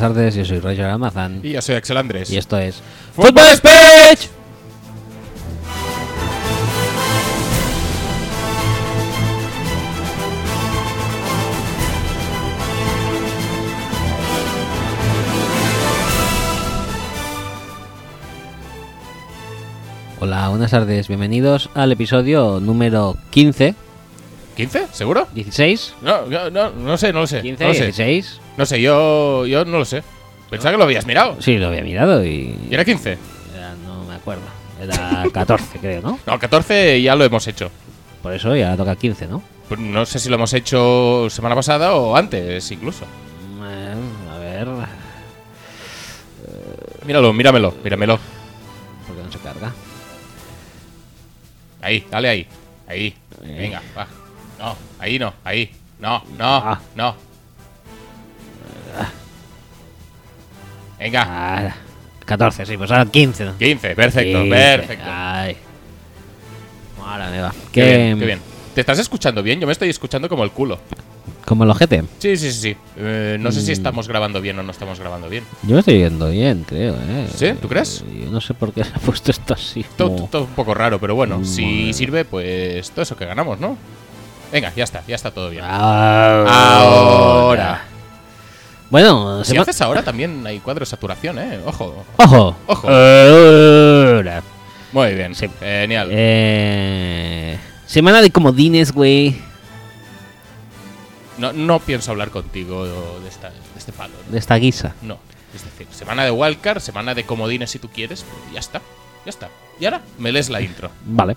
buenas tardes. Yo soy Roger Almazán. Y yo soy Axel Andrés. Y esto es ¡Fútbol Speech! Hola, buenas tardes. Bienvenidos al episodio número 15, ¿15? ¿Seguro? 16, No, no, no, no sé, no lo sé. 15, no lo sé. 16. No sé, yo, yo no lo sé. Pensaba que lo habías mirado. Sí, lo había mirado y. ¿Y era 15? Era- no me acuerdo. Era 14, creo, ¿no? No, 14 ya lo hemos hecho. Por eso ya toca 15, ¿no? Pues no sé si lo hemos hecho semana pasada o antes incluso. Eh, a ver. Míralo, míramelo, míramelo. ¿Por qué no se carga? Ahí, dale ahí. Ahí. Ahí. Venga, va. No, ahí no, ahí. No, no, Ah. no. Venga, Ah, 14, sí, pues ahora 15. ¿no? 15, perfecto, 15. perfecto. Ay. Ahora me va. Qué bien, qué bien. ¿Te estás escuchando bien? Yo me estoy escuchando como el culo. Como el ojete. Sí, sí, sí. sí. Eh, no sé si Mm. estamos grabando bien o no estamos grabando bien. Yo me estoy viendo bien, creo, ¿eh? ¿Sí? ¿Tú crees? Yo no sé por qué se ha puesto esto así. Todo, como- todo un poco raro, pero bueno, Mm, si sirve, pues todo eso que ganamos, ¿no? Venga, ya está, ya está todo bien. Ah. Ahora. Bueno, Si haces ahora también hay cuadro de saturación, ¿eh? Ojo. Ojo. Ojo. Ahora. Muy bien, Sí. genial. Eh, semana de comodines, güey. No, no pienso hablar contigo de, esta, de este palo. ¿no? De esta guisa. No. Es decir, semana de wildcard, semana de comodines si tú quieres, pero ya está. Ya está. Y ahora me lees la intro. Vale.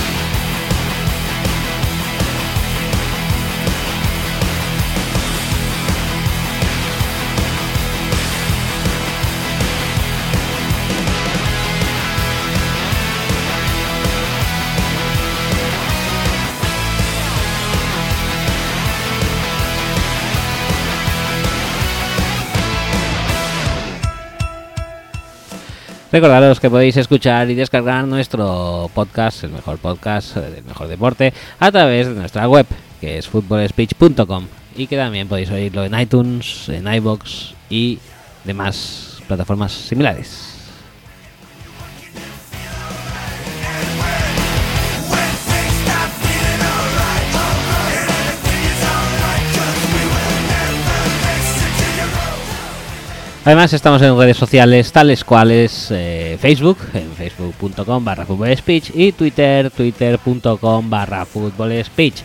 Recordaros que podéis escuchar y descargar nuestro podcast, el mejor podcast del mejor deporte, a través de nuestra web, que es footballspeech.com y que también podéis oírlo en iTunes, en iBox y demás plataformas similares. Además estamos en redes sociales tales cuales eh, Facebook, en facebook.com barra speech y Twitter, twitter.com barra speech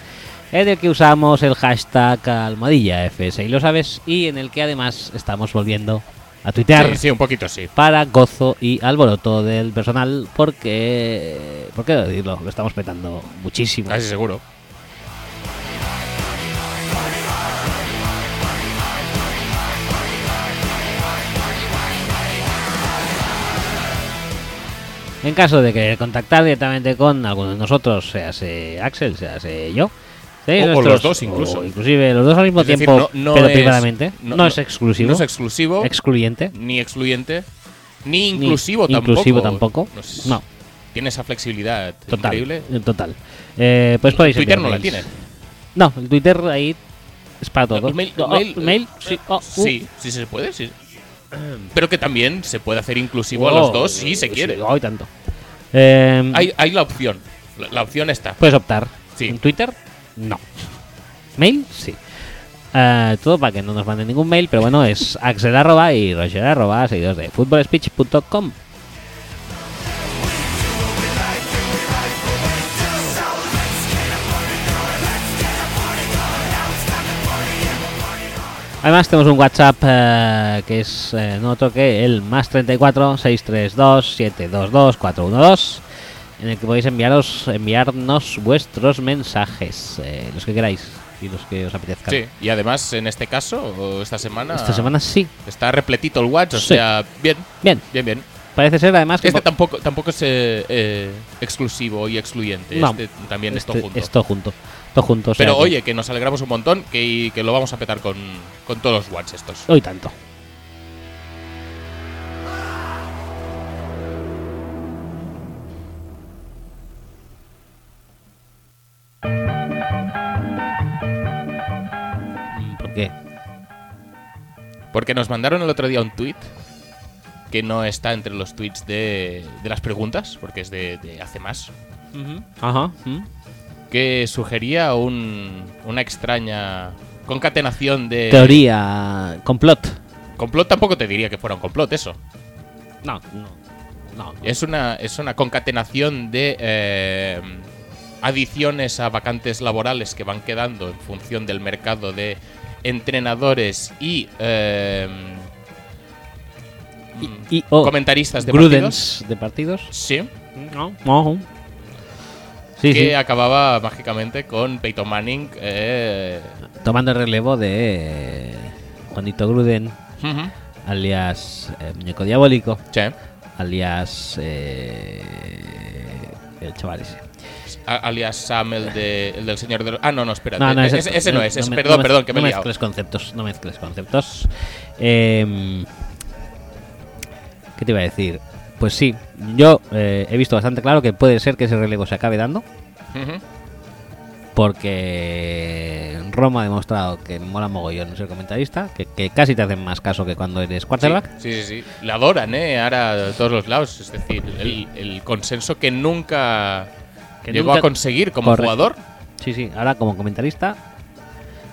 en el que usamos el hashtag almohadilla FS y lo sabes, y en el que además estamos volviendo a tuitear Sí, sí, un poquito sí. para gozo y alboroto del personal porque, ¿por qué decirlo? Lo estamos petando muchísimo. Casi seguro. En caso de querer contactar directamente con alguno de nosotros, sea Axel, sea yo, ¿sí? O- o los dos incluso. inclusive los dos al mismo decir, tiempo, no- no pero es- privadamente, no, no- es exclusivo, No es exclusivo, excluyente, ni excluyente, ni ni inclusivo tampoco. inclusivo tampoco, No Tiene esa flexibilidad total, increíble. en total. Eh, pues podéis Twitter no la tiene. No, el Twitter ahí es para todo. El mail- Oh, mail- mail, sí, oh, uh. Sí, sí se puede, sí. Pero que también se puede hacer inclusivo a los dos si se sí, quiere. oh, y tanto. Eh, Hay, hay la opción. La, la opción está. Puedes optar. Sí. En Twitter, no. Mail, sí. Eh, todo para que no nos manden ningún mail, pero bueno, es axel arroba y roger arroba, seguidos de footballspeech.com. Además tenemos un WhatsApp eh, que es eh, no otro que el más 34 632 722 412 en el que podéis enviaros enviarnos vuestros mensajes, eh, los que queráis y los que os apetezcan. Sí, y además en este caso, esta semana, Esta semana sí. está repletito el watch, o Sí. sea, bien, Bien, bien, bien. parece ser además que Este po- tampoco, tampoco es eh, eh, exclusivo y excluyente, No. este también es este- todo junto. es todo junto. Juntos. Pero oye, que nos alegramos un montón que, que lo vamos a petar con, con todos los watts estos. Hoy tanto. ¿Por qué? Porque nos mandaron el otro día un tweet que no está entre los tweets de, de las preguntas, porque es de, hace más. Ajá. mm que sugería un- una extraña concatenación de... Teoría. Complot. Complot tampoco te diría que fuera un complot, eso. No, no. No. Es una, es una concatenación de eh, adiciones a vacantes laborales que van quedando en función del mercado de entrenadores y, eh, Y, y- oh, comentaristas de partidos. De partidos. Sí, No. no. Sí, que sí. acababa mágicamente con Peyton Manning. eh, Tomando el relevo de eh, Juanito Gruden, ujú, alias eh, Muñeco Diabólico, sí. alias eh, el chaval ese. A- alias Sam, el, de, el del señor de los- Ah, no, no, espérate. No, no, ese, ese- ese no es. perdón, perdón, que me he no liado. mezcles conceptos, no mezcles conceptos. Em, ¿Qué te iba a decir? Pues sí, yo eh, he visto bastante claro que puede ser que ese relevo se acabe dando, porque Roma ha demostrado que mola mogollón ser comentarista, que, que casi te hacen más caso que cuando eres quarterback. Sí, sí, sí. Le adoran, ¿eh? Ahora a todos los lados. Es decir, el, el consenso que nunca Que llegó nunca- a conseguir como Correcto. jugador. Sí, sí, ahora como comentarista.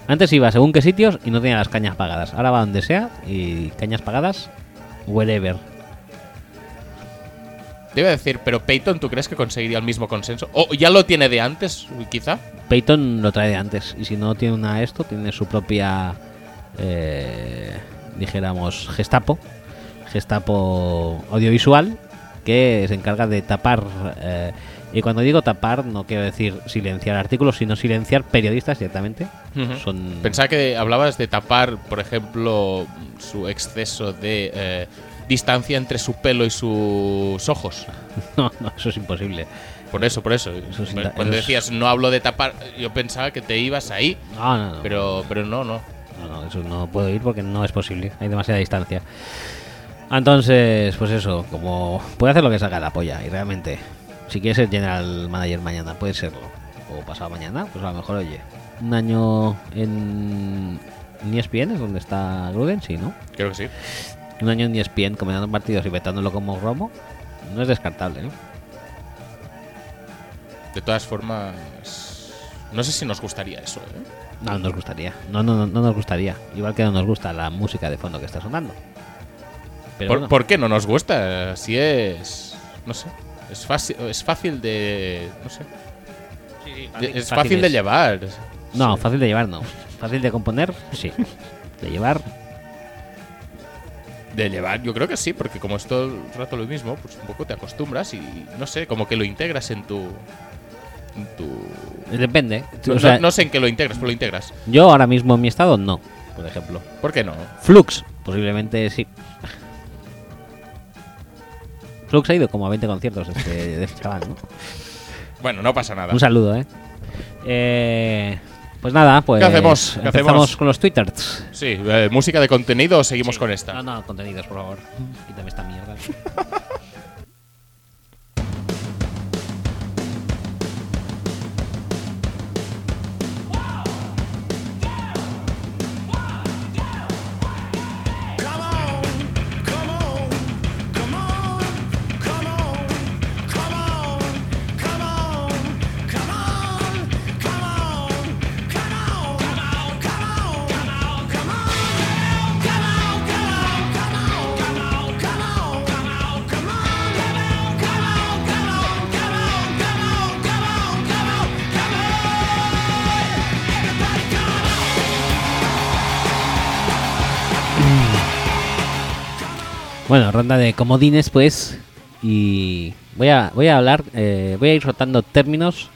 Antes iba según qué sitios y no tenía las cañas pagadas. Ahora va donde sea y cañas pagadas, wherever. Te iba a decir, pero Peyton, ¿tú crees que conseguiría el mismo consenso? ¿O ya lo tiene de antes, quizá? Peyton lo trae de antes y si no tiene una esto, tiene su propia, eh, dijéramos, Gestapo, Gestapo audiovisual que se encarga de tapar. eh, y cuando digo tapar, no quiero decir silenciar artículos, sino silenciar periodistas directamente. Son Pensaba que hablabas de tapar, por ejemplo, su exceso de eh, distancia entre su pelo y sus ojos. no, no, eso es imposible. Por eso, por eso. Eso es Cuando decías no hablo de tapar, yo pensaba que te ibas ahí, No, no, no. pero, pero no, no. No, no, eso no puedo ir porque no es posible. Hay demasiada distancia. Entonces, pues eso, como puede hacer lo que saca la polla. Y realmente, si quieres ser general manager mañana, puede serlo. O pasado mañana, pues a lo mejor, oye, un año en en ESPN es donde está Gruden, sí, ¿no? Creo que sí. Un año en ESPN combinando partidos y vetándolo como Romo, no es descartable, ¿eh? De todas formas, no sé si nos gustaría eso, ¿eh? No nos gustaría. No, no, no, no nos gustaría. Igual que no nos gusta la música de fondo que está sonando. Pero ¿Por, bueno. por qué no nos gusta? Si es. No sé. Es fácil, es fácil de. No sé. de- es fácil de llevar. No, Sí. fácil de llevar no. Fácil de componer, sí. De llevar, De llevar, yo creo que sí, porque como es todo el rato lo mismo, pues un poco te acostumbras y no sé, como que lo integras en tu. En tu. depende. No, O sea, no sé en qué lo integras, pero lo integras. Yo ahora mismo en mi estado no, por ejemplo. ¿Por qué no? Flux, posiblemente sí. Flux ha ido como a 20 conciertos este, de este chaval, ¿no? Bueno, no pasa nada. Un saludo, ¿eh? Eh, Pues nada, pues ¿Qué hacemos? ¿Qué empezamos hacemos? con los twitters. Sí, eh, música de contenido o seguimos Sí. con esta. No, no, contenidos, por favor. Quítame esta mierda. Bueno, ronda de comodines, pues. Y voy a, voy a hablar, eh, voy a ir rotando términos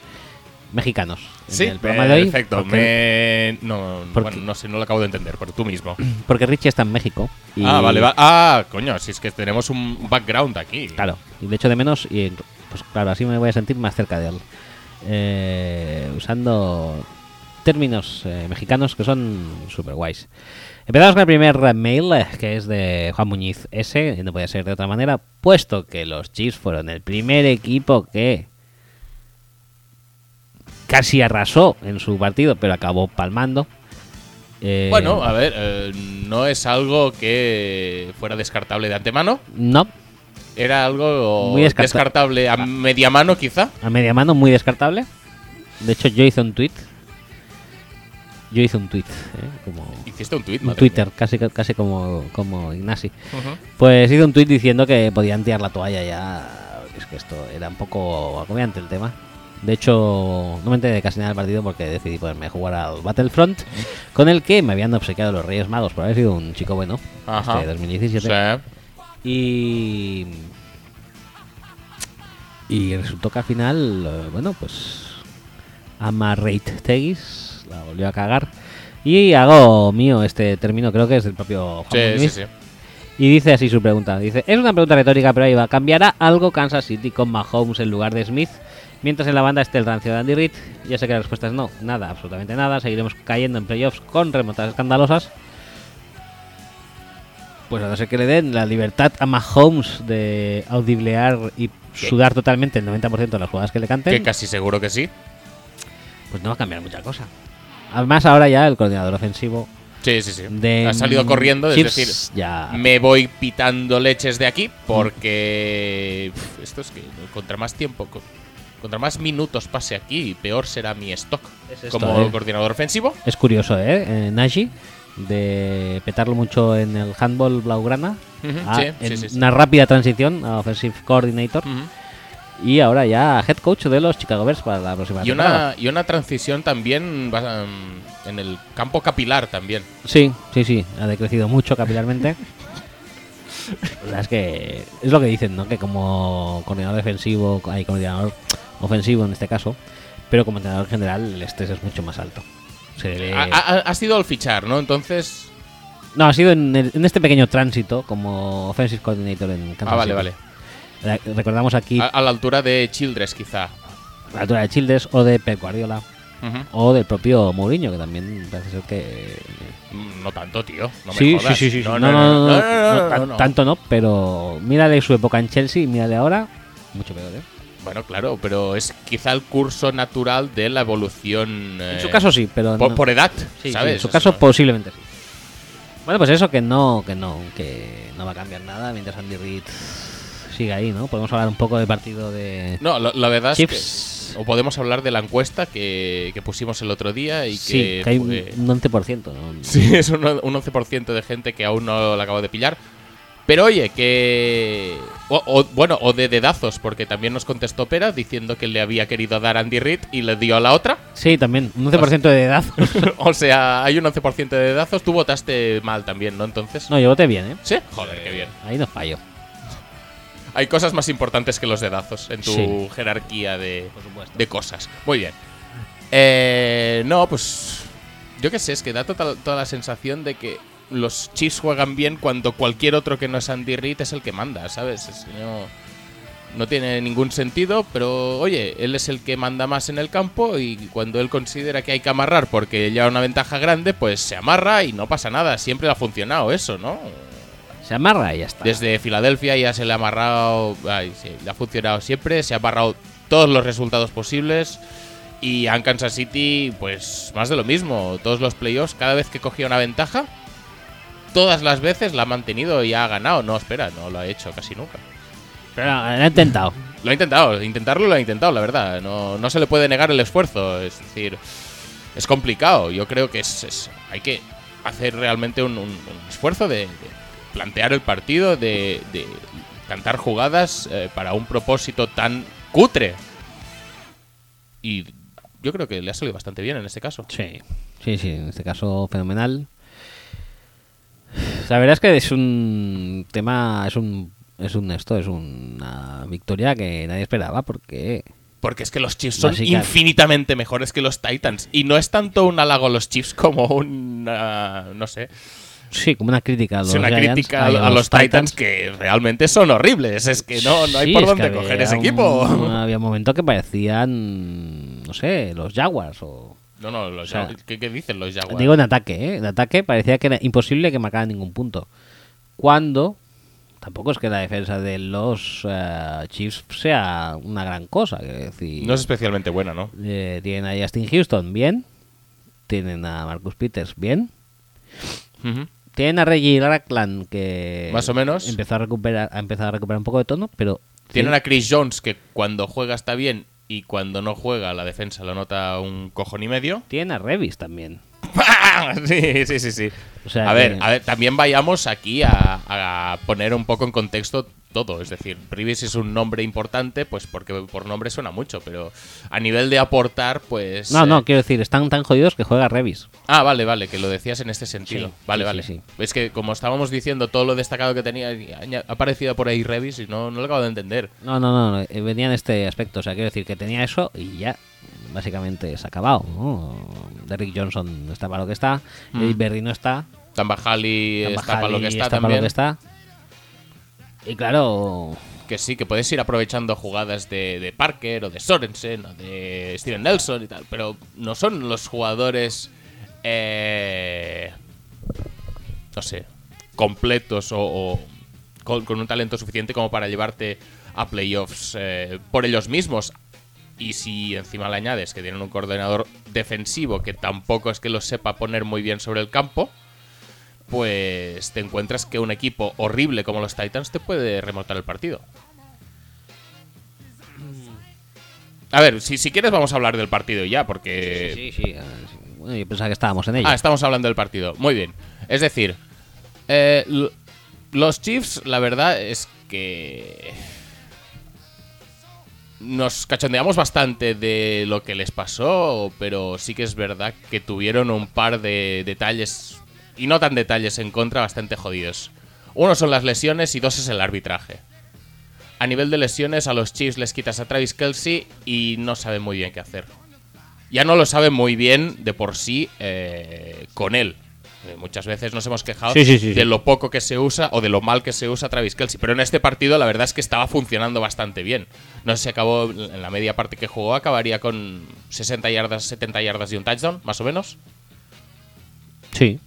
mexicanos. en Sí, el programa de hoy, perfecto. Porque, Me... No, porque- bueno, no sé, no lo acabo de entender, pero tú mismo. porque Richie está en México. y- Ah, vale, vale. Ah, coño, si es que tenemos un background aquí. Claro, y le echo de menos y pues claro, así me voy a sentir más cerca de él. Eh, usando términos eh, mexicanos que son super guays. Empezamos con el primer mail, eh, que es de Juan Muñiz S, y no puede ser de otra manera, puesto que los Chiefs fueron el primer equipo que casi arrasó en su partido, pero acabó palmando. Eh, Bueno, a ver, eh, no es algo que fuera descartable de antemano. No, Era algo Muy descarta- descartable a media mano, quizá. a media mano, muy descartable. De hecho, yo hice un tweet. Yo hice un tweet, ¿eh? como Hiciste un tweet, un Twitter, casi, casi como, como Ignasi. Ujú. Pues hice un tweet diciendo que podían tirar la toalla ya. Es que esto era un poco agobiante el tema. De hecho, no me enteré de casi nada del partido porque decidí ponerme a jugar al Battlefront, con el que me habían obsequiado los Reyes Magos por haber sido un chico bueno. Ajá. Este 2017. Sí. Y. Y resultó que al final, eh, bueno, pues. Amarrate Tegis la volvió a cagar. Y hago mío este término, creo que es del propio Sí, Juan sí, Muñiz. sí. Y dice así su pregunta. Dice, es una pregunta retórica, pero ahí va. ¿Cambiará algo Kansas City con Mahomes en lugar de Smith? Mientras en la banda esté el rancio de Andy Reid, ya sé que la respuesta es no, nada, absolutamente nada. Seguiremos cayendo en playoffs con remontadas escandalosas. Pues a no ser que le den la libertad a Mahomes de audiblear y sudar totalmente el 90% de las jugadas que le canten, Que casi seguro que sí. pues no va a cambiar mucha cosa. Además, ahora ya el coordinador ofensivo Sí, sí, sí. de ha salido corriendo, es decir, ya me voy pitando leches de aquí porque esto es que contra más tiempo, co- contra más minutos pase aquí, peor será mi stock Es esto, como eh. coordinador ofensivo. Es curioso, ¿eh? eh Nagy, de petarlo mucho en el handball blaugrana. Ujú, a- sí, en sí, sí, sí. Una rápida transición a Offensive Coordinator. Ujú. Y ahora ya head coach de los Chicago Bears para la próxima Y temporada. una, y una transición también mm, en el campo capilar también. Sí, sí, sí. Ha decrecido mucho capilarmente. La es que es lo que dicen, ¿no? Que como coordinador defensivo, hay coordinador ofensivo en este caso, pero como entrenador general el estrés es mucho más alto. Se Ha, ha- ha sido al fichar, ¿no? Entonces... No, ha sido en, el- en este pequeño tránsito como offensive coordinator en Kansas Ah, vale, City. vale. Re- Recordamos aquí A, a la altura de Childress, quizá. a la altura de Childers o de Pep Guardiola o del propio Mourinho, que también parece ser que... Mm, No tanto, tío. No me sí, jodas. sí, sí, sí, No, No, no, no, no, no, no, tan- no. tanto no, pero mírale su época en Chelsea y mírale ahora, mucho peor, ¿eh? Bueno, claro, pero es quizá el curso natural de la evolución. En eh, su caso sí, pero... por, edad, sí, sí, ¿sabes? en su caso posiblemente sí. Bueno, pues eso que no, que no, que no va a cambiar nada mientras Andy Reid siga ahí, ¿no? Podemos hablar un poco del partido de No, la, la verdad Chiefs. es que. O podemos hablar de la encuesta que, que pusimos el otro día y Sí, que. que hay fue- un 11%. ¿no? Sí, es un, un 11% de gente que aún no la acabo de pillar. Pero oye, que. O, o- bueno, o de dedazos, porque también nos contestó Pera diciendo que le había querido dar Andy Reid y le dio a la otra. Sí, también, un 11% de edad. o sea, hay un 11% de dedazos. Tú votaste mal también, ¿no? Entonces. no, yo voté bien, ¿eh? Sí, joder, qué bien. Ahí no fallo. Hay cosas más importantes que los dedazos en tu Sí. jerarquía de, de cosas. Muy bien. Eh, no, pues. Yo qué sé, es que da total- toda la sensación de que los Chiefs juegan bien cuando cualquier otro que no es Andy Reid es el que manda, ¿sabes? Es no, no tiene ningún sentido, pero oye, él es el que manda más en el campo y cuando él considera que hay que amarrar porque lleva una ventaja grande, pues se amarra y no pasa nada. Siempre le ha funcionado eso, ¿no? Se amarra y ya está. Desde Filadelfia ya se le ha amarrado, ay, sí, le ha funcionado siempre, se ha amarrado todos los resultados posibles. Y a Kansas City, pues más de lo mismo. Todos los playoffs, cada vez que cogía una ventaja, todas las veces la ha mantenido y ha ganado. No, espera, no lo ha hecho casi nunca. Pero lo ha intentado. Lo ha intentado, intentarlo lo ha intentado, la verdad. No, no se le puede negar el esfuerzo. Es decir, es complicado. Yo creo que es, es- hay que hacer realmente un, un- un esfuerzo de, de plantear el partido, de, de cantar jugadas eh, para un propósito tan cutre. Y yo creo que le ha salido bastante bien en este caso. Sí, sí, sí, en este caso fenomenal. La verdad es que es un tema, es un, es un esto, es una victoria que nadie esperaba porque Porque es que los Chiefs son Básica- infinitamente mejores que los Titans. Y no es tanto un halago a los Chiefs como un. ah, no sé. Sí, como una crítica a los Es una Giants, crítica a, a los Titans, que realmente son horribles. Es que no, no hay Sí, por dónde coger ese un- equipo. había un momento que parecían, no sé, los Jaguars o No, no, los O sea, Jaguars- ¿qué, qué dicen los Jaguars? Digo en ataque, ¿eh? En ataque parecía que era imposible que marcaran ningún punto. Cuando tampoco es que la defensa de los eh, Chiefs sea una gran cosa. decir, no es especialmente buena, ¿no? eh, tienen a Justin Houston bien, tienen a Marcus Peters bien, Ujú. Tienen a Reggie Ragland que Más o menos. empezó a recuperar, ha empezado a recuperar un poco de tono, pero Tienen a Chris Jones, que cuando juega está bien y cuando no juega la defensa lo nota un cojón y medio. tienen a Revis también. sí, sí, sí, sí. O sea a, ver, a ver, también vayamos aquí a, a poner un poco en contexto todo. Es decir, Rivis es un nombre importante, pues porque por nombre suena mucho, pero a nivel de aportar, pues. No, eh, no, quiero decir, están tan jodidos que juega Revis. Ah, vale, vale, que lo decías en este sentido. Sí, vale, sí, vale. sí, Es que como estábamos diciendo todo lo destacado que tenía, ha aparecido por ahí Revis y no, no lo acabo de entender. No, no, no, no, eh, venía en este aspecto. O sea, quiero decir que tenía eso y ya básicamente se ha acabado. ¿no? Derrick Johnson está para lo que está, Mm. Eddie Berry no está, Tambajali Tamba está para lo que está para también. lo que está. Y claro, Que sí, que puedes ir aprovechando jugadas de, Parker o de Sorensen o de Steven Nelson y tal, pero no son los jugadores, eh, no sé, completos o, con un talento suficiente como para llevarte a playoffs eh, por ellos mismos. Y si encima le añades que tienen un coordinador defensivo que tampoco es que lo sepa poner muy bien sobre el campo, pues te encuentras que un equipo horrible como los Titans te puede remontar el partido. A ver, si, si quieres vamos a hablar del partido ya, porque... sí, sí, sí. Bueno, yo pensaba que estábamos en ello. Ah, estamos hablando del partido. Muy bien. Es decir, eh, los Chiefs, la verdad es que... Nos cachondeamos bastante de lo que les pasó, pero sí que es verdad que tuvieron un par de detalles, y no tan detalles en contra, bastante jodidos. Uno son las lesiones y dos es el arbitraje. A nivel de lesiones, a los Chiefs les quitas a Travis Kelsey y no saben muy bien qué hacer ya no lo sabe muy bien de por sí eh, con él. Eh, Muchas veces nos hemos quejado Sí, sí, sí, de lo poco que se usa o de lo mal que se usa Travis Kelsey. Pero en este partido la verdad es que estaba funcionando bastante bien. No sé si acabó en la media parte que jugó, acabaría con 60 yardas, 70 yardas y un touchdown, más o menos. Sí,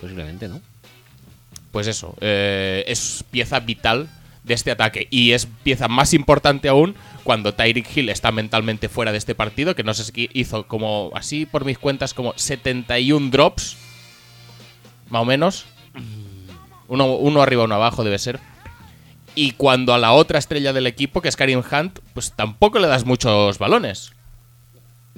posiblemente, ¿no? Pues eso, eh, es pieza vital de este ataque. Y es pieza más importante aún cuando Tyreek Hill está mentalmente fuera de este partido, que no sé si hizo como, así por mis cuentas, como 71 drops, más o menos. Uno, uno arriba, uno abajo debe ser. Y cuando a la otra estrella del equipo, que es Karim Hunt, pues tampoco le das muchos balones.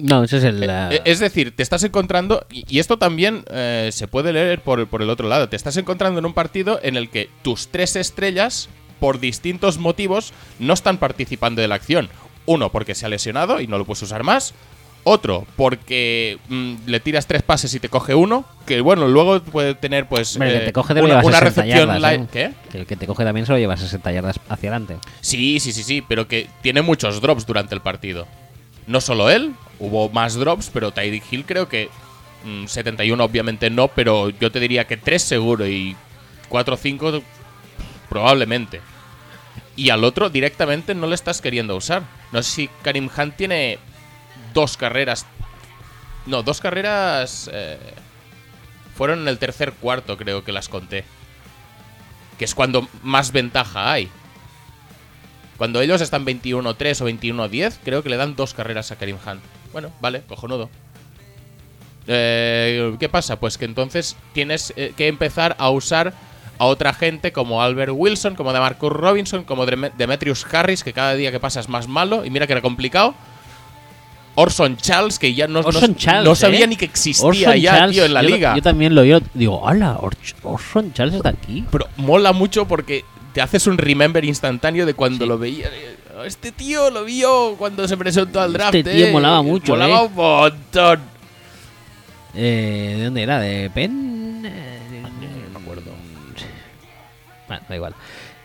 No, ese es el... Eh, eh, Es decir, te estás encontrando, y esto también eh, se puede leer por, por el otro lado, te estás encontrando en un partido en el que tus tres estrellas, por distintos motivos, no están participando de la acción. Uno, porque se ha lesionado y no lo puedes usar más. Otro, porque mm, le tiras tres pases y te coge uno, que bueno, luego puede tener pues hombre, el eh, que te coge te una, lleva una 60 recepción yardas, light- ¿eh? ¿Qué? Que el que te coge también se lo lleva 60 yardas hacia adelante. Sí, sí, sí, sí, pero que tiene muchos drops durante el partido. No solo él, hubo más drops, pero Tyreek Hill creo que mm, 71 obviamente no, pero yo te diría que 3 seguro y 4 o 5 probablemente. Y al otro directamente no le estás queriendo usar. No sé si Karim Hunt tiene dos carreras. No, dos carreras eh, fueron en el tercer cuarto, creo que las conté. Que es cuando más ventaja hay. Cuando ellos están 21-3 o 21-10, creo que le dan dos carreras a Karim Hunt. Bueno, vale, cojonudo. Eh, ¿Qué pasa? Pues que entonces tienes eh, que empezar a usar a otra gente como Albert Wilson, como DeMarcus Robinson, como Dem- Demetrius Harris, que cada día que pasa es más malo. Y mira que era complicado. Orson Charles, que ya no, no- Orson Charles, no sabía ¿eh? ni que existía Orson ya, Charles, tío, en la yo, liga. Yo también lo yo digo, hola, Orson Charles está aquí. Pero mola mucho porque te haces un remember instanteo de cuando Sí. lo veía. eh, Este tío lo vio cuando se presentó al draft. Este tío eh, molaba mucho, Molaba eh. un montón. Eh, ¿De dónde era? ¿De Penn? No me acuerdo. Bueno, da igual.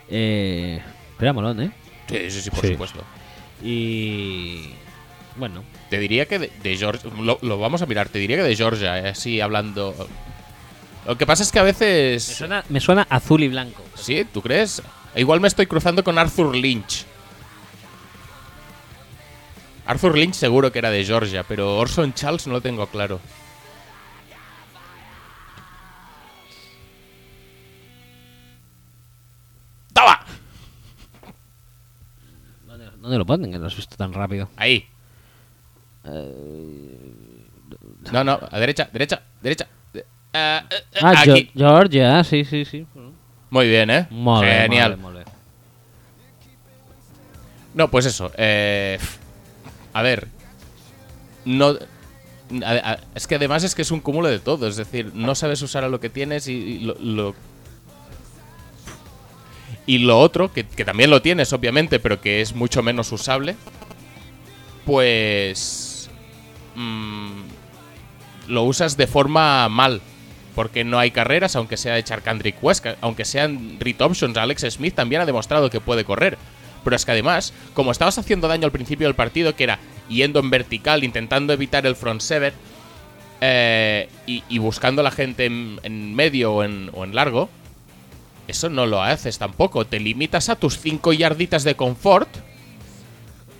Eh, pero era molón, ¿eh? Sí, sí, sí, por Sí. supuesto. Y... Bueno, Te diría que de, de Georgia. Lo, lo vamos a mirar. Te diría que de Georgia, eh, así hablando. Lo que pasa es que a me veces. suena, me suena azul y blanco. ¿Sí? ¿Tú crees? Igual me estoy cruzando con Arthur Lynch. Arthur Lynch seguro que era de Georgia, pero Orson Charles no lo tengo claro. ¡Toma! ¿Dónde, dónde lo ponen? Que lo has visto tan rápido. Ahí. No, no, a derecha, derecha, derecha. Eh, eh, Ah, aquí. Georgia, sí, sí, sí. Muy bien, ¿eh? Genial. No, pues eso. eh, a ver. No. a- a- es que además es que es un cúmulo de todo. Es decir, no sabes usar a lo que tienes y, y lo, lo- Y lo otro, que, que también lo tienes, obviamente, pero que es mucho menos usable. Pues. mm, lo usas de forma mal. Porque no hay carreras, aunque sea de Charkandrick que- aunque sean options. Alex Smith también ha demostrado que puede correr. Pero es que además, como estabas haciendo daño al principio del partido, que era yendo en vertical, intentando evitar el front sever, eh, y, buscando a la gente en, en medio o en, o en largo, eso no lo haces tampoco. Te limitas a tus 5 yarditas de confort.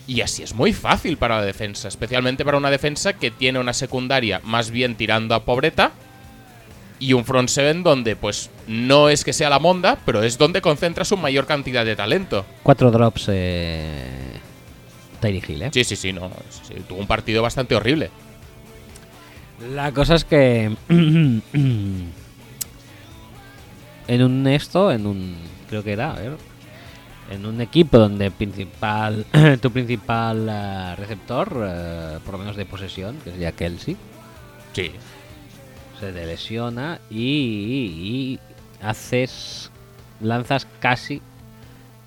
Y así es muy fácil para la defensa. Especialmente para una defensa que tiene una secundaria más bien tirando a pobreta. Y un front seven donde, pues, no es que sea la monda, pero es donde concentra su mayor cantidad de talento. Cuatro drops eh, Tyree Hill, ¿eh? Sí, sí, sí, no. sí, tuvo un partido bastante horrible. La cosa es que en un esto, en un creo que era, a ver, en un equipo donde principal tu principal eh, receptor, eh, por lo menos de posesión, que sería Kelsey, Sí. Se te lesiona y, y haces lanzas casi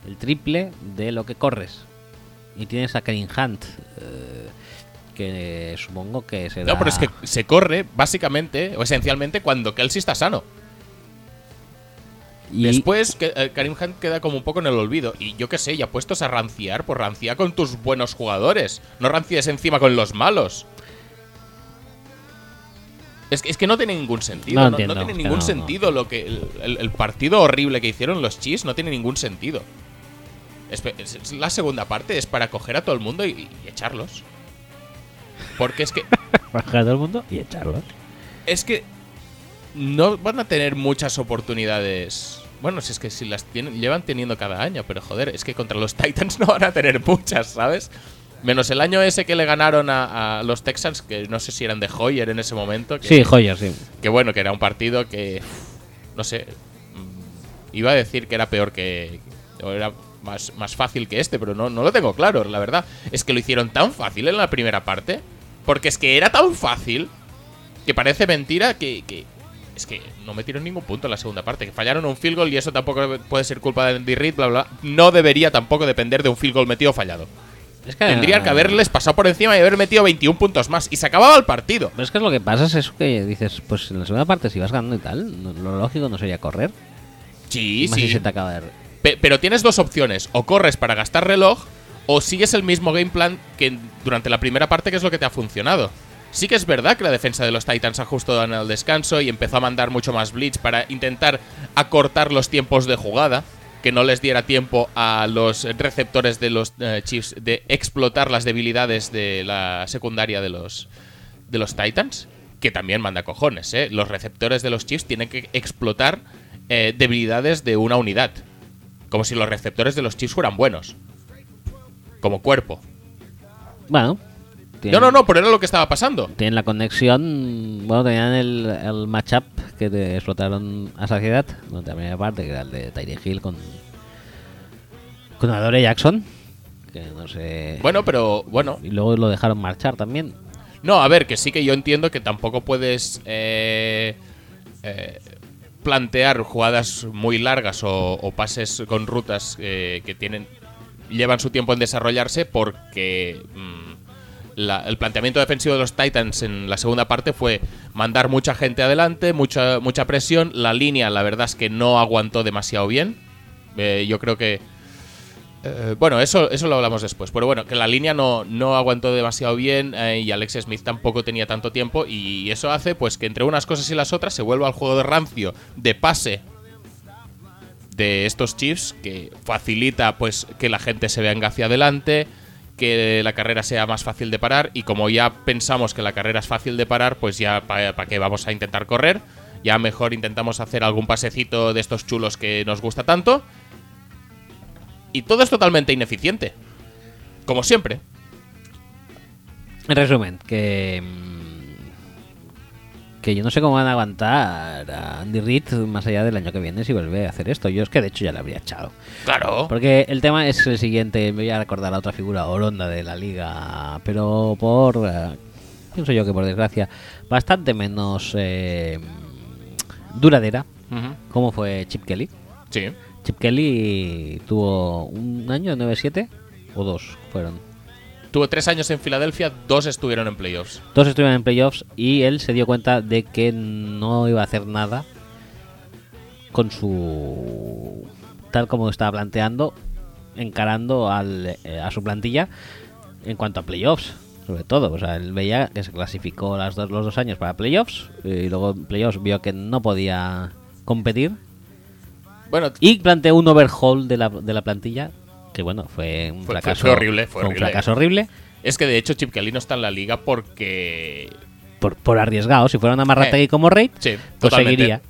el triple de lo que corres y tienes a Kevin Hunt eh, que supongo que será No, pero es que se corre, básicamente, o esencialmente, cuando Kelsey está sano. y- Después, que, eh, Karim Hunt queda como un poco en el olvido. Y yo qué sé, ya puestos a ranciar, pues rancia con tus buenos jugadores. No rancies encima con los malos. Es que, es que no tiene ningún sentido. No No, entiendo, no tiene ningún no, sentido lo que. El, el- el partido horrible que hicieron los Chiefs no tiene ningún sentido. Es- es la segunda parte es para coger a todo el mundo y, y echarlos. Porque es que. bajar a todo el mundo y echarlos. Es que no van a tener muchas oportunidades. Bueno, si es que si las tienen, llevan teniendo cada año, pero joder, es que contra los Titans no van a tener muchas, ¿sabes? Menos el año ese que le ganaron a, a los Texans, que no sé si eran de Hoyer en ese momento. Que, Sí, joyas, sí. que bueno, que era un partido que. No sé. mm, Iba a decir que era peor que. o era más, más fácil que este, pero no, no lo tengo claro, la verdad. Es que lo hicieron tan fácil en la primera parte. Porque es que era tan fácil. Que parece mentira que. que- es que no metieron ningún punto en la segunda parte. Que fallaron un field goal y eso tampoco puede ser culpa de Andy Reid, bla, bla. No debería tampoco depender de un field goal metido o fallado. Es que, Tendrían que haberles pasado por encima y haber metido 21 puntos más. Y se acababa el partido. Pero es que lo que pasa es eso que dices, pues en la segunda parte si vas ganando y tal, no- lo lógico no sería correr. Sí, Más si sí. se te acaba de... Pe- pero tienes dos opciones. O corres para gastar reloj, o sigues el mismo game plan que durante la primera parte, que es lo que te ha funcionado. Sí que es verdad que la defensa de los Titans ajustó en el descanso y empezó a mandar mucho más blitz para intentar acortar los tiempos de jugada, que no les diera tiempo a los receptores de los eh, Chiefs de explotar las debilidades de la secundaria de los, de los Titans, que también manda cojones, ¿eh? Los receptores de los Chiefs tienen que explotar eh, debilidades de una unidad. Como si los receptores de los Chiefs fueran buenos. Como cuerpo. Bueno. No, tienen- no, no, pero era lo que estaba pasando. Tienen la conexión, bueno, tenían el, el matchup que te explotaron a saciedad durante la primera parte, que era el de Tyree Hill con, con Adore Jackson, que no sé... Bueno, pero bueno. Y luego lo dejaron marchar también. No, a ver, que sí que yo entiendo que tampoco puedes eh, eh, plantear jugadas muy largas o, o pases con rutas eh, que tienen llevan su tiempo en desarrollarse porque mm, la- el planteamiento defensivo de los Titans en la segunda parte fue mandar mucha gente adelante, mucha, mucha presión. La línea, la verdad es que no aguantó demasiado bien. Eh, yo creo que eh, bueno, eso, eso lo hablamos después. Pero bueno, que la línea no, no aguantó demasiado bien eh, y Alex Smith tampoco tenía tanto tiempo. Y eso hace pues que entre unas cosas y las otras se vuelva al juego de rancio de pase de estos Chiefs que facilita pues que la gente se venga hacia adelante, que la carrera sea más fácil de parar. Y como ya pensamos que la carrera es fácil de parar, pues ya para qué vamos a intentar correr. Ya mejor intentamos hacer algún pasecito de estos chulos que nos gusta tanto. Y todo es totalmente ineficiente. Como siempre. En resumen, que que yo no sé cómo van a aguantar a Andy Reid más allá del año que viene si vuelve a hacer esto. Yo es que de hecho ya le habría echado. Claro. Porque el tema es el siguiente, me voy a recordar a otra figura oronda de la liga, pero por, eh, pienso yo que por desgracia, bastante menos eh, duradera, Ujú. como fue Chip Kelly. Sí. Chip Kelly tuvo un año, 9-7, o dos fueron. Tuvo tres años en Filadelfia, dos estuvieron en playoffs. Dos estuvieron en playoffs y él se dio cuenta de que no iba a hacer nada con su. tal como estaba planteando, encarando al, eh, a su plantilla en cuanto a playoffs, sobre todo. O sea, él veía que se clasificó las dos, los dos años para playoffs y luego en playoffs vio que no podía competir Bueno, y planteó un overhaul de la, de la plantilla que, bueno, fue un Fue- fracaso. fue horrible, fue un fracaso horrible. es que de hecho Chip Kelly no está en la liga porque. Por, por arriesgado. Si fuera una Marrategui Eh, como Raid, Sí, pues seguiría.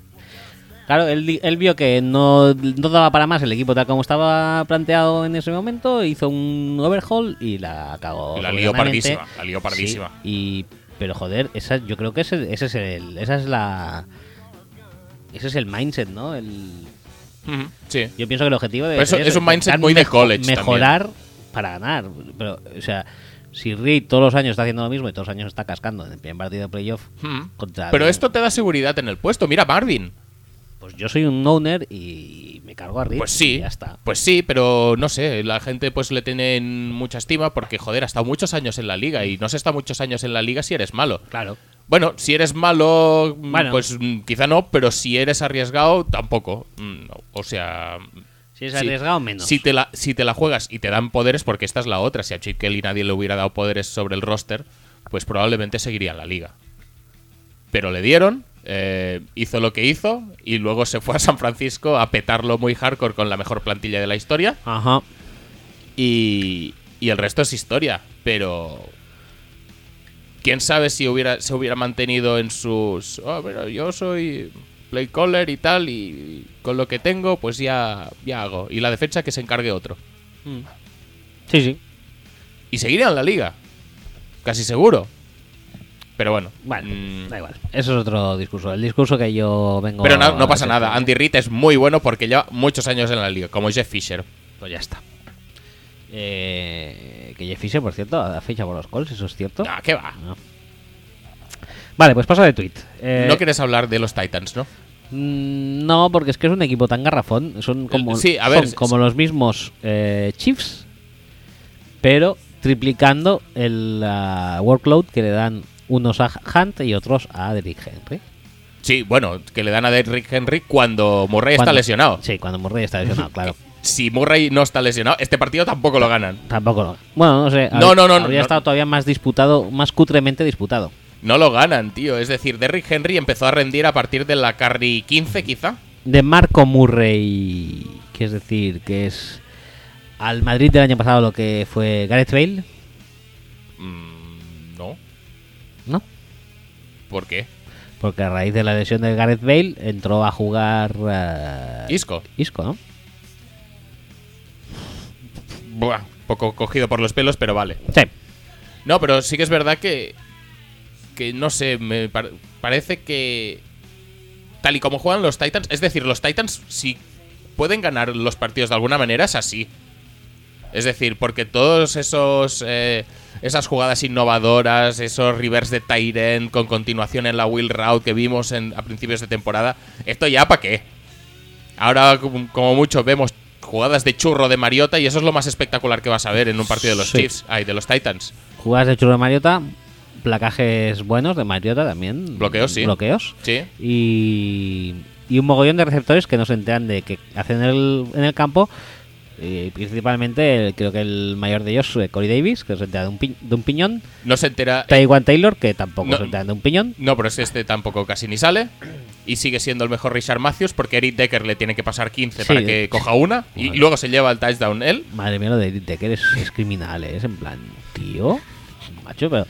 Claro, él, vio que no, no daba para más el equipo tal como estaba planteado en ese momento, hizo un overhaul y la cagó. Y la lió pardísima, la lió pardísima. Sí, y, pero joder, esa, yo creo que ese, ese es el, esa es la, ese es el mindset, ¿no? El, Sí. yo pienso que el objetivo de eso- es un mindset muy de college también. mejorar para ganar, pero o sea, si Reed todos los años está haciendo lo mismo y todos los años está cascando en el primer partido de playoff contra Pero el- esto te da seguridad en el puesto. Mira, Marvin. Pues yo soy un owner y me cargo a Reed. Pues y sí, ya está. pues sí, pero no sé, la gente pues le tiene en mucha estima porque, joder, ha estado muchos años en la liga y no se está muchos años en la liga si eres malo. Claro. Bueno, si eres malo, mm, Bueno. pues mm, quizá no, pero si eres arriesgado, tampoco. Mm. O sea... Si es sí. arriesgado, menos. Si te, la, si te la juegas y te dan poderes, porque esta es la otra, si a Chip Kelly nadie le hubiera dado poderes sobre el roster, pues probablemente seguiría en la liga. Pero le dieron, eh, hizo lo que hizo y luego se fue a San Francisco a petarlo muy hardcore con la mejor plantilla de la historia Ajá. y, y el resto es historia. Pero quién sabe si hubiera, se hubiera mantenido en sus... Oh, pero yo soy play caller y tal y con lo que tengo pues ya, ya hago. Y la defensa que se encargue otro. Sí, sí. y seguiría en la liga. Casi seguro. Pero bueno. Bueno, mm, da igual. Eso es otro discurso. El discurso que yo vengo. pero no, pasa nada. Andy Reid es muy bueno porque lleva muchos años en la liga, como Jeff Fisher. Pues ya está. Eh, que Jeff Fisher, por cierto, ha ficha por los Colts, eso es cierto. Ah, ¿qué va? No. Vale, pues paso de tweet. Eh, no quieres hablar de los Titans, ¿no? mm, no, porque es que es un equipo tan garrafón. Son como, sí, a ver, son como los mismos eh, Chiefs, pero triplicando el ah, workload que le dan unos a Hunt y otros a Derrick Henry. Sí, bueno, que le dan a Derrick Henry cuando Murray está lesionado. Sí, cuando Murray está lesionado, claro. Si Murray no está lesionado, este partido tampoco lo ganan. Tampoco lo. Bueno, no sé. No, habría- no, no, Habría no. estado todavía más disputado, más cutremente disputado. No lo ganan, tío. Es decir, Derrick Henry empezó a rendir a partir de la carry 15, quizá. De Marco Murray, que es decir, que es al Madrid del año pasado lo que fue Gareth Bale, Mm, no. ¿no? ¿Por qué? Porque a raíz de la lesión de Gareth Bale entró a jugar eh, Isco. Isco, ¿no? Buah, poco cogido por los pelos, pero vale. Sí. No, pero sí que es verdad que. Que no sé, me par- parece que. Tal y como juegan los Titans. Es decir, los Titans, si pueden ganar los partidos de alguna manera, es así. Es decir, porque todos esos. eh, esas jugadas innovadoras, esos reverse de Tyrant con continuación en la Wheel Route que vimos en, a principios de temporada. Esto ya para qué. Ahora, como como mucho, vemos jugadas de churro de Mariota y eso es lo más espectacular que vas a ver en un partido de los Sí. Chiefs. Ay, de los Titans. Jugadas de churro de Mariota, placajes buenos de Mariota también. Bloqueos, sí. Bloqueos. Sí. y, y un mogollón de receptores que no se enteran de que hacen en el, en el campo. Y principalmente, el- creo que el mayor de ellos, eh, Corey Davis, que se entera de un, pi- de un piñón. No se entera. Taiwan Taylor, que tampoco no. se entera de un piñón. No, pero es este tampoco casi ni sale. Y sigue siendo el mejor Richard Matthews porque Eric Decker le tiene que pasar 15 Sí. para que coja una. Y luego se lleva el touchdown él. Madre mía, lo de Edith Decker es, es criminal, ¿eh? es en plan, tío, macho, pero.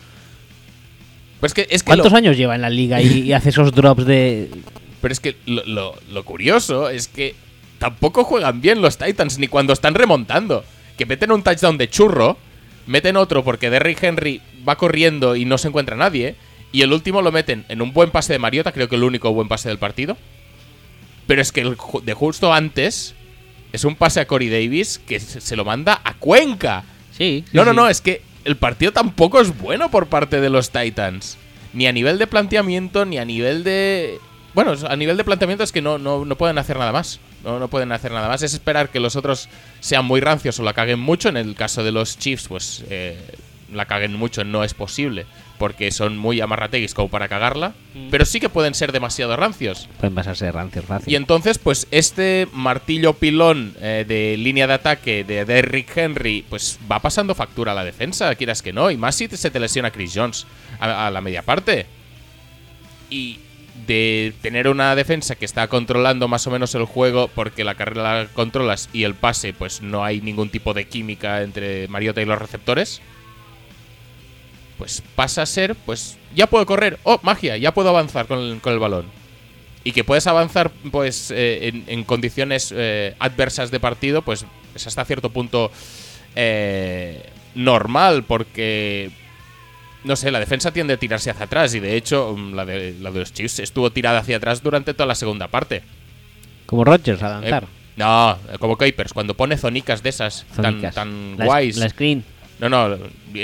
Pues que es que ¿Cuántos lo, años lleva en la liga y, y hace esos drops de. Pero es que lo, lo- lo curioso es que tampoco juegan bien los Titans ni cuando están remontando. Que meten un touchdown de churro, meten otro porque Derrick Henry va corriendo y no se encuentra nadie. Y el último lo meten en un buen pase de Mariota, creo que el único buen pase del partido. Pero es que el de justo antes es un pase a Corey Davis que se se lo manda a Cuenca. Sí. sí, No, no, sí. no, es que el partido tampoco es bueno por parte de los Titans. Ni a nivel de planteamiento, ni a nivel de... Bueno, a nivel de planteamiento es que no, no, no pueden hacer nada más. No, no pueden hacer nada más. Es esperar que los otros sean muy rancios o la caguen mucho. En el caso de los Chiefs, pues eh, la caguen mucho no es posible. Porque son muy amarrateguis como para cagarla. Pero sí que pueden ser demasiado rancios. Pueden pasarse de rancios fácil. Y entonces, pues este martillo pilón eh, de línea de ataque de Derrick Henry, pues va pasando factura a la defensa, quieras que no. Y más si te- se te lesiona Chris Jones a, a la media parte. Y de tener una defensa que está controlando más o menos el juego, porque la carrera la controlas y el pase, pues no hay ningún tipo de química entre Mariota y los receptores. Pues pasa a ser, pues ya puedo correr. Oh, magia, ya puedo avanzar con el- con el balón y que puedes avanzar pues eh, en, condiciones eh, adversas de partido, pues es hasta cierto punto eh, normal, porque no sé, la defensa tiende a tirarse hacia atrás y de hecho mm, la de, la de los Chiefs estuvo tirada hacia atrás durante toda la segunda parte. Como Rodgers a Eh, no, eh, como Capers, cuando pone zonicas de esas tan, Zonicas. tan La- guays. La screen. No, no,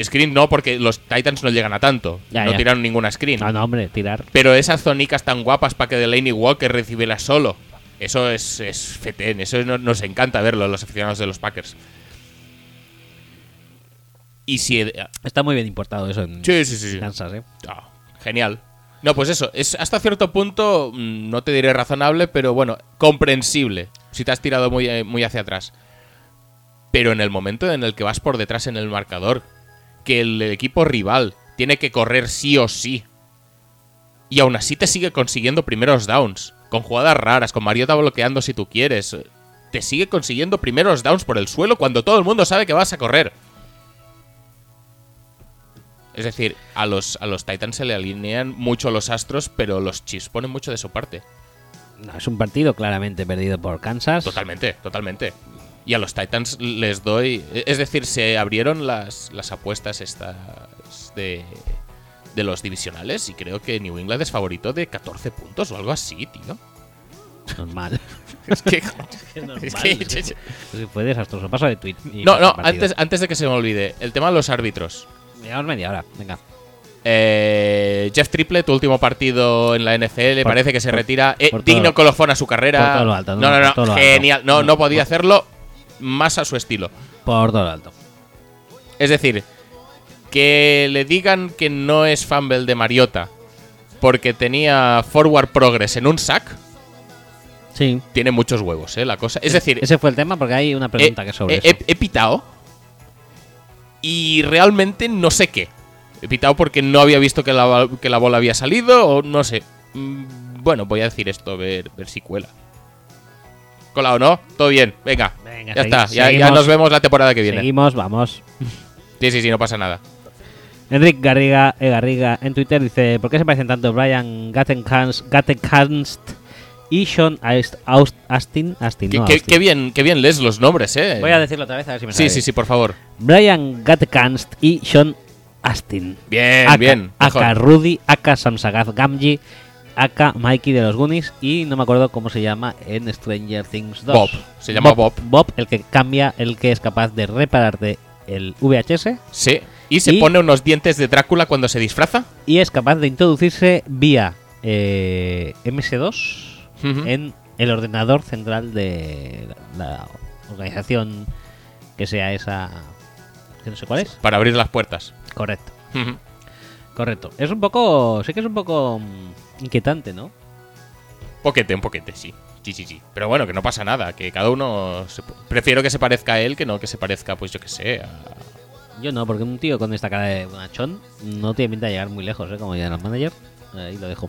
screen no, porque los Titans no llegan a tanto. Ya, no ya. tiraron ninguna screen. No, no, hombre, tirar. Pero esas zonicas tan guapas para que Delaney Walker recibiera solo. Eso es, es fetén, eso no- nos encanta verlo los aficionados de los Packers. Y si... Está muy bien importado eso en Sí, sí, sí. Kansas, ¿eh? Ah, genial. No, pues eso, es hasta cierto punto, mm, no te diré razonable, pero bueno, comprensible. Si te has tirado muy, eh, muy hacia atrás. Pero en el momento en el que vas por detrás en el marcador, que el equipo rival tiene que correr sí o sí, y aún así te sigue consiguiendo primeros downs, con jugadas raras, con Mariota bloqueando si tú quieres, te sigue consiguiendo primeros downs por el suelo cuando todo el mundo sabe que vas a correr. Es decir, a los, a los Titans se le alinean mucho los astros, pero los Chiefs ponen mucho de su parte. No, es un partido claramente perdido por Kansas. Totalmente, totalmente. Y a los Titans les doy. Es decir, se abrieron las, las apuestas estas de, de los divisionales y creo que New England es favorito de 14 puntos o algo así, tío. Normal. Es que. es normal. es que- Sí, fue desastroso. Paso de tweet. no, no, antes, antes de que se me olvide, el tema de los árbitros. Llevamos media hora. Venga. Eh, Jeff Triplett, tu último partido en la NFL, Por- parece que se por- retira. Eh, digno colofón a su carrera. por todo lo alto, no, no, no, no, genial. No, No, podía hacerlo más a su estilo. Por todo lo alto. Es decir, que le digan que no es fumble de Mariota porque tenía forward progress en un sack, Sí. tiene muchos huevos, ¿eh? La cosa. Es decir, Ese fue el tema porque hay una pregunta he, que sobre he- eso. he- he pitado y realmente no sé qué. He pitado porque no había visto que la, que la bola había salido o no sé. Mm, Bueno, voy a decir esto, ver, ver si cuela. ¿Cola o no? Todo bien, venga. Venga, ya está, ya, ya nos vemos la temporada que viene. Seguimos, vamos. Sí, sí, sí, no pasa nada. Enric Garriga, eh, Garriga en Twitter dice: ¿Por qué se parecen tanto Brian Gattenkanst, Gattenkanst y Sean Astin? Astin, Qué, no, qué- Austin. qué bien, qué bien lees los nombres, eh. Voy a decirlo otra vez a ver si me Sí, sale. sí, sí, por favor. Brian Gattenkanst y Sean Astin. Bien, Aka, bien. mejor. Aka Rudy, Aka Samsagath Gamji, Aka Mikey de los Goonies y no me acuerdo cómo se llama en Stranger Things 2. Bob, se llama Bob. Bob, el que cambia, el que es capaz de repararte el VHS Sí. Y se Y- pone unos dientes de Drácula cuando se disfraza. y es capaz de introducirse vía eh, MS2 En el ordenador central de la, organización que sea esa que no sé cuál es. Para abrir las puertas. Correcto, correcto. Es un poco, sé que es un poco inquietante, ¿no? Poquete, un poquete, sí. Sí, sí, sí. Pero bueno, que no pasa nada. Que cada uno. se- Prefiero que se parezca a él que no que se parezca, pues yo que sé. a- Yo no, porque un tío con esta cara de bonachón no tiene pinta de llegar muy lejos, ¿eh? Como general manager. Ahí lo dejo.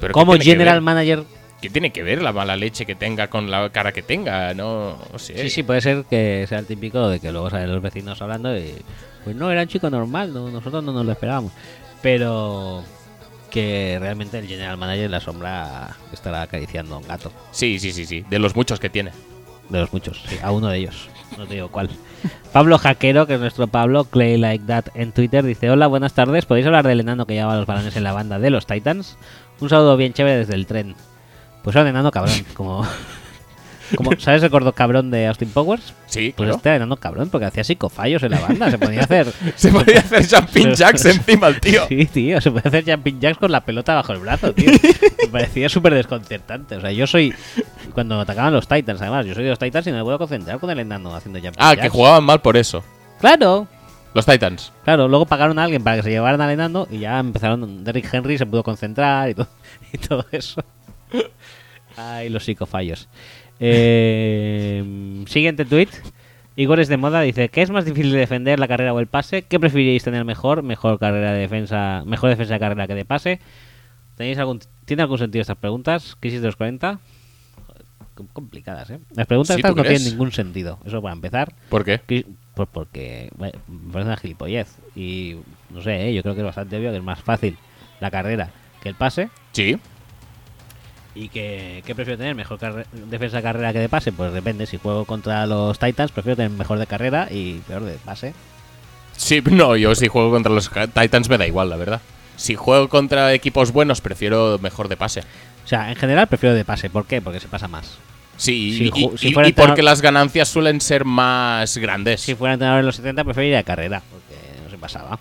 Pero ¿qué Como general manager, ¿Qué tiene que ver la mala leche que tenga con la cara que tenga? No, no sé. sí, sí, puede ser que sea el típico de que luego salen los vecinos hablando y. Pues no, era un chico normal, no, nosotros no nos lo esperábamos. Pero que realmente el general manager en la sombra estará acariciando a un gato. Sí, sí, sí, sí. De los muchos que tiene. De los muchos, sí, a uno de ellos. No te digo cuál. Pablo Jaquero, que es nuestro Pablo, Clay Like That en Twitter, dice: Hola, buenas tardes. ¿Podéis hablar del enano que llevaba los balones en la banda de los Titans? Un saludo bien chévere desde el tren. Pues era un enano cabrón, como. como ¿Sabes el gordo cabrón de Austin Powers? Sí, Pues claro. este enano cabrón, porque hacía psicofallos en la banda. Se ponía a hacer. Se podía hacer jumping jacks encima el tío. Sí, tío, se puede hacer jumping jacks con la pelota bajo el brazo, tío. Me parecía súper desconcertante. O sea, yo soy. Cuando atacaban los Titans, además, yo soy de los Titans y no me puedo concentrar con el enano haciendo jumping Ah, jacks. que jugaban mal por eso. Claro, Los Titans. claro. Luego pagaron a alguien para que se llevaran al enano y ya empezaron. Derrick Henry se pudo concentrar y todo, y todo eso. Ay, los psicofallos. Eh, siguiente tweet. Igor es de moda, dice, ¿qué es más difícil de defender, la carrera o el pase? ¿Qué preferiríais tener mejor? Mejor carrera de defensa, mejor defensa de carrera que de pase. ¿Tenéis algún, ¿Tiene algún sentido estas preguntas? Crisis de los 40. Joder, com- complicadas, ¿eh? Las preguntas Sí, estas ¿tú no crees? tienen ningún sentido. Eso para empezar. ¿Por qué? Pues porque bueno, me parece una gilipollez. Y no sé, ¿eh? yo creo que es bastante obvio que es más fácil la carrera que el pase. Sí. ¿Y que, qué prefiero tener? ¿Mejor defensa de carrera que de pase? Pues depende. Si juego contra los Titans, prefiero tener mejor de carrera y peor de pase. Sí, no, yo si juego contra los Titans me da igual, la verdad. Si juego contra equipos buenos, prefiero mejor de pase. O sea, en general prefiero de pase. ¿Por qué? Porque se pasa más. Sí, Si y, si porque las ganancias suelen ser más grandes. Si fuera entrenador en los 70, preferiría de carrera. Porque no se pasaba.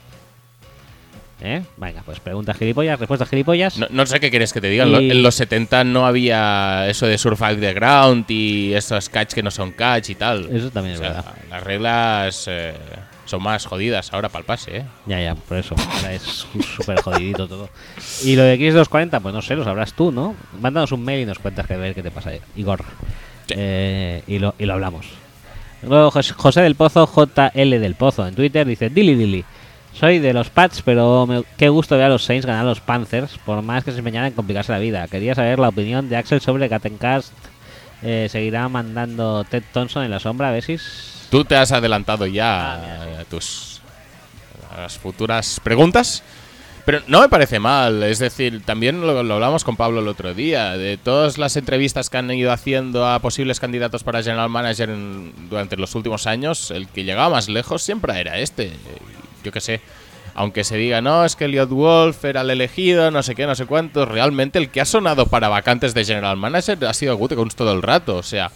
¿Eh? Venga, pues preguntas gilipollas, respuestas gilipollas. No, no sé qué quieres que te diga. En lo- Y- En los 70 no había eso de survive the ground y esos catch que no son catch y tal. Eso también es O sea, verdad. Las reglas eh, son más jodidas ahora para el pase, ¿eh? Ya, ya, por eso. Ahora es súper jodidito todo. Y lo de X 240, pues no sé, lo sabrás tú, ¿no? Mándanos un mail y nos cuentas que ver qué te pasa, Igor. Sí. Eh, y, lo, y lo hablamos. Luego Jos- José del Pozo, JL del Pozo, en Twitter, dice: Dili Dili. Soy de los Pats, pero me- qué gusto ver a los Saints ganar a los Panthers, por más que se empeñaran en complicarse la vida. Quería saber la opinión de Axel sobre Gattencast. Eh, ¿Seguirá mandando Ted Thompson en la sombra a ver si Tú te has adelantado ya Ah, mira, a tus a las futuras preguntas. Pero no me parece mal, es decir, también lo, lo hablamos con Pablo el otro día, de todas las entrevistas que han ido haciendo a posibles candidatos para General Manager en- durante los últimos años, el que llegaba más lejos siempre era este. Yo qué sé, aunque se diga, no, es que Elliot Wolf era el elegido, no sé qué, no sé cuánto, realmente el que ha sonado para vacantes de General Manager ha sido Gutekunst todo el rato, o sea,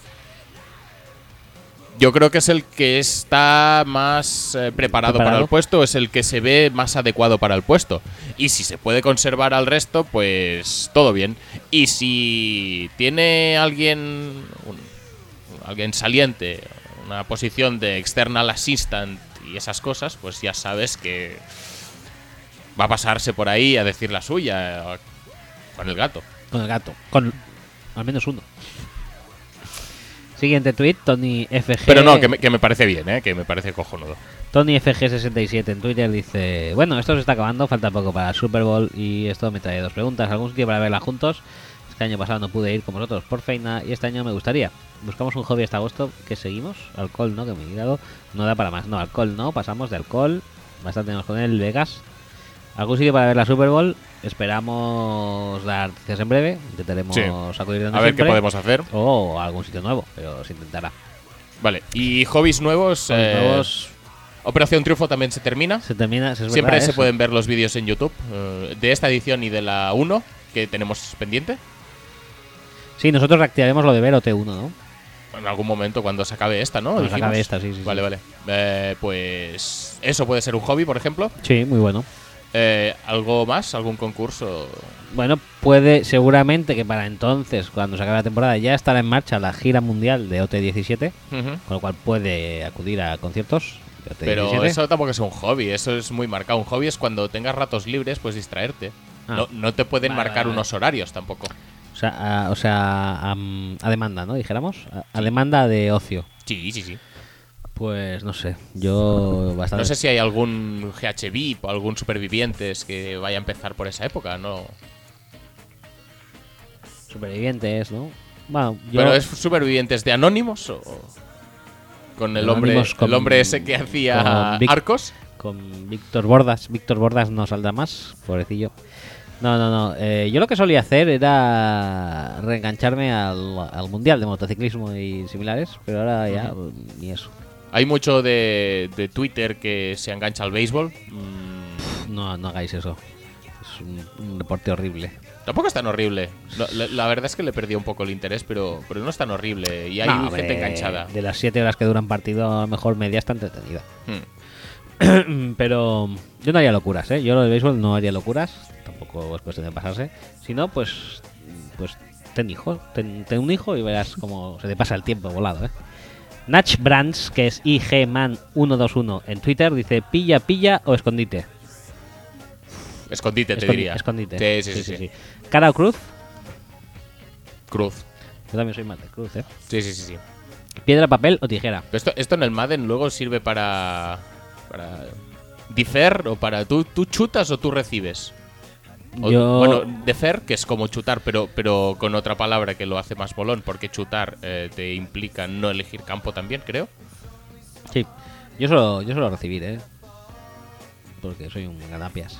yo creo que es el que está más eh, preparado, para el puesto, es el que se ve más adecuado para el puesto. Y si se puede conservar al resto, pues todo bien. Y si tiene alguien, un- alguien saliente, una posición de external assistant y esas cosas, pues ya sabes que va a pasarse por ahí a decir la suya con el gato. Con el gato. Con al menos uno. Siguiente tweet, Tony FG. Pero no, que me, que me parece bien, ¿eh? que me parece cojonudo. Tony FG67 en Twitter dice: Bueno, esto se está acabando, falta poco para el Super Bowl y esto me trae dos preguntas. ¿Algún sitio para verla juntos? Este año pasado no pude ir con vosotros por feina y este año me gustaría. Buscamos un hobby hasta agosto. ¿Qué seguimos? Alcohol, ¿no? Que me he mirado. No da para más. No, alcohol no. Pasamos de alcohol. Bastante tenemos con el Vegas. ¿Algún sitio para ver la Super Bowl? Esperamos dar noticias en breve. Intentaremos Sí. acudir donde A ver qué podemos hacer. O algún sitio nuevo, pero se intentará. Vale, y hobbies nuevos. Eh, nuevos Operación Triunfo también se termina. se termina. es Siempre verdad se eso. pueden ver los vídeos en YouTube eh, de esta edición y de la 1 que tenemos pendiente. Sí, nosotros reactivaremos lo de ver OT1, ¿no? En algún momento cuando se acabe esta, ¿no? Cuando se acabe esta, sí, sí. Vale, vale. Eh, pues eso puede ser un hobby, por ejemplo. Sí, muy bueno. Eh, ¿Algo más? ¿Algún concurso? Bueno, puede seguramente que para entonces, cuando se acabe la temporada, ya estará en marcha la gira mundial de OT17, Ujú. con lo cual puede acudir a conciertos de OT17. Pero eso tampoco es un hobby, eso es muy marcado. Un hobby es cuando tengas ratos libres, pues distraerte. Ah. No, no te pueden Vale, marcar vale, unos horarios tampoco. O sea, a, o sea, a, a demanda, ¿no? Dijéramos. A, a demanda de ocio. Sí, sí, sí. Pues no sé, yo bastante... No sé si hay algún GH VIP o algún supervivientes que vaya a empezar por esa época, ¿no? Supervivientes, ¿no? Bueno, yo... ¿Pero es supervivientes de Anónimos o con el hombre, con- el hombre ese que hacía con Vic- arcos? con Víctor Bordas. Víctor Bordas no saldrá más, pobrecillo. No, no, no. eh, yo lo que solía hacer era reengancharme al, al mundial de motociclismo y similares, pero ahora ya ni eso. Hay mucho de, de Twitter que se engancha al béisbol. Mm, No, no hagáis eso. Es un, un deporte horrible. tampoco es tan horrible. La, la verdad es que le perdí un poco el interés, pero, pero no es tan horrible. Y hay No, gente hombre, enganchada. De las 7 horas que duran partido, a lo mejor media está entretenida. Mm. Pero yo no haría locuras, ¿eh? Yo lo del béisbol no haría locuras. Tampoco es cuestión de pasarse. Si no, pues, pues ten hijo. Ten, ten un hijo y verás cómo se te pasa el tiempo volado, ¿eh? Nach Brands, que es IGMan121 en Twitter, dice pilla, pilla o escondite. Escondite, te diría. Escondite. Sí, sí, sí. sí. Cara o cruz. Cruz. Yo también soy más de cruz, ¿eh? Sí, sí, sí, sí. Piedra, papel o tijera. Pero esto, esto en el Madden luego sirve para. para. Defer o para. ¿Tú, tú chutas o tú recibes? O- Yo- Bueno, defer, que es como chutar, pero, pero con otra palabra que lo hace más bolón, porque chutar eh, te implica no elegir campo también, creo. Sí. Yo solo, yo suelo recibir, ¿eh? Porque soy un ganapias.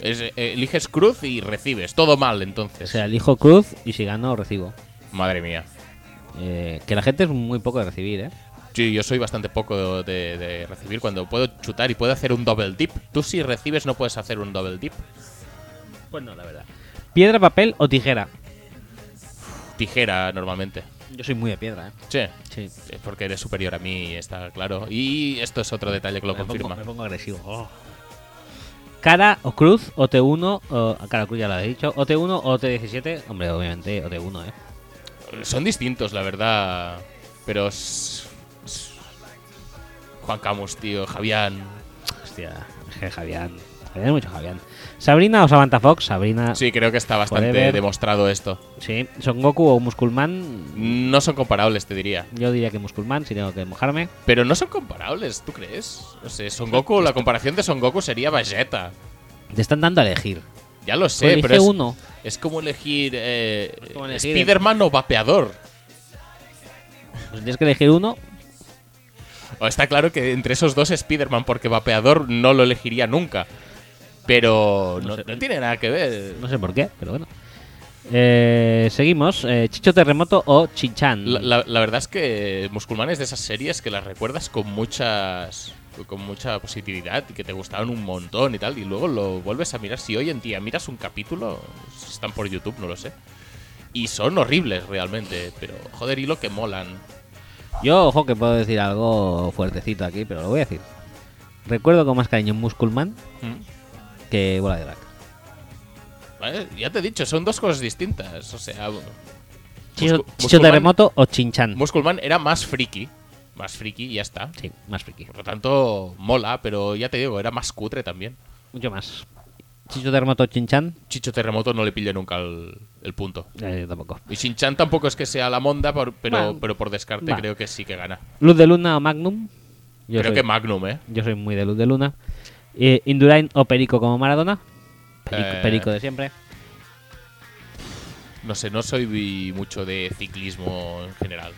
Es, eh, eliges cruz y recibes. Todo mal, O entonces. sea, elijo cruz y si gano, recibo. Madre mía. Eh, que la gente es muy poco de recibir, ¿eh? Sí, yo soy bastante poco de, de recibir cuando puedo chutar y puedo hacer un double dip. Tú si recibes no puedes hacer un double dip. Pues no, la verdad. Piedra, papel o tijera. Tijera normalmente. Yo soy muy de piedra, ¿eh? Sí. Sí. Es porque eres superior a mí, está claro. Y esto es otro detalle que lo me, pongo, confirma. me pongo agresivo. Oh. Cara o cruz, o T1, o, cara o cruz ya lo he dicho, o T1 o T17, hombre, obviamente, o T1, ¿eh? Son distintos, la verdad. Pero Juan Camus, tío, Javián. Hostia, Javián. Javián es mucho Javián. Sabrina o Samantha Fox, Sabrina. Sí, creo que está bastante Forever. demostrado esto. Sí. Son Goku o Musculman. No son comparables, te diría. Yo diría que Musculman, si tengo que mojarme. Pero no son comparables, ¿tú crees? No sé, Son Goku, la comparación de Son Goku sería Vegeta. Te están dando a elegir. Ya lo Pues sé, elige pero es, uno. es como elegir, eh, como elegir- Spider-Man o Vapeador. Pues tienes que elegir uno. O está claro que entre esos dos Spider-Man, porque Vapeador no lo elegiría nunca. Pero No no, sé. no tiene nada que ver. No sé por qué, pero bueno. Eh, seguimos. eh, Chicho Terremoto o Chinchan. La, la- la verdad es que Musculman es de esas series que las recuerdas con muchas con mucha positividad y que te gustaban un montón y tal y luego lo vuelves a mirar si hoy en día miras un capítulo están por YouTube no lo sé y son horribles realmente pero joder y lo que molan Yo, ojo, que puedo decir algo fuertecito aquí, pero lo voy a decir. Recuerdo con más cariño Musculman ¿Mm? Que Bola de Drag. ¿Vale? ya te he dicho son dos cosas distintas o sea Chicho, Terremoto o Chinchan. Musculman era más friki más friki y ya está sí, más friki. por lo tanto mola pero ya te digo era más cutre también Mucho más. Chicho Terremoto o Chinchan. Chicho Terremoto no le pillé nunca el, el punto Eh, tampoco. Y Shin-Chan tampoco es que sea la monda, pero, Bueno, pero por descarte creo que sí que gana. Luz de Luna o Magnum. Yo creo soy, que Magnum, ¿eh? yo soy muy de Luz de Luna. Eh, Indurain o Perico como Maradona. Perico, Eh. Perico de siempre. No sé, no soy mucho de ciclismo en general.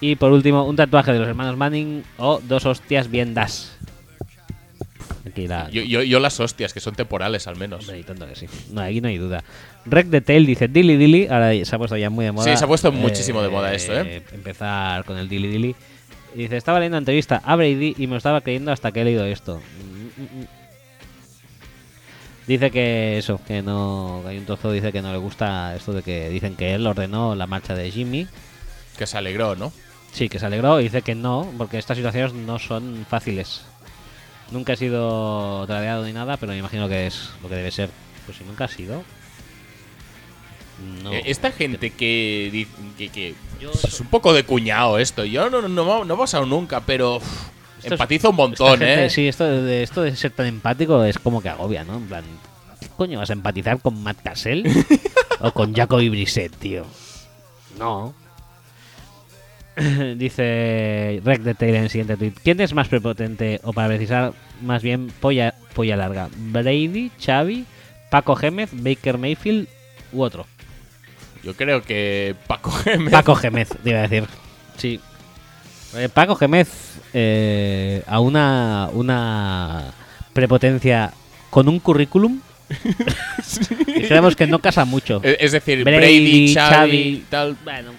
Y por último, un tatuaje de los hermanos Manning o dos hostias bien das. Aquí la. Yo, yo, yo las hostias, que son temporales al menos. Hombre, tonto que sí. No, aquí no hay duda. Rec de Tail dice Dilly Dilly. Ahora se ha puesto ya muy de moda. Sí, se ha puesto muchísimo de moda esto, ¿eh? Empezar con el Dilly Dilly. Y dice: Estaba leyendo entrevista a Brady y me lo estaba creyendo hasta que he leído esto. Dice que eso, que no. que hay un trozo, dice que no le gusta esto de que dicen que él ordenó la marcha de Jimmy. Que se alegró, ¿no? Sí, que se alegró y dice que no, porque estas situaciones no son fáciles. Nunca he sido tradeado ni nada, pero me imagino que es lo que debe ser. Pues si nunca ha sido. No. Eh, Esta gente que, que, que- es so- un poco de cuñado esto. Yo no, no, no, no he pasado nunca, pero Esto es- empatizo un Esta montón, gente- ¿eh? Sí, esto de, esto de ser tan empático es como que agobia, ¿no? En plan, ¿qué coño vas a empatizar con Matt Cassell o con Jacoby Brissett, tío? No. Dice Rec de Taylor en el siguiente tweet. ¿Quién es más prepotente o para precisar más bien polla, polla larga? ¿Brady, Xavi, Paco Gémez, Baker Mayfield u otro? Yo creo que Paco Gémez. Paco Gémez, te iba a decir. Sí. Eh, Paco Gémez eh, a una, una prepotencia con un currículum Dijéramos que no casa mucho. E- Es decir, Brady, Brady, Xavi, Xavi. tal. Bueno,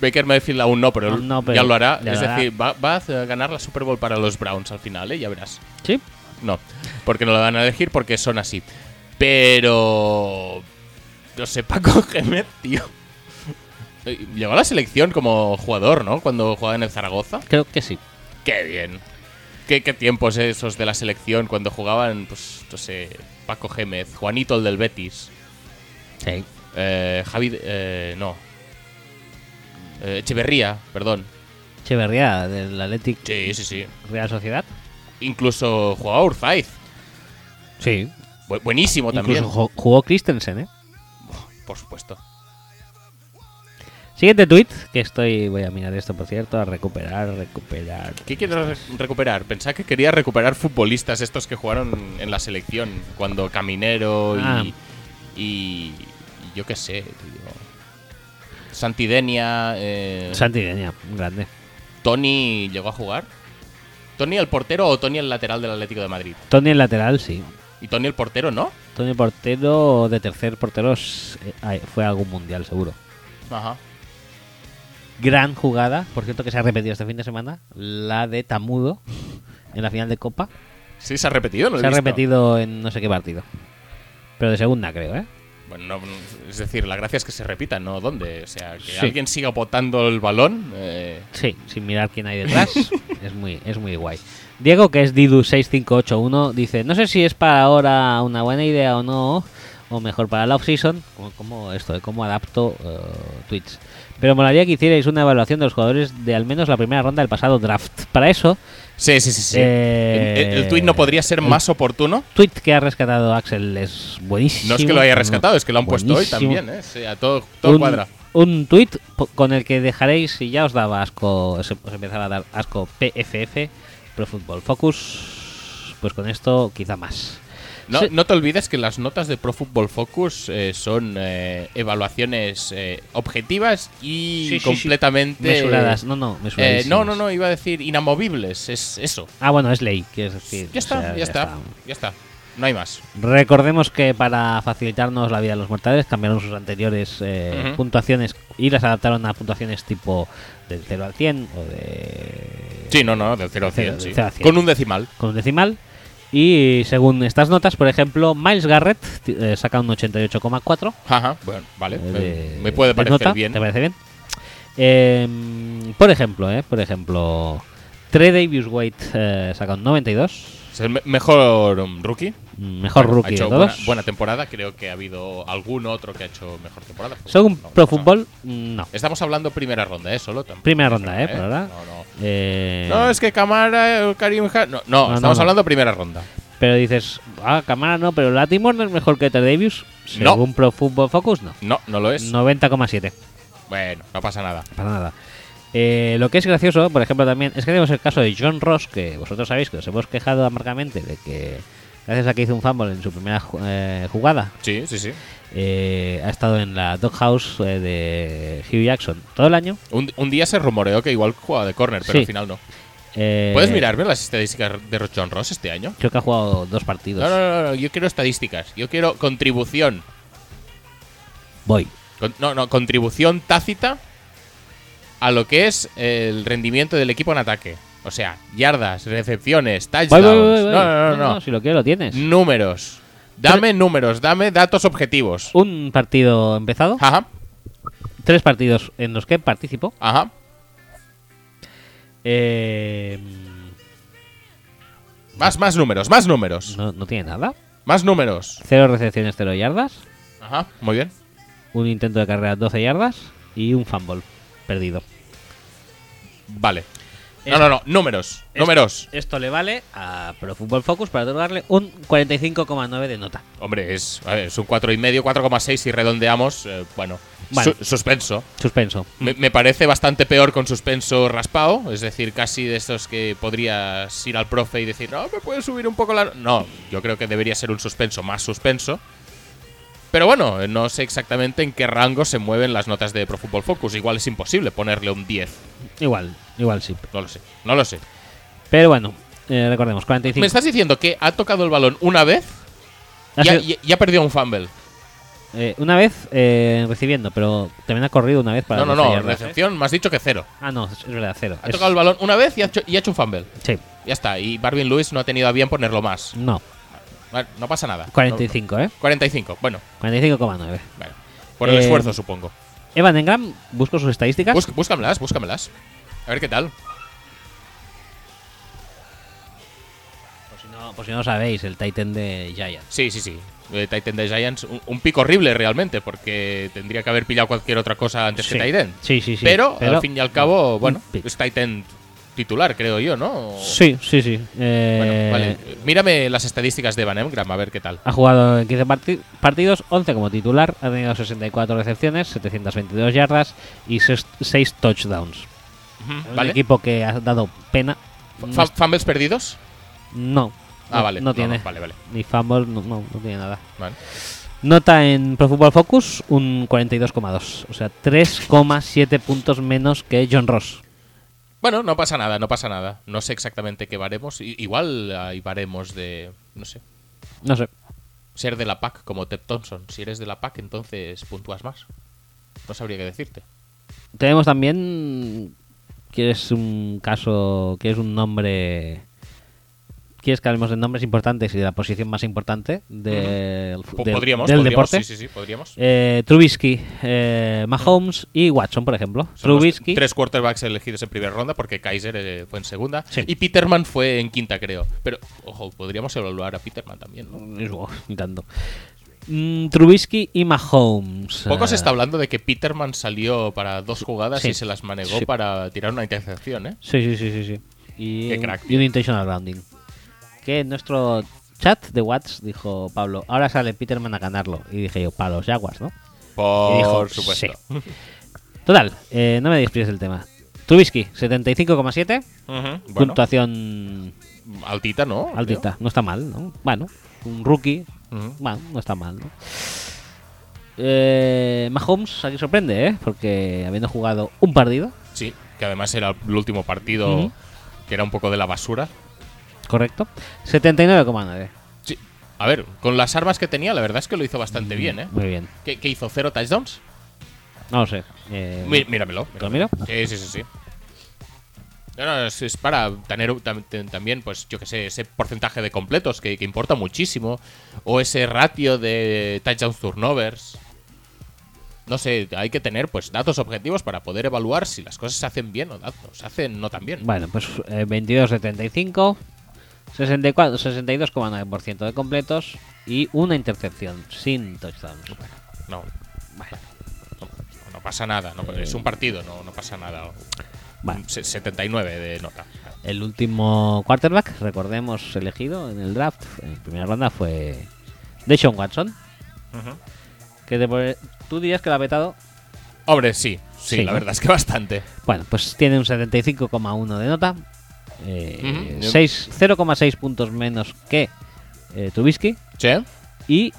Baker Mayfield aún no, pero, Aún no, pero ya lo hará. ya es lo hará. decir, va, va a ganar la Super Bowl para los Browns al final, ¿eh? Ya verás. sí. No, porque no lo van a elegir porque son así. Pero. No sé, Paco Gémez, tío. Eh, Llegó a la selección como jugador, ¿no? Cuando jugaba en el Zaragoza. Creo que sí. ¡Qué bien! ¿Qué, qué tiempos esos de la selección cuando jugaban, pues, no sé, Paco Gémez, Juanito el del Betis, Sí. eh, Javi. eh, no. Eh, Echeverría, perdón. Echeverría del Athletic Sí, sí, sí. Real Sociedad. Incluso jugaba Urzaiz. Sí. Bu- buenísimo también. Incluso ju- jugó Christensen, ¿eh? Por supuesto. Siguiente tweet, que estoy, voy a mirar esto por cierto, a recuperar, recuperar. ¿Qué quiero re- recuperar? Pensaba que quería recuperar futbolistas estos que jugaron en la selección. Cuando Caminero y. Ah. Y, y yo qué sé, tío. Santidenia. Eh, Santidenia, grande. Tony llegó a jugar. ¿Tony el portero o Tony el lateral del Atlético de Madrid? Tony el lateral, sí. Y Tony el portero, ¿no? Tony el portero de tercer portero eh, fue a algún mundial, seguro. Ajá. Gran jugada, por cierto que se ha repetido este fin de semana, la de Tamudo en la final de Copa. Sí, se ha repetido, ¿no? he se ha visto. repetido en no sé qué partido. Pero de segunda, creo, ¿eh? Bueno, no, es decir, la gracia es que se repita, ¿no? ¿Dónde? O sea, que Sí. alguien siga botando el balón. eh, Sí, sin mirar quién hay detrás. es muy es muy guay. Diego, que es Didu6581, dice, no sé si es para ahora una buena idea o no, o mejor para la off-season, como esto, de cómo adapto eh, tweets. Pero molaría que hicierais una evaluación de los jugadores de al menos la primera ronda del pasado draft. Para eso, Sí, sí, sí. sí. Eh, el, el tuit no podría ser más oportuno. tweet que ha rescatado Axel es buenísimo. No es que lo haya rescatado, es que lo han puesto hoy también, ¿eh? Sea, todo, todo un, cuadra. un tweet con el que dejaréis, si ya os daba asco, os empezaba a dar asco PFF, Pro Football Focus, pues con esto quizá más. No, Sí. no te olvides que las notas de Pro Football Focus eh, son eh, evaluaciones eh, objetivas y Sí, sí, completamente. Mesuradas, no, no, eh, mesuradas. no, no, no, iba a decir inamovibles, es eso. Ah, bueno, es ley, quiero decir. Ya o está, sea, ya, está, ya está. No hay más. Recordemos que para facilitarnos la vida a los mortales cambiaron sus anteriores eh, Ujú. puntuaciones y las adaptaron a puntuaciones tipo del 0 al 100 o de... Sí, no, no, del 0 a 100, Cero- sí. cero a cien. Con un decimal. con un decimal. Y según estas notas, por ejemplo, Miles Garrett eh, saca un 88,4. Ajá, bueno, vale. eh, me- de- me puede de parecer nota. bien. ¿Te parece bien? Em, por ejemplo, eh, por ejemplo, Trey Davis White eh, saca un 92. Es el me- mejor um, rookie. Mejor Bueno, ha rookie de hecho todos. buena, buena temporada. Creo que ha habido algún otro que ha hecho mejor temporada. Según No, Pro no. Football, mm, no. Estamos hablando primera ronda, ¿eh? Solo. Primera ronda, ¿eh? Por ahora. No, no. Eh, No, es que Camara, Karim Ha- No, no, no, estamos no. hablando primera ronda. Pero dices, ah, Camara no, pero Latimore no es mejor que Trey Davis. No. Según Pro Football Focus, no. No, no lo es. 90,7. Bueno, no pasa nada. Para nada. Eh, lo que es gracioso, por ejemplo, también es que tenemos el caso de John Ross, que vosotros sabéis que os hemos quejado amargamente de que, gracias a que hizo un fumble en su primera eh, jugada, Sí, sí, sí. Eh, ha estado en la doghouse eh, de Hugh Jackson todo el año. Un, un día se rumoreó que igual jugaba de corner, pero Sí. al final no. Eh, ¿Puedes mirarme las estadísticas de John Ross este año? Creo que ha jugado dos partidos. No, no, no, no, yo quiero estadísticas. Yo quiero contribución. Voy. Con- no, no, contribución tácita a lo que es el rendimiento del equipo en ataque. O sea, yardas, recepciones, touchdowns. voy, voy, voy. No, no, no, no. Si lo quieres, lo tienes. Números. Dame números, dame datos objetivos. Un partido empezado, Ajá, tres partidos en los que participó. ajá. Eh, Más, más números, más números. no, no tiene nada. Más números. Cero recepciones, cero yardas. Ajá, muy bien. Un intento de carrera, 12 yardas. Y un fumble perdido. Vale. No, Es- no, no, números, números. Esto le vale a Pro Football Focus para otorgarle un 45,9 de nota. Hombre, es, a ver, es un 4,5, 4,6 si redondeamos. eh, bueno, Bueno. su- suspenso. Suspenso. Me, me parece bastante peor con suspenso raspado, es decir, casi de estos que podrías ir al profe y decir, no, me puedes subir un poco la... No, yo creo que debería ser un suspenso más suspenso. Pero bueno, no sé exactamente en qué rango se mueven las notas de Pro Football Focus. Igual es imposible ponerle un 10. Igual, igual sí. No lo sé, no lo sé. Pero bueno, eh, recordemos, 45. ¿Me estás diciendo que ha tocado el balón una vez Ha ya- ya perdió un fumble. eh, una vez eh, recibiendo, pero también ha corrido una vez para No, no, 12 no. yardas, ¿eh? Recepción, me has dicho que cero. Ah, no, es verdad, cero. Ha Es- tocado el balón una vez y ha hecho, y ha hecho un fumble. Sí, Ya está. Y Marvin Lewis no ha tenido a bien ponerlo más. no. Vale, No pasa nada. 45, ¿eh? No- 45. Bueno, 45,9. bueno. Por el Eh, esfuerzo, supongo. Evan Engram, busco sus estadísticas. Bus- búscamelas, búscamelas. A ver qué tal. Por si, no, por si no sabéis, el Titan de Giants. Sí, sí, sí. Titan de Giants, un, un pico horrible realmente, porque tendría que haber pillado cualquier otra cosa antes Sí. que Titan. Sí, sí, sí. pero, al fin y al cabo, bueno, es Titan titular, creo yo, ¿no? Sí, sí, sí. Eh, Bueno, vale. Mírame las estadísticas de Van Engram, a ver qué tal. Ha jugado en 15 parti- partidos, 11 como titular, ha tenido 64 recepciones, 722 yardas y 6 touchdowns. Ujú, Un ¿Vale? equipo que ha dado pena. No, Fa- ¿Fumbles perdidos? no, Ah, no- vale. no tiene. Vale, vale. Ni fumble, no, no, no tiene nada. Vale. Nota en Pro Football Focus un 42,2. O sea, 3,7 puntos menos que John Ross. Bueno, no pasa nada, no pasa nada. No sé exactamente qué baremos. I- Igual hay baremos de, no sé, No sé. ser de la PAC como Ted Thompson. Si eres de la PAC, entonces puntúas más. No sabría qué decirte. Tenemos también. ¿Quieres un caso? ¿Quieres un nombre? ¿Quieres que hablemos de nombres importantes y de la posición más importante del, Po- del- podríamos, del podríamos, deporte? sí, sí, sí, podríamos. Eh, Trubisky, eh, Mahomes y Watson, por ejemplo. Son Trubisky. tres quarterbacks elegidos en primera ronda porque Kaiser eh, fue en segunda Sí. y Peterman fue en quinta, creo. Pero, ojo, podríamos evaluar a Peterman también, ¿no? Ni tanto. Mm, Trubisky y Mahomes. Poco se está hablando de que Peterman salió para dos jugadas Sí. y se las manegó Sí. para tirar una intercepción, ¿eh? Sí, sí, sí, sí. sí. Y, Qué crack, y un intentional grounding. Que en nuestro chat de Watts dijo Pablo, ahora sale Peterman a ganarlo. Y dije yo, para los Jaguars, ¿no? Por Y dijo, supuesto. Total, eh, no me despides del tema. Trubisky, 75,7. Ujú, Bueno, Puntuación altita, ¿no? altita. No está mal, ¿no? Bueno, un rookie. Bueno, no está mal, ¿no? Eh, Mahomes aquí sorprende, ¿eh? Porque habiendo jugado un partido, Sí, que además era el último partido que era un poco de la basura. Correcto, 79,9. Sí. A ver, con las armas que tenía, la verdad es que lo hizo bastante bien, ¿eh? Muy bien. ¿Qué, qué hizo? ¿Cero touchdowns? No lo sé. Eh, Mí- míramelo. ¿Lo miro? Sí, sí, sí, sí. No, no, es, es para tener tam- tam- también, pues, yo que sé, ese porcentaje de completos que, que importa muchísimo. O ese ratio de touchdowns turnovers. No sé, hay que tener, pues, datos objetivos para poder evaluar si las cosas se hacen bien o da- o se hacen no tan bien. Bueno, pues eh, 22-75, 64 62,9% de completos y una intercepción sin touchdowns. No, Bueno, no, no pasa nada. no- es un partido, no, no pasa nada. Se- 79 de nota. el último quarterback, recordemos, elegido en el draft en primera ronda fue Deshaun Watson. Ujú. Que te pone- tú dirías que lo ha vetado. Hombre, sí, sí, Sí, la verdad es que bastante. Bueno, pues tiene un 75,1 de nota. Eh, Ujú. seis- 0,6 puntos menos que eh, Trubisky. ¿Sí? Y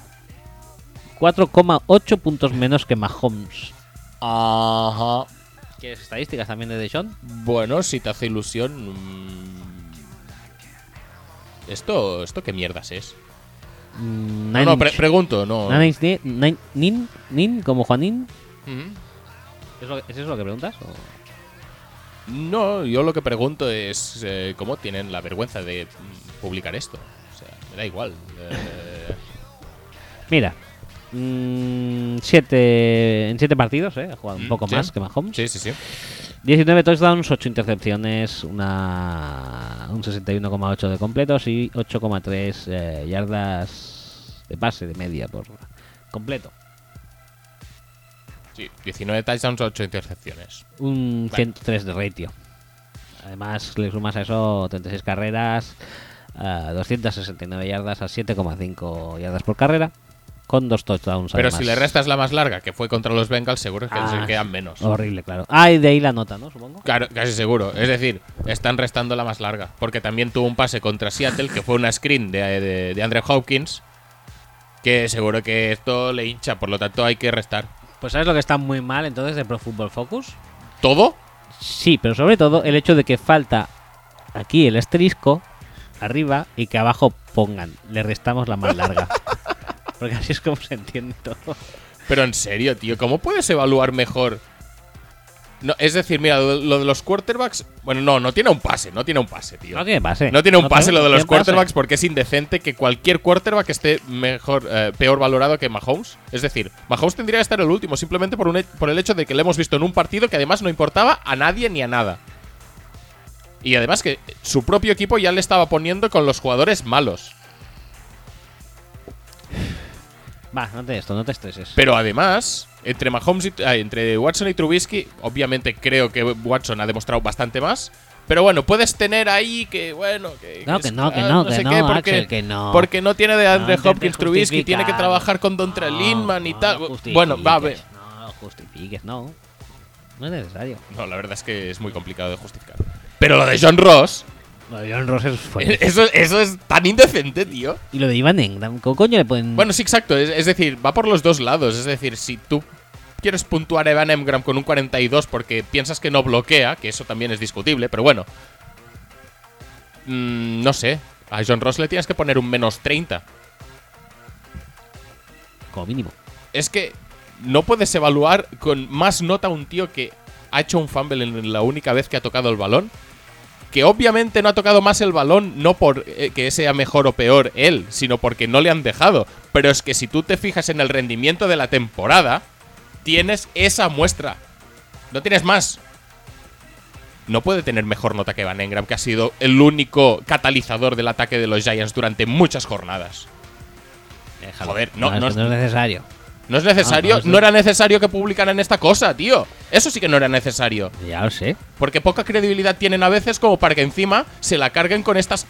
4,8 puntos menos que Mahomes. Ajá. ¿Quieres estadísticas también de Deshaun? Bueno, si te hace ilusión. mm, ¿Esto, ¿Esto qué mierdas es? Mm, No, no, pre- pregunto, no. nine inch ni- nine- nin, nin, como Juanín. Ujú. ¿Es, lo- ¿Es eso lo que preguntas? o? No, yo lo que pregunto es eh, cómo tienen la vergüenza de mm, publicar esto. O sea, me da igual. Eh, Mira, mm, siete, en 7 partidos, ¿eh? Ha jugado un Mm, poco sí. más que Mahomes. sí, sí, sí. 19 touchdowns, 8 intercepciones, una, un 61,8 de completos y 8,3 eh, yardas de pase de media por completo. Sí, 19 touchdowns, 8 intercepciones. Un Vale. 103 de ratio. Además, le sumas a eso 36 carreras, a 269 yardas a 7,5 yardas por carrera, con dos touchdowns. Pero además. si le restas la más larga, que fue contra los Bengals, seguro que Ah, se quedan menos. Horrible, claro. Ah, y de ahí la nota, ¿no? Supongo. Claro, casi seguro. Es decir, están restando la más larga. Porque también tuvo un pase contra Seattle, que fue una screen de, de, de Andre Hopkins. Que seguro que esto le hincha, por lo tanto hay que restar. Pues ¿sabes lo que está muy mal entonces de Pro Football Focus? ¿Todo? Sí, pero sobre todo el hecho de que falta aquí el asterisco arriba y que abajo pongan, le restamos la más larga. Porque así es como se entiende todo. Pero en serio, tío, ¿cómo puedes evaluar mejor? No, es decir, mira, lo, lo de los quarterbacks. Bueno, no, no tiene un pase, no tiene un pase, tío. No tiene pase. No tiene un pase lo de los pase. quarterbacks porque es indecente que cualquier quarterback esté mejor, eh, peor valorado que Mahomes. Es decir, Mahomes tendría que estar el último simplemente por, un por el hecho de que le hemos visto en un partido que además no importaba a nadie ni a nada. Y además que su propio equipo ya le estaba poniendo con los jugadores malos. Va, no te esto, no te estreses. Pero además, entre Mahomes y, ah, entre Watson y Trubisky, obviamente creo que Watson ha demostrado bastante más. Pero bueno, puedes tener ahí que, bueno, que. No, que es- no, que ah, no, que sé no, qué, porque, Axel, que no. Porque no tiene de Andre No Hopkins Trubisky, tiene que trabajar con Dontre No, Lindman y no tal. Bueno, va a ver. No justifiques, no. No es necesario. No, la verdad es que es muy complicado de justificar. Pero lo de John Ross, Lo de John Ross es fuerte. eso, eso es tan indecente, tío. y lo de Ivan Engram, ¿cómo coño le pueden.? Bueno, sí, exacto. Es, es decir, va por los dos lados. Es decir, si tú quieres puntuar a Evan Engram con un 42 porque piensas que no bloquea, que eso también es discutible, pero bueno. Mm, no sé. A John Ross le tienes que poner un menos 30. como mínimo. Es que no puedes evaluar con más nota a un tío que ha hecho un fumble en la única vez que ha tocado el balón. Que obviamente no ha tocado más el balón, no por eh, que sea mejor o peor él, sino porque no le han dejado. Pero es que si tú te fijas en el rendimiento de la temporada, tienes esa muestra. No tienes más. No puede tener mejor nota que Van Engram, que ha sido el único catalizador del ataque de los Giants durante muchas jornadas. Déjalo. Joder, no- es no es necesario. No es necesario, No, no, no, era necesario que publicaran esta cosa, tío. Eso sí que no era necesario. Ya lo sé. Porque poca credibilidad tienen a veces como para que encima se la carguen con estas...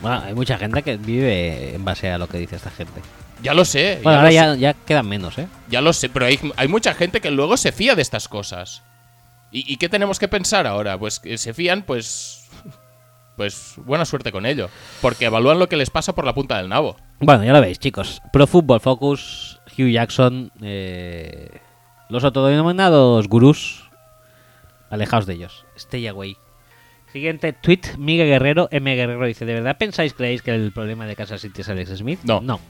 Bueno, hay mucha gente que vive en base a lo que dice esta gente. Ya lo sé, Bueno, ya, ahora ya, sé, ya quedan menos, ¿eh? ya lo sé, pero hay, hay mucha gente que luego se fía de estas cosas. ¿Y, y qué tenemos que pensar ahora? Pues que se fían, pues... Pues buena suerte con ello. Porque evalúan lo que les pasa por la punta del nabo. Bueno, ya lo veis, chicos. Pro Football Focus, Hugh Jackson, eh, los autodenominados gurús, alejaos de ellos. Stay away. Siguiente tweet, Miguel Guerrero, M. Guerrero dice, ¿de verdad pensáis, creéis que el problema de Kansas City es Alex Smith? No. No.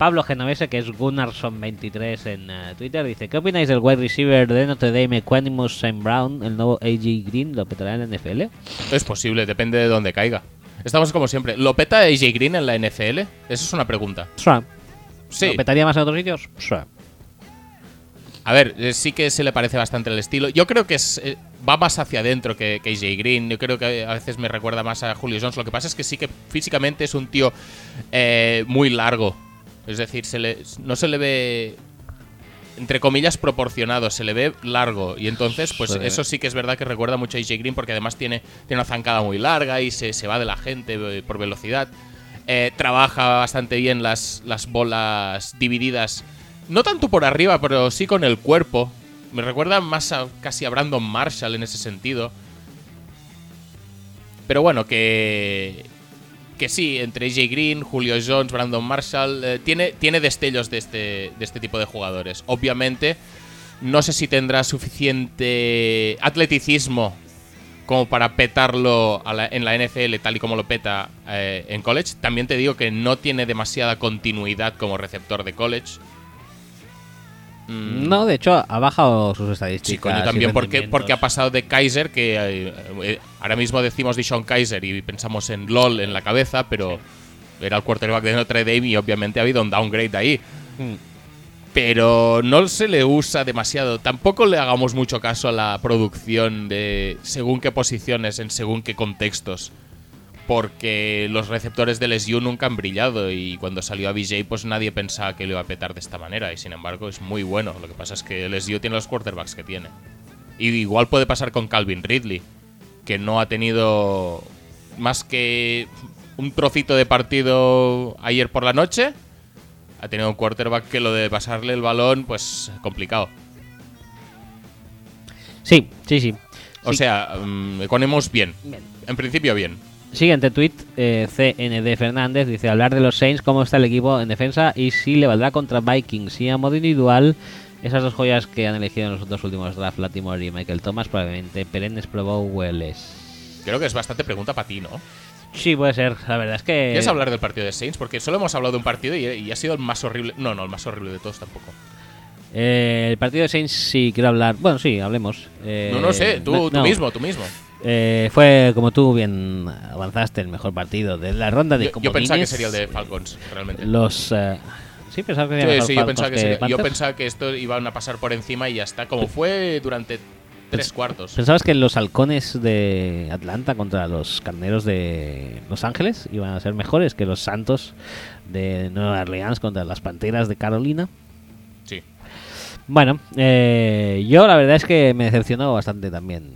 Pablo Genovese, que es Gunnarsson23 en eh, Twitter, dice, ¿qué opináis del wide receiver de Notre Dame, Equanimus Sam Brown, el nuevo AJ Green, lo petará en la NFL? Es posible, depende de dónde caiga. Estamos como siempre. ¿Lo peta AJ Green en la NFL? Esa es una pregunta. Sí. ¿Lo petaría más en otros sitios? Sure. A ver, eh, sí que se le parece bastante el estilo. Yo creo que es, eh, va más hacia adentro que, que AJ Green. Yo creo que a veces me recuerda más a Julio Jones. Lo que pasa es que sí que físicamente es un tío eh, muy largo. Es decir, se le, no se le ve, entre comillas, proporcionado. Se le ve largo. Y entonces, pues Sí. eso sí que es verdad que recuerda mucho a AJ Green porque además tiene, tiene una zancada muy larga y se, se va de la gente eh, por velocidad. Eh, trabaja bastante bien las, las bolas divididas. No tanto por arriba, pero sí con el cuerpo. Me recuerda más a, casi a Brandon Marshall en ese sentido. Pero bueno, que. Que sí, entre AJ Green, Julio Jones, Brandon Marshall. eh, tiene, tiene destellos de este, de este tipo de jugadores. Obviamente, no sé si tendrá suficiente atleticismo como para petarlo en la NFL tal y como lo peta eh, en college. También te digo que no tiene demasiada continuidad como receptor de college. Mm, No, de hecho, ha bajado sus estadísticas. Sí, coño, también porque, porque ha pasado de Kaiser, que eh, eh, ahora mismo decimos Dishon Kaiser y pensamos en LOL en la cabeza, pero era el quarterback de Notre Dame y obviamente ha habido un downgrade ahí. Mm. Pero no se le usa demasiado. Tampoco le hagamos mucho caso a la producción de según qué posiciones, en según qué contextos. Porque los receptores del LSU nunca han brillado y cuando salió a BJ pues nadie pensaba que lo iba a petar de esta manera y sin embargo es muy bueno. Lo que pasa es que el LSU tiene los quarterbacks que tiene. Y igual puede pasar con Calvin Ridley, que no ha tenido más que un trocito de partido ayer por la noche. Ha tenido un quarterback que lo de pasarle el balón, pues complicado. Sí, sí, sí. O Sí. sea, bien. Bien. En principio bien. Siguiente tweet, eh, CND Fernández, dice hablar de los Saints, cómo está el equipo en defensa y si le valdrá contra Vikings. Y a modo individual, esas dos joyas que han elegido en los dos últimos drafts, Latimore y Michael Thomas, probablemente perennes Pro Bowlers. Creo que es bastante pregunta para ti, ¿no? Sí, puede ser. La verdad es que. ¿Quieres hablar del partido de Saints? Porque solo hemos hablado de un partido y, y ha sido el más horrible. No, no, el más horrible de todos tampoco. Eh, el partido de Saints sí quiero hablar. Bueno, sí, hablemos. Eh, no, no sé, tú, no, tú no. mismo, tú mismo. Eh, fue, como tú bien avanzaste, el mejor partido de la ronda de Yo, yo pensaba que sería el de Falcons, realmente. Los. eh, sí, pensaba que sería Sí, sí, yo pensaba que, sería- yo pensaba que esto iban a pasar por encima y ya está. Como fue durante tres cuartos. ¿Pensabas que los halcones de Atlanta contra los carneros de Los Ángeles iban a ser mejores que los santos de Nueva Orleans contra las panteras de Carolina? Sí. Bueno, eh, yo la verdad es que me decepcionó bastante también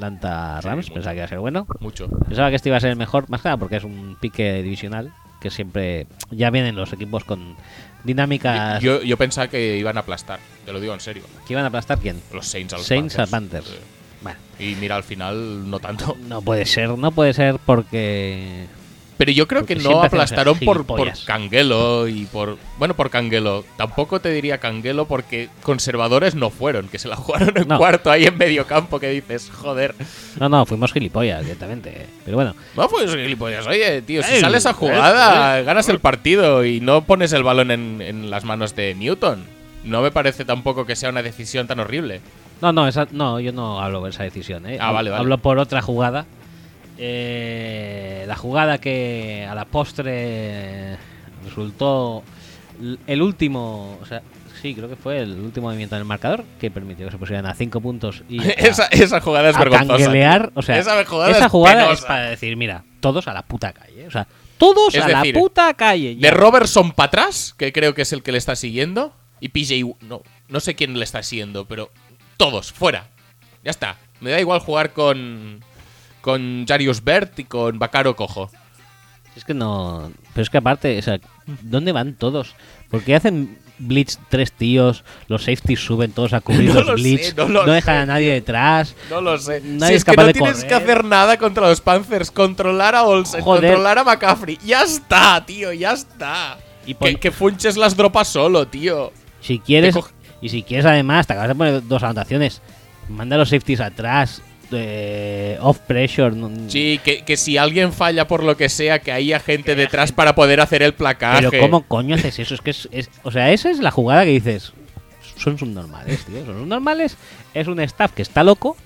Atlanta Rams. Pensaba que iba a ser bueno. Mucho. Pensaba que este iba a ser el mejor, más que nada porque es un pique divisional que siempre ya vienen los equipos con dinámicas Yo, yo pensaba que iban a aplastar, te lo digo en serio. que iban a aplastar quién. Los Saints a los Saints a Panthers. Panthers. Sí. Bueno, Y mira, al final no tanto. no puede ser, no puede ser porque Pero yo creo Porque que no aplastaron por, por. Canguelo y por. Bueno, por Canguelo. Tampoco te diría Canguelo porque conservadores no fueron, que se la jugaron en No. cuarto ahí en medio campo, que dices, joder. No, no, fuimos gilipollas directamente. Pero bueno, No, pues gilipollas. Oye, tío, si sales a eh, jugada, ganas el partido y no pones el balón en, en las manos de Newton. No me parece tampoco que sea una decisión tan horrible. no, no, esa, no, yo no hablo de esa decisión. ¿eh? Ah, vale, vale. Hablo por otra jugada. Eh, la jugada que a la postre resultó el último, o sea, sí, creo que fue el último movimiento en el marcador que permitió que se pusieran a 5 puntos y a- esa, esa jugada es a vergonzosa. o sea, esa jugada, esa es jugada es penosa. para decir, mira, todos a la puta calle, o sea, todos Es a decir, la puta calle. De. Robertson para atrás, que creo que es el que le está siguiendo. Y PJ. No, no sé quién le está siguiendo, pero todos, fuera. Ya está. Me da igual jugar con. Con Jarius Bert y con Bacaro Cojo. Es que no. Pero es que aparte, o sea, ¿dónde van todos? ¿Por qué hacen blitz tres tíos? Los safeties suben todos a cubrir No los lo sé, blitz. no lo dejan sé. a nadie detrás. No lo sé. Nadie si es es que capaz no de tienes correr. que hacer nada contra los Panthers. Controlar a Olsen, Joder. controlar a McCaffrey. Ya está, tío, ya está. Y Que, que Funches las dropas solo, tío. Si quieres. Y si quieres, además, te acabas de poner dos anotaciones. Manda a los safeties atrás. Eh, off pressure. no- Sí, que, que si alguien falla por lo que sea, que haya gente detrás para poder hacer el placaje. Pero ¿cómo coño haces eso? Es que es, es- O sea, esa es la jugada que dices. Son subnormales, tío. Son subnormales. Es un staff que está loco.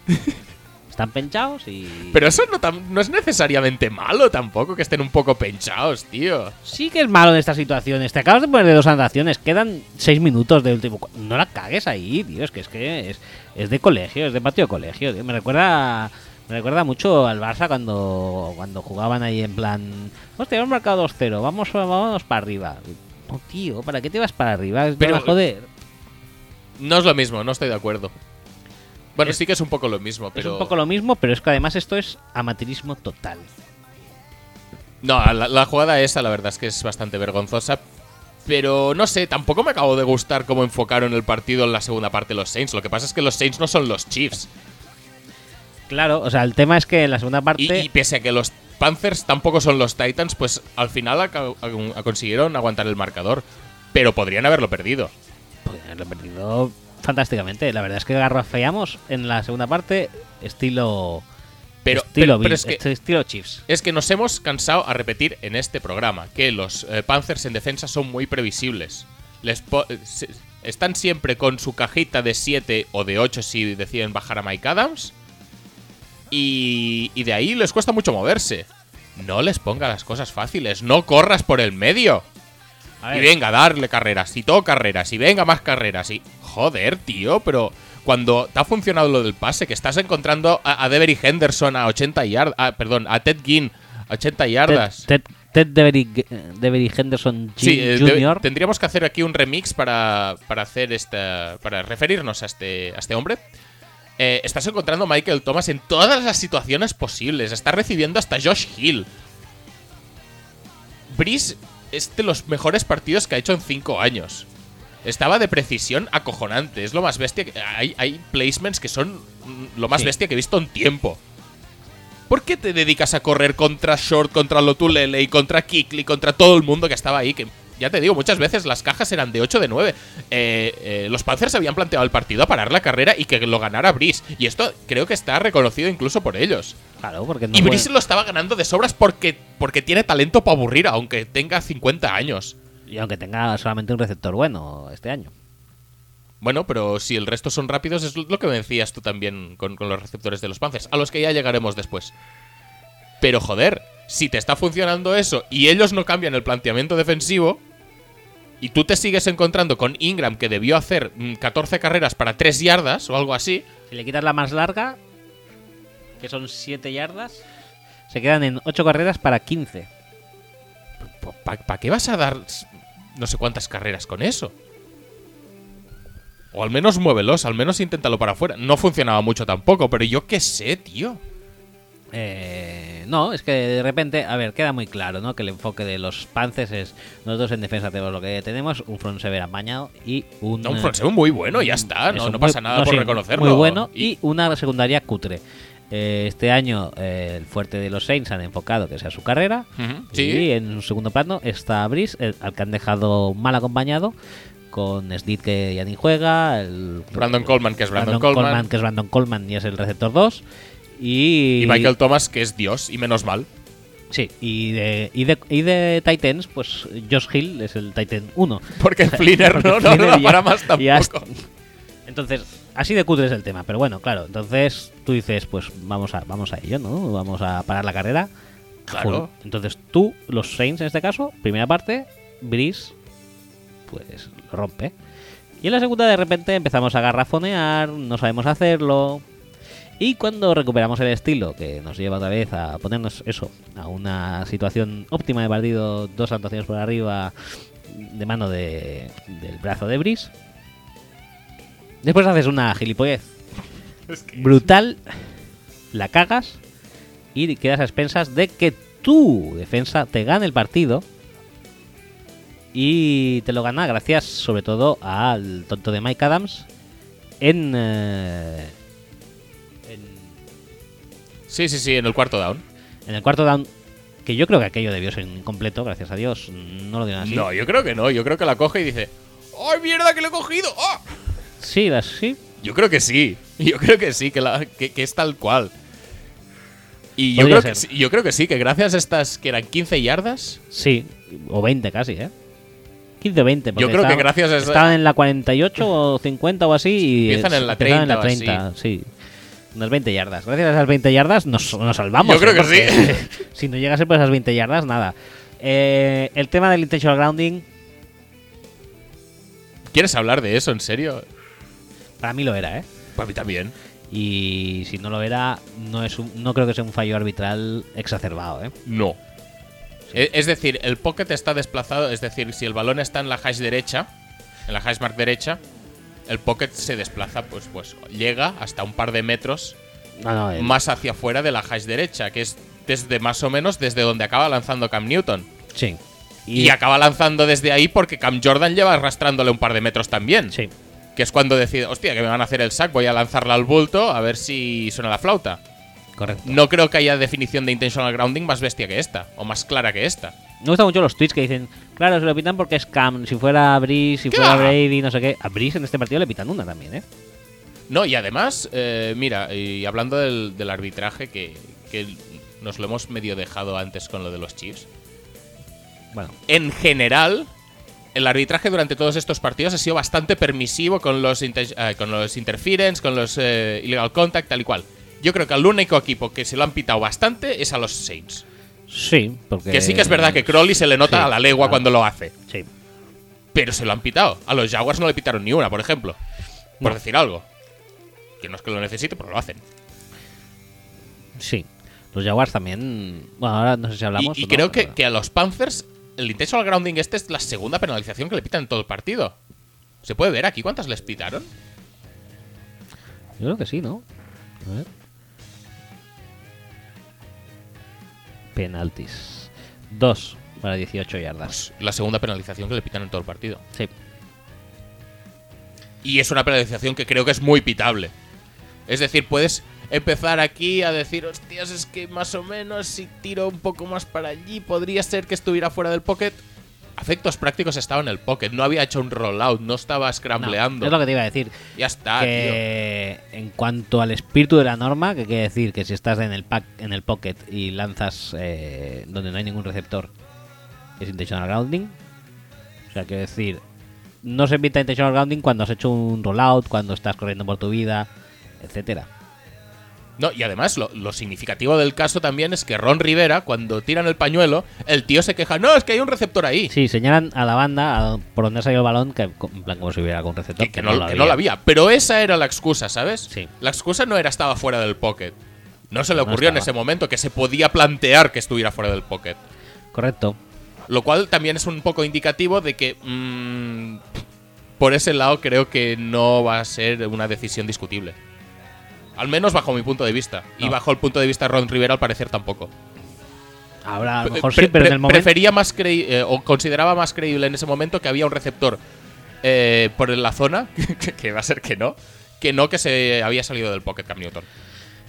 Están penchados y. Pero eso no, no es necesariamente malo tampoco, que estén un poco penchados, tío. Sí que es malo en estas situaciones. Te acabas de poner de dos anotaciones. Quedan seis minutos de último. No la cagues ahí, tío. Es que es que es, es de colegio, es de patio de colegio. tío. Me recuerda. Me recuerda mucho al Barça cuando, cuando jugaban ahí en plan. Hostia, hemos marcado 2-0. Vamos, vamos para arriba. No, tío, ¿para qué te vas para arriba? Pero, joder. No es lo mismo, no estoy de acuerdo. Bueno, Es- sí que es un poco lo mismo, pero. Es un poco lo mismo, pero es que además esto es amateurismo total. No, la, la jugada esa, la verdad es que es bastante vergonzosa. Pero no sé, tampoco me acabo de gustar cómo enfocaron el partido en la segunda parte los Saints. Lo que pasa es que los Saints no son los Chiefs. Claro, o sea, el tema es que en la segunda parte. Y, y pese a que los Panthers tampoco son los Titans, pues al final a- consiguieron aguantar el marcador. Pero podrían haberlo perdido. Podrían haberlo perdido fantásticamente. La verdad es que garrafeamos en la segunda parte estilo. Pero, estilo, pero- es que estilo Chiefs. Es que nos hemos cansado a repetir en este programa que los eh, Panthers en defensa son muy previsibles. Les po- eh, están siempre con su cajita de 7 o de 8 si deciden bajar a Mike Adams. Y, y de ahí les cuesta mucho moverse. No les ponga las cosas fáciles, no corras por el medio. Y venga, darle carreras, y todo carreras, y venga más carreras, y... Joder, tío, pero cuando te ha funcionado lo del pase, que estás encontrando a, a Devery Henderson a 80 yardas, perdón, a Ted Ginn a 80 yardas. Ted, Ted, Ted Devery, Devery Henderson Sí, eh, de- Jr. tendríamos que hacer aquí un remix para, para hacer esta. para referirnos a este, a este hombre. Eh, estás encontrando a Michael Thomas en todas las situaciones posibles. Está recibiendo hasta Josh Hill. Breeze es de los mejores partidos que ha hecho en 5 años. Estaba de precisión acojonante. Es lo más bestia. que- hay, hay placements que son mm, lo más Sí. bestia que he visto en tiempo. ¿Por qué te dedicas a correr contra Short, contra Lotulele y contra Kikli, contra todo el mundo que estaba ahí? Que ya te digo, muchas veces las cajas eran de 8 de 9. Eh, eh, los Panthers habían planteado el partido a parar la carrera y que lo ganara Brice. Y esto creo que está reconocido incluso por ellos. Claro, porque no y puede- Brice lo estaba ganando de sobras porque, porque tiene talento para aburrir, aunque tenga 50 años. Y aunque tenga solamente un receptor bueno este año. Bueno, pero si el resto son rápidos, es lo que me decías tú también con, con los receptores de los Panthers, a los que ya llegaremos después. Pero joder, si te está funcionando eso y ellos no cambian el planteamiento defensivo, y tú te sigues encontrando con Ingram que debió hacer mm, 14 carreras para 3 yardas o algo así, Si le quitas la más larga, que son 7 yardas, se quedan en 8 carreras para 15. ¿para qué vas a dar no sé cuántas carreras con eso? O al menos muévelos, al menos inténtalo para afuera. No funcionaba mucho tampoco, pero yo qué sé, tío. Eh, no, es que de repente, a ver, queda muy claro, ¿no? Que el enfoque de los Panthers es nosotros en defensa tenemos lo que tenemos, un front sever amañado y un No, un front seven muy bueno, ya está. No, pasa nada no, por sí, reconocerlo. Muy bueno y, una secundaria cutre. Eh, este año eh, el fuerte de los Saints han enfocado que sea su carrera Ujú, y sí. en un segundo plano está Brice, el- al que han dejado mal acompañado con Snit que ya ni juega, el Brandon Coleman, que es Brandon, Coleman. que es Brandon Coleman y es el receptor 2 y, Y Michael Thomas, que es Dios, y menos mal. Sí, y de, y de, y de Titans, pues Josh Hill es el Titan 1. Porque Flinner no, no, no ya- para más tampoco. Entonces, así de cutre es el tema, pero bueno, claro, entonces tú dices, pues vamos a, vamos a ello, ¿no? Vamos a parar la carrera. Claro. Full. Entonces tú, los Saints en este caso, primera parte, Brice, pues lo rompe. Y en la segunda de repente empezamos a garrafonear, no sabemos hacerlo. Y cuando recuperamos el estilo, que nos lleva otra vez a ponernos eso, a una situación óptima de partido, dos anotaciones por arriba, de mano de, del brazo de Brice. Después haces una gilipollez brutal, la cagas y quedas a expensas de que tu defensa te gane el partido. Y te lo gana gracias sobre todo al tonto de Mike Adams en, eh, en, Sí, sí, sí, en el cuarto down. en el cuarto down. Que yo creo que aquello debió ser incompleto, gracias a Dios. No lo dieron así. No, yo creo que no. Yo creo que la coge y dice: ¡Ay, mierda, que lo he cogido! ¡Ah! Sí, sí. Yo creo que sí. Yo creo que sí, que, la- que- que es tal cual. Y yo creo, que, sí- yo creo que sí, que gracias a estas que eran 15 yardas, Sí, o 20 casi, ¿eh? 15 o 20. porque Yo creo que estaban- gracias a esa- Estaban en la 48 o 50 o así. Y Empiezan en la empezaron en la 30 o 30, sí. Unas 20 yardas. Gracias a esas 20 yardas nos, nos salvamos. Yo creo ¿eh? que Porque si no llegase por esas 20 yardas, nada. Eh, el tema del intentional grounding, ¿quieres hablar de eso en serio? Para mí lo era, ¿eh? Para mí también. Y si no lo era, no, es un- no creo que sea un fallo arbitral exacerbado, ¿eh? No. E- Es decir, el pocket está desplazado, es decir, si el balón está en la hash derecha, en la hash mark derecha, el pocket se desplaza, pues, pues llega hasta un par de metros No, no, el- más hacia afuera de la hash derecha, que es desde más o menos desde donde acaba lanzando Cam Newton. Sí. Y, acaba lanzando desde ahí porque Cam Jordan lleva arrastrándole un par de metros también. Sí. Que es cuando decide, hostia, que me van a hacer el sack, voy a lanzarla al bulto a ver si suena la flauta. Correcto. No creo que haya definición de intentional grounding más bestia que esta, o más clara que esta. Me gustan mucho los tweets que dicen, claro, se lo pitan porque es Cam, si fuera Brice, si ¿Qué fuera va? Brady, no sé qué. A Brice en este partido le pitan una también, ¿eh? No, y además, eh, mira, y hablando del, del arbitraje, que, que nos lo hemos medio dejado antes con lo de los Chiefs. Bueno, En general, el arbitraje durante todos estos partidos ha sido bastante permisivo con los, inter- eh, con los interference, con los eh, illegal contact, tal y cual. Yo creo que el único equipo que se lo han pitado bastante es a los Saints. sí, porque... Que sí que es verdad que Crowley se le nota Sí, a la legua claro. cuando lo hace. Sí. Pero se lo han pitado. A los Jaguars no le pitaron ni una, por ejemplo. Por No. decir algo. Que no es que lo necesite, pero lo hacen. Sí. Los Jaguars también... Bueno, ahora no sé si hablamos Y, y o no, creo que, pero- que a los Panthers, el intentional grounding este es la segunda penalización que le pitan en todo el partido. ¿Se puede ver aquí cuántas les pitaron? Yo creo que sí, ¿no? A ver. Penaltis. Dos para 18 yardas. Pues la segunda penalización que le pitan en todo el partido. Sí. Y es una penalización que creo que es muy pitable. Es decir, puedes empezar aquí a decir, hostias, es que más o menos si tiro un poco más para allí, podría ser que estuviera fuera del pocket. a efectos prácticos estaba en el pocket, no había hecho un rollout, no estaba No, scrambleando. es lo que te iba a decir. Ya está, tío. en cuanto al espíritu de la norma, que quiere decir que si estás en el pack, en el pocket y lanzas eh, donde no hay ningún receptor, es intentional grounding. O sea, quiere decir, no se evita intentional grounding cuando has hecho un rollout, cuando estás corriendo por tu vida, etcétera. No, y además lo, lo significativo del caso también es que Ron Rivera, cuando tiran el pañuelo, el tío se queja, no, es que hay un receptor ahí. Sí, señalan a la banda a por donde ha salido el balón, que en plan como si hubiera algún receptor. que, que no, que no la había. Pero esa era la excusa, ¿sabes? Sí. La excusa no era estaba fuera del pocket. No se le No ocurrió en ese momento que se podía plantear que estuviera fuera del pocket. Correcto. Lo cual también es un poco indicativo de que mm, por ese lado creo que no va a ser una decisión discutible. Al menos bajo mi punto de vista. Y bajo el punto de vista de Ron Rivera al parecer tampoco. Ahora a lo Pre- mejor pre- sí, pero en pre- el momento. Prefería más creí- eh, o consideraba más creíble en ese momento que había un receptor eh, por la zona, que, que va a ser que no, que no que se había salido del pocket Cam Newton.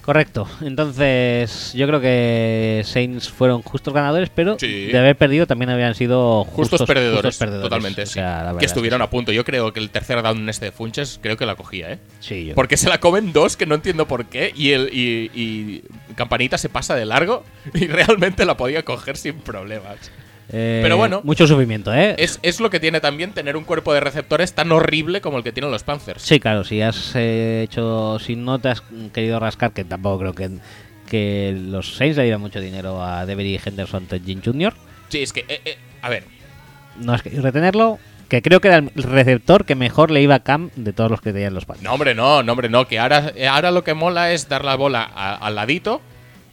Correcto. Entonces, yo creo que Saints fueron justos ganadores, pero Sí. de haber perdido también habían sido Justos, justos, perdedores, justos perdedores. totalmente, O sí. sea, verdad que es estuvieron sí. a punto. Yo creo que el tercer down este de Funches, creo que la cogía, ¿eh? Sí, yo- Porque se la comen dos, que no entiendo por qué, y, el, y, y Campanita se pasa de largo y realmente la podía coger sin problemas. Eh, pero bueno. Mucho sufrimiento, ¿eh? Es, es lo que tiene también tener un cuerpo de receptores tan horrible como el que tienen los Panthers. Sí, claro, si has eh, hecho. Si no te has querido rascar, que tampoco creo que, que los Saints le dieran mucho dinero a Devery Henderson Jim Jr., Sí, es que, eh, eh, a ver, no has querido retenerlo. Que creo que era el receptor que mejor le iba a Cam de todos los que tenían los Panthers. no, hombre, no, no, hombre, no, que ahora, ahora lo que mola es dar la bola a- al ladito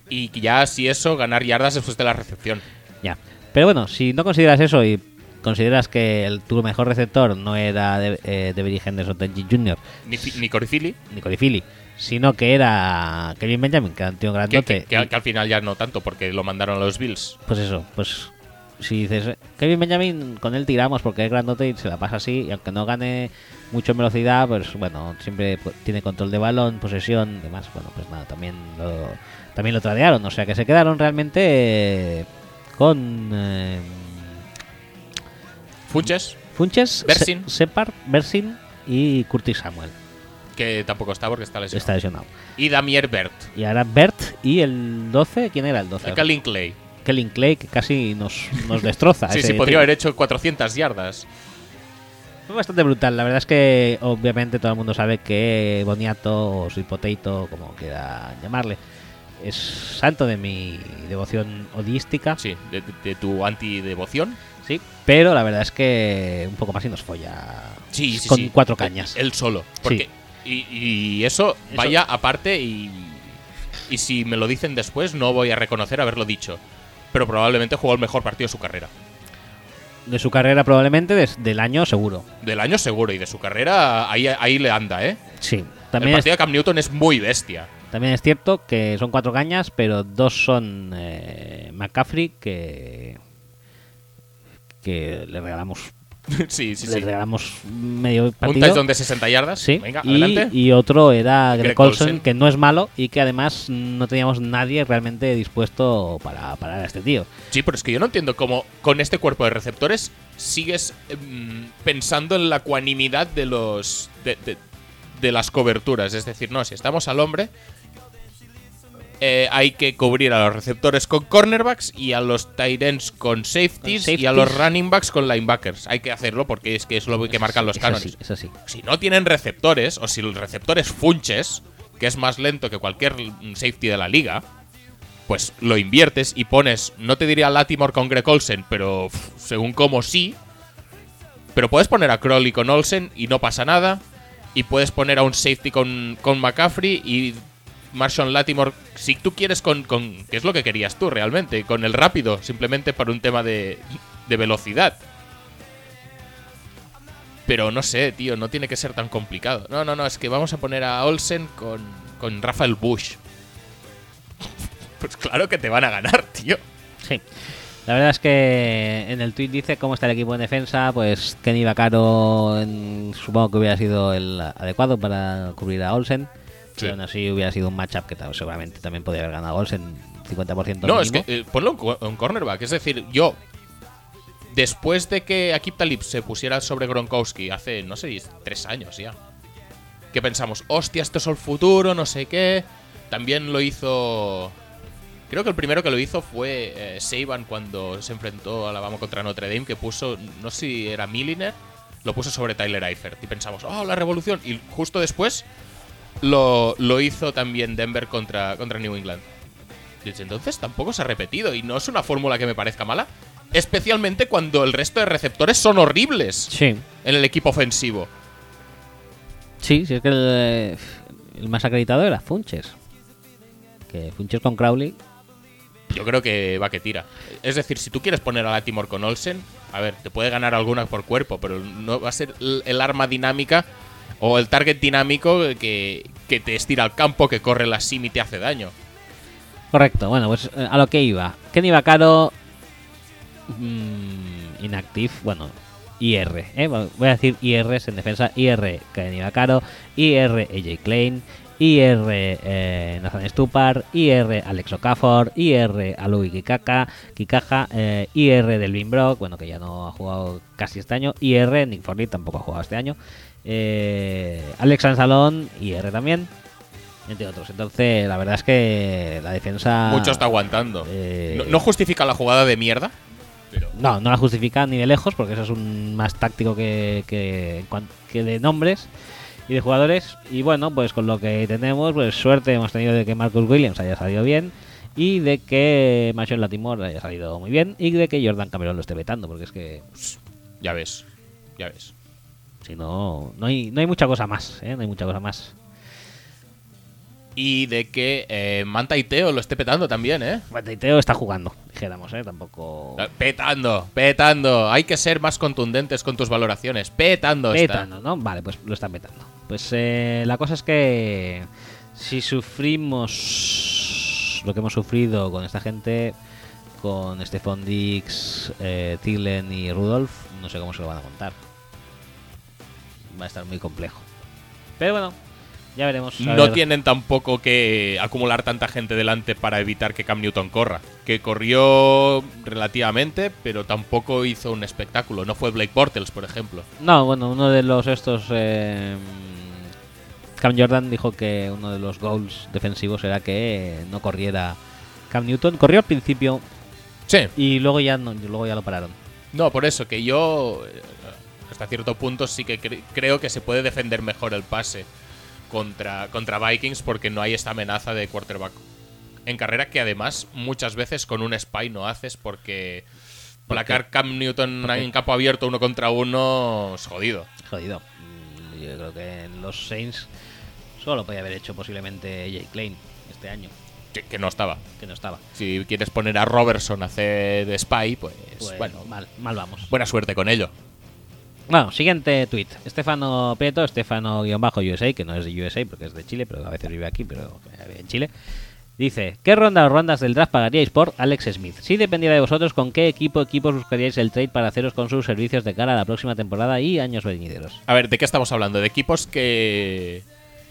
y ya, si eso, ganar yardas después de la recepción. Ya. Pero bueno, si no consideras eso y consideras que el, tu mejor receptor no era de, eh, Devery Henderson Jim Jr., Ni, ni Philly, ni Philly, sino que era Kevin Benjamin, que era un tío grandote. que- que- y- que al final ya no tanto, porque lo mandaron a los Bills. Pues eso, pues si dices, eh, Kevin Benjamin, con él tiramos porque es grandote y se la pasa así, y aunque no gane mucho en velocidad, pues bueno, siempre tiene control de balón, posesión, demás. Bueno, pues nada, también lo, también lo tradearon, o sea que se quedaron realmente eh, con eh, Funches, Funches, Bersin. Se- Separ, Bersin y Curtis Samuel. que tampoco está porque está lesionado. Está lesionado. Y Damier Bert. Y ahora Bert y el 12, ¿quién era el 12? Calvin Clay. Kellen Clay, que casi nos, nos destroza. Sí, ese sí, podría haber hecho 400 yardas. Fue bastante brutal. La verdad es que obviamente todo el mundo sabe que Boniato o Sweet Potato, como quiera llamarle, es santo de mi devoción odística. Sí, de, de- de tu antidevoción. Sí, pero la verdad es que un poco más y nos folla Sí, sí, con sí. cuatro cañas. Él solo. Porque, y, y eso, vaya aparte y, y si me lo dicen después no voy a reconocer haberlo dicho. Pero probablemente jugó el mejor partido de su carrera. De su carrera probablemente des- del año seguro. Del año seguro y de su carrera ahí, ahí le anda, ¿eh? Sí, el también es, partido de Cam Newton es muy bestia. También es cierto que son cuatro cañas, pero dos son eh, McCaffrey que que le regalamos sí, sí, le sí. regalamos medio Un partido. touchdown de 60 yardas. Sí, Venga, y, adelante. y otro era Greg, Greg Olsen, Olsen. que no es malo y que además no teníamos nadie realmente dispuesto para parar a este tío. Sí, pero es que yo no entiendo cómo con este cuerpo de receptores sigues em, pensando en la cuanimidad de los de, de- de las coberturas. Es decir, no, si estamos al hombre, eh, hay que cubrir a los receptores con cornerbacks y a los tight ends con safeties, Con y a los running backs con linebackers. Hay que hacerlo porque es que es lo que marcan los Es cánones. Si no tienen receptores, o si el receptor es Funches, que es más lento que cualquier safety de la liga, pues lo inviertes y pones, no te diría Latimore con Greg Olsen, pero según cómo sí. Pero puedes poner a Crowley con Olsen y no pasa nada. Y puedes poner a un safety con, con McCaffrey y Marshall Latimore, si tú quieres con, con... ¿Qué es lo que querías tú realmente? Con el rápido, simplemente por un tema de, de velocidad. Pero no sé, tío, no tiene que ser tan complicado. No, no, no, es que vamos a poner a Olsen con, con Rafael Bush. Pues claro que te van a ganar, tío. Sí. La verdad es que en el tweet dice cómo está el equipo en defensa, pues Kenny Vaccaro supongo que hubiera sido el adecuado para cubrir a Olsen. Sí. Y aún así hubiera sido un matchup que seguramente también podría haber ganado Olsen 50% No, es que eh, ponlo en, cornerback. Es decir, yo después de que Akip Talib se pusiera sobre Gronkowski hace, no sé, tres años ya, que pensamos, hostia, esto es el futuro, no sé qué. También lo hizo. Creo que el primero que lo hizo fue eh, Saban cuando se enfrentó a Alabama contra Notre Dame, que puso, no sé si era Milliner, lo puso sobre Tyler Eifert. Y pensamos, oh, la revolución. Y justo después lo, lo hizo también Denver contra, contra New England. Desde entonces tampoco se ha repetido y no es una fórmula que me parezca mala. Especialmente cuando el resto de receptores son horribles Sí, en el equipo ofensivo. sí, sí, es que el, eh, el más acreditado era Funches. Que Funches con Crowley. Yo creo que va que tira. Es decir, si tú quieres poner a Latimore con Olsen, a ver, te puede ganar alguna por cuerpo, pero no va a ser el el arma dinámica o el target dinámico que, que te estira al campo, que corre la sim y te hace daño. Correcto, bueno, pues eh, a lo que iba. Kenny Vaccaro. mm, inactive, bueno, IR. ¿eh? Voy a decir IRs en defensa. IR Kenny Vaccaro, IR AJ Klein, IR eh, Nathan Stupar, IR Alex Okafor, IR Alui Kikaka, Kikaja, IR Delvin Brock, bueno, que ya no ha jugado casi este año, IR Nick Forley tampoco ha jugado este año, eh, Alex Ansalón, IR también, entre otros. Entonces, la verdad es que la defensa. Mucho está aguantando. Eh, No, no justifica la jugada de mierda, pero No, no la justifica ni de lejos, porque eso es un más táctico que, que, de nombres y de jugadores. Y bueno, pues con lo que tenemos, pues suerte hemos tenido de que Marcus Williams haya salido bien y de que Mason Latimore haya salido muy bien y de que Jordan Cameron lo esté vetando, porque es que ya ves. Ya ves. Si no, no hay, no hay mucha cosa más, ¿eh? no hay mucha cosa más. Y de que eh, Manta y Teo lo esté petando también, ¿eh? Bueno, y Teo está jugando, dijéramos, ¿eh? tampoco... Petando, petando. Hay que ser más contundentes con tus valoraciones. Petando está. Petando, ¿no? Vale, pues lo están petando. Pues eh, la cosa es que si sufrimos lo que hemos sufrido con esta gente, con Stefan Dix, eh, Thielen y Rudolf, no sé cómo se lo van a contar. Va a estar muy complejo. Pero bueno, ya veremos. No ver. tienen tampoco que acumular tanta gente delante para evitar que Cam Newton corra. Que corrió relativamente, pero tampoco hizo un espectáculo. No fue Blake Bortles, por ejemplo. No, bueno, uno de los estos. eh, Cam Jordan dijo que uno de los goals defensivos era que no corriera Cam Newton. Corrió al principio Sí. y luego ya no, luego ya lo pararon. No, por eso, que yo eh, hasta cierto punto sí que cre- creo que se puede defender mejor el pase contra, contra Vikings porque no hay esta amenaza de quarterback en carrera que además muchas veces con un spy no haces porque placar Cam Newton en campo abierto uno contra uno es jodido. Jodido. Mm, Yo creo que en los Saints solo podía haber hecho posiblemente Jay Klein este año, Que, que no estaba. que no estaba. Si quieres poner a Robertson a hacer de spy, pues, Pues bueno, mal, mal vamos. buena suerte con ello. Bueno, siguiente tweet. Estefano Prieto, Estefano-USA, que no es de USA porque es de Chile, pero a veces vive aquí, pero en Chile. Dice, ¿qué ronda o rondas del draft pagaríais por Alex Smith? Si dependiera de vosotros, ¿con qué equipo equipos buscaríais el trade para haceros con sus servicios de cara a la próxima temporada y años venideros? A ver, ¿de qué estamos hablando? ¿De equipos que,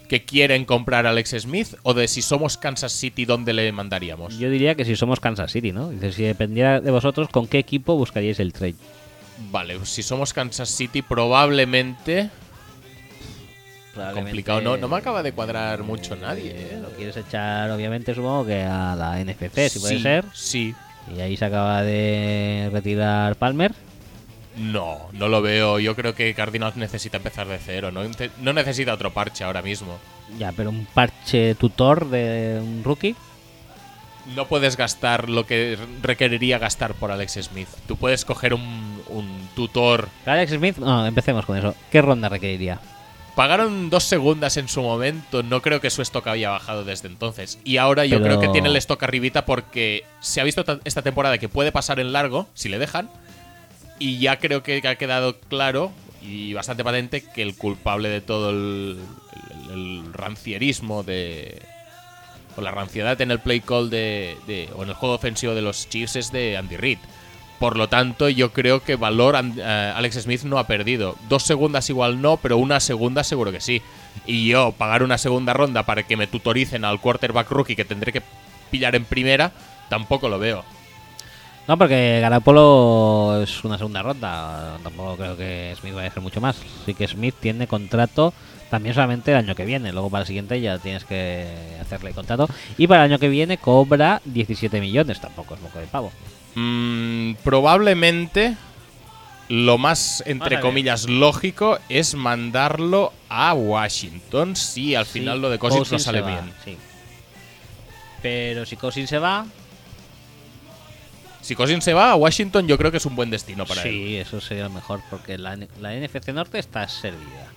que quieren comprar a Alex Smith o de si somos Kansas City, dónde le mandaríamos? Yo diría que si somos Kansas City, ¿no? Dice, si dependiera de vosotros, ¿con qué equipo buscaríais el trade? Vale, pues si somos Kansas City, probablemente. Complicado, no, no me acaba de cuadrar mucho nadie. ¿eh? Lo quieres echar, obviamente, supongo que a la NFC, si puede ser. Sí. Y ahí se acaba de retirar Palmer. No, no lo veo. Yo creo que Cardinals necesita empezar de cero. No, no necesita otro parche ahora mismo. Ya, pero un parche tutor de un rookie. No puedes gastar lo que requeriría gastar por Alex Smith. Tú puedes coger un, un tutor. Alex Smith, no, empecemos con eso. ¿Qué ronda requeriría? Pagaron dos segundas en su momento. No creo que su stock había bajado desde entonces. Y ahora yo Pero- creo que tiene el stock arribita porque se ha visto ta- esta temporada que puede pasar en largo, si le dejan. Y ya creo que ha quedado claro y bastante patente que el culpable de todo el, el- el rancierismo de. o la ranciedad en el play call de, de- o en el juego ofensivo de los Chiefs es de Andy Reid. Por lo tanto, yo creo que valor eh, Alex Smith no ha perdido. Dos segundas igual no, pero una segunda seguro que sí. Y yo pagar una segunda ronda para que me tutoricen al quarterback rookie que tendré que pillar en primera, tampoco lo veo. No, porque Garapolo es una segunda ronda. Tampoco creo que Smith vaya a hacer mucho más. Sí que Smith tiene contrato también solamente el año que viene. Luego para el siguiente ya tienes que hacerle contrato. Y para el año que viene cobra 17 millones. Tampoco es poco de pavo. Mm, probablemente lo más, entre comillas, lógico es mandarlo a Washington si al Sí, final lo de Cousins no sale va, bien. sí. Pero si Cousins se va, Si Cousins se va a Washington, yo creo que es un buen destino para él. sí, eso sería lo mejor. Porque la, la NFC Norte está servida.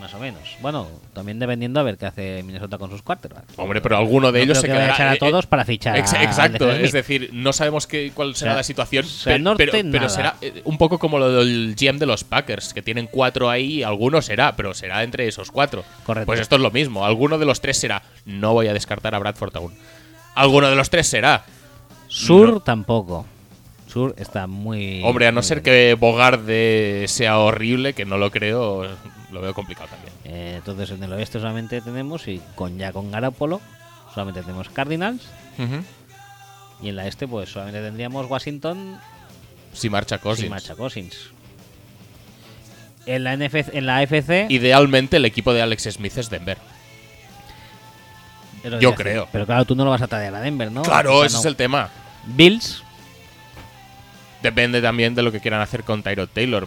Más o menos. Bueno, también dependiendo a ver qué hace Minnesota con sus quarterbacks. Hombre, pero alguno de No ellos creo se que vaya a quedará. echar a eh, todos eh, para fichar ex- exacto, es decir, no sabemos qué, cuál será sea, la situación, sea pero, norte, pero, será eh, un poco como lo del GM de los Packers, que tienen cuatro ahí, alguno será, pero será entre esos cuatro. Correcto. Pues esto es lo mismo, alguno de los tres será. No voy a descartar a Bradford aún. Alguno de los tres será. Sur No. tampoco. Sur está muy. Hombre, a no ser que Bogarde sea horrible, que no lo creo, lo veo complicado también. Eh, entonces en el oeste solamente tenemos, y con ya con Garapolo, solamente tenemos Cardinals. Y en la este, pues solamente tendríamos Washington Si marcha Cousins. sin Macha Cousins. En la, NFC, en la AFC. Idealmente el equipo de Alex Smith es Denver. yo creo. Pero claro, tú no lo vas a traer a Denver, ¿no? Claro, O sea, ese no. es el tema. Bills. Depende también de lo que quieran hacer con Tyrod Taylor.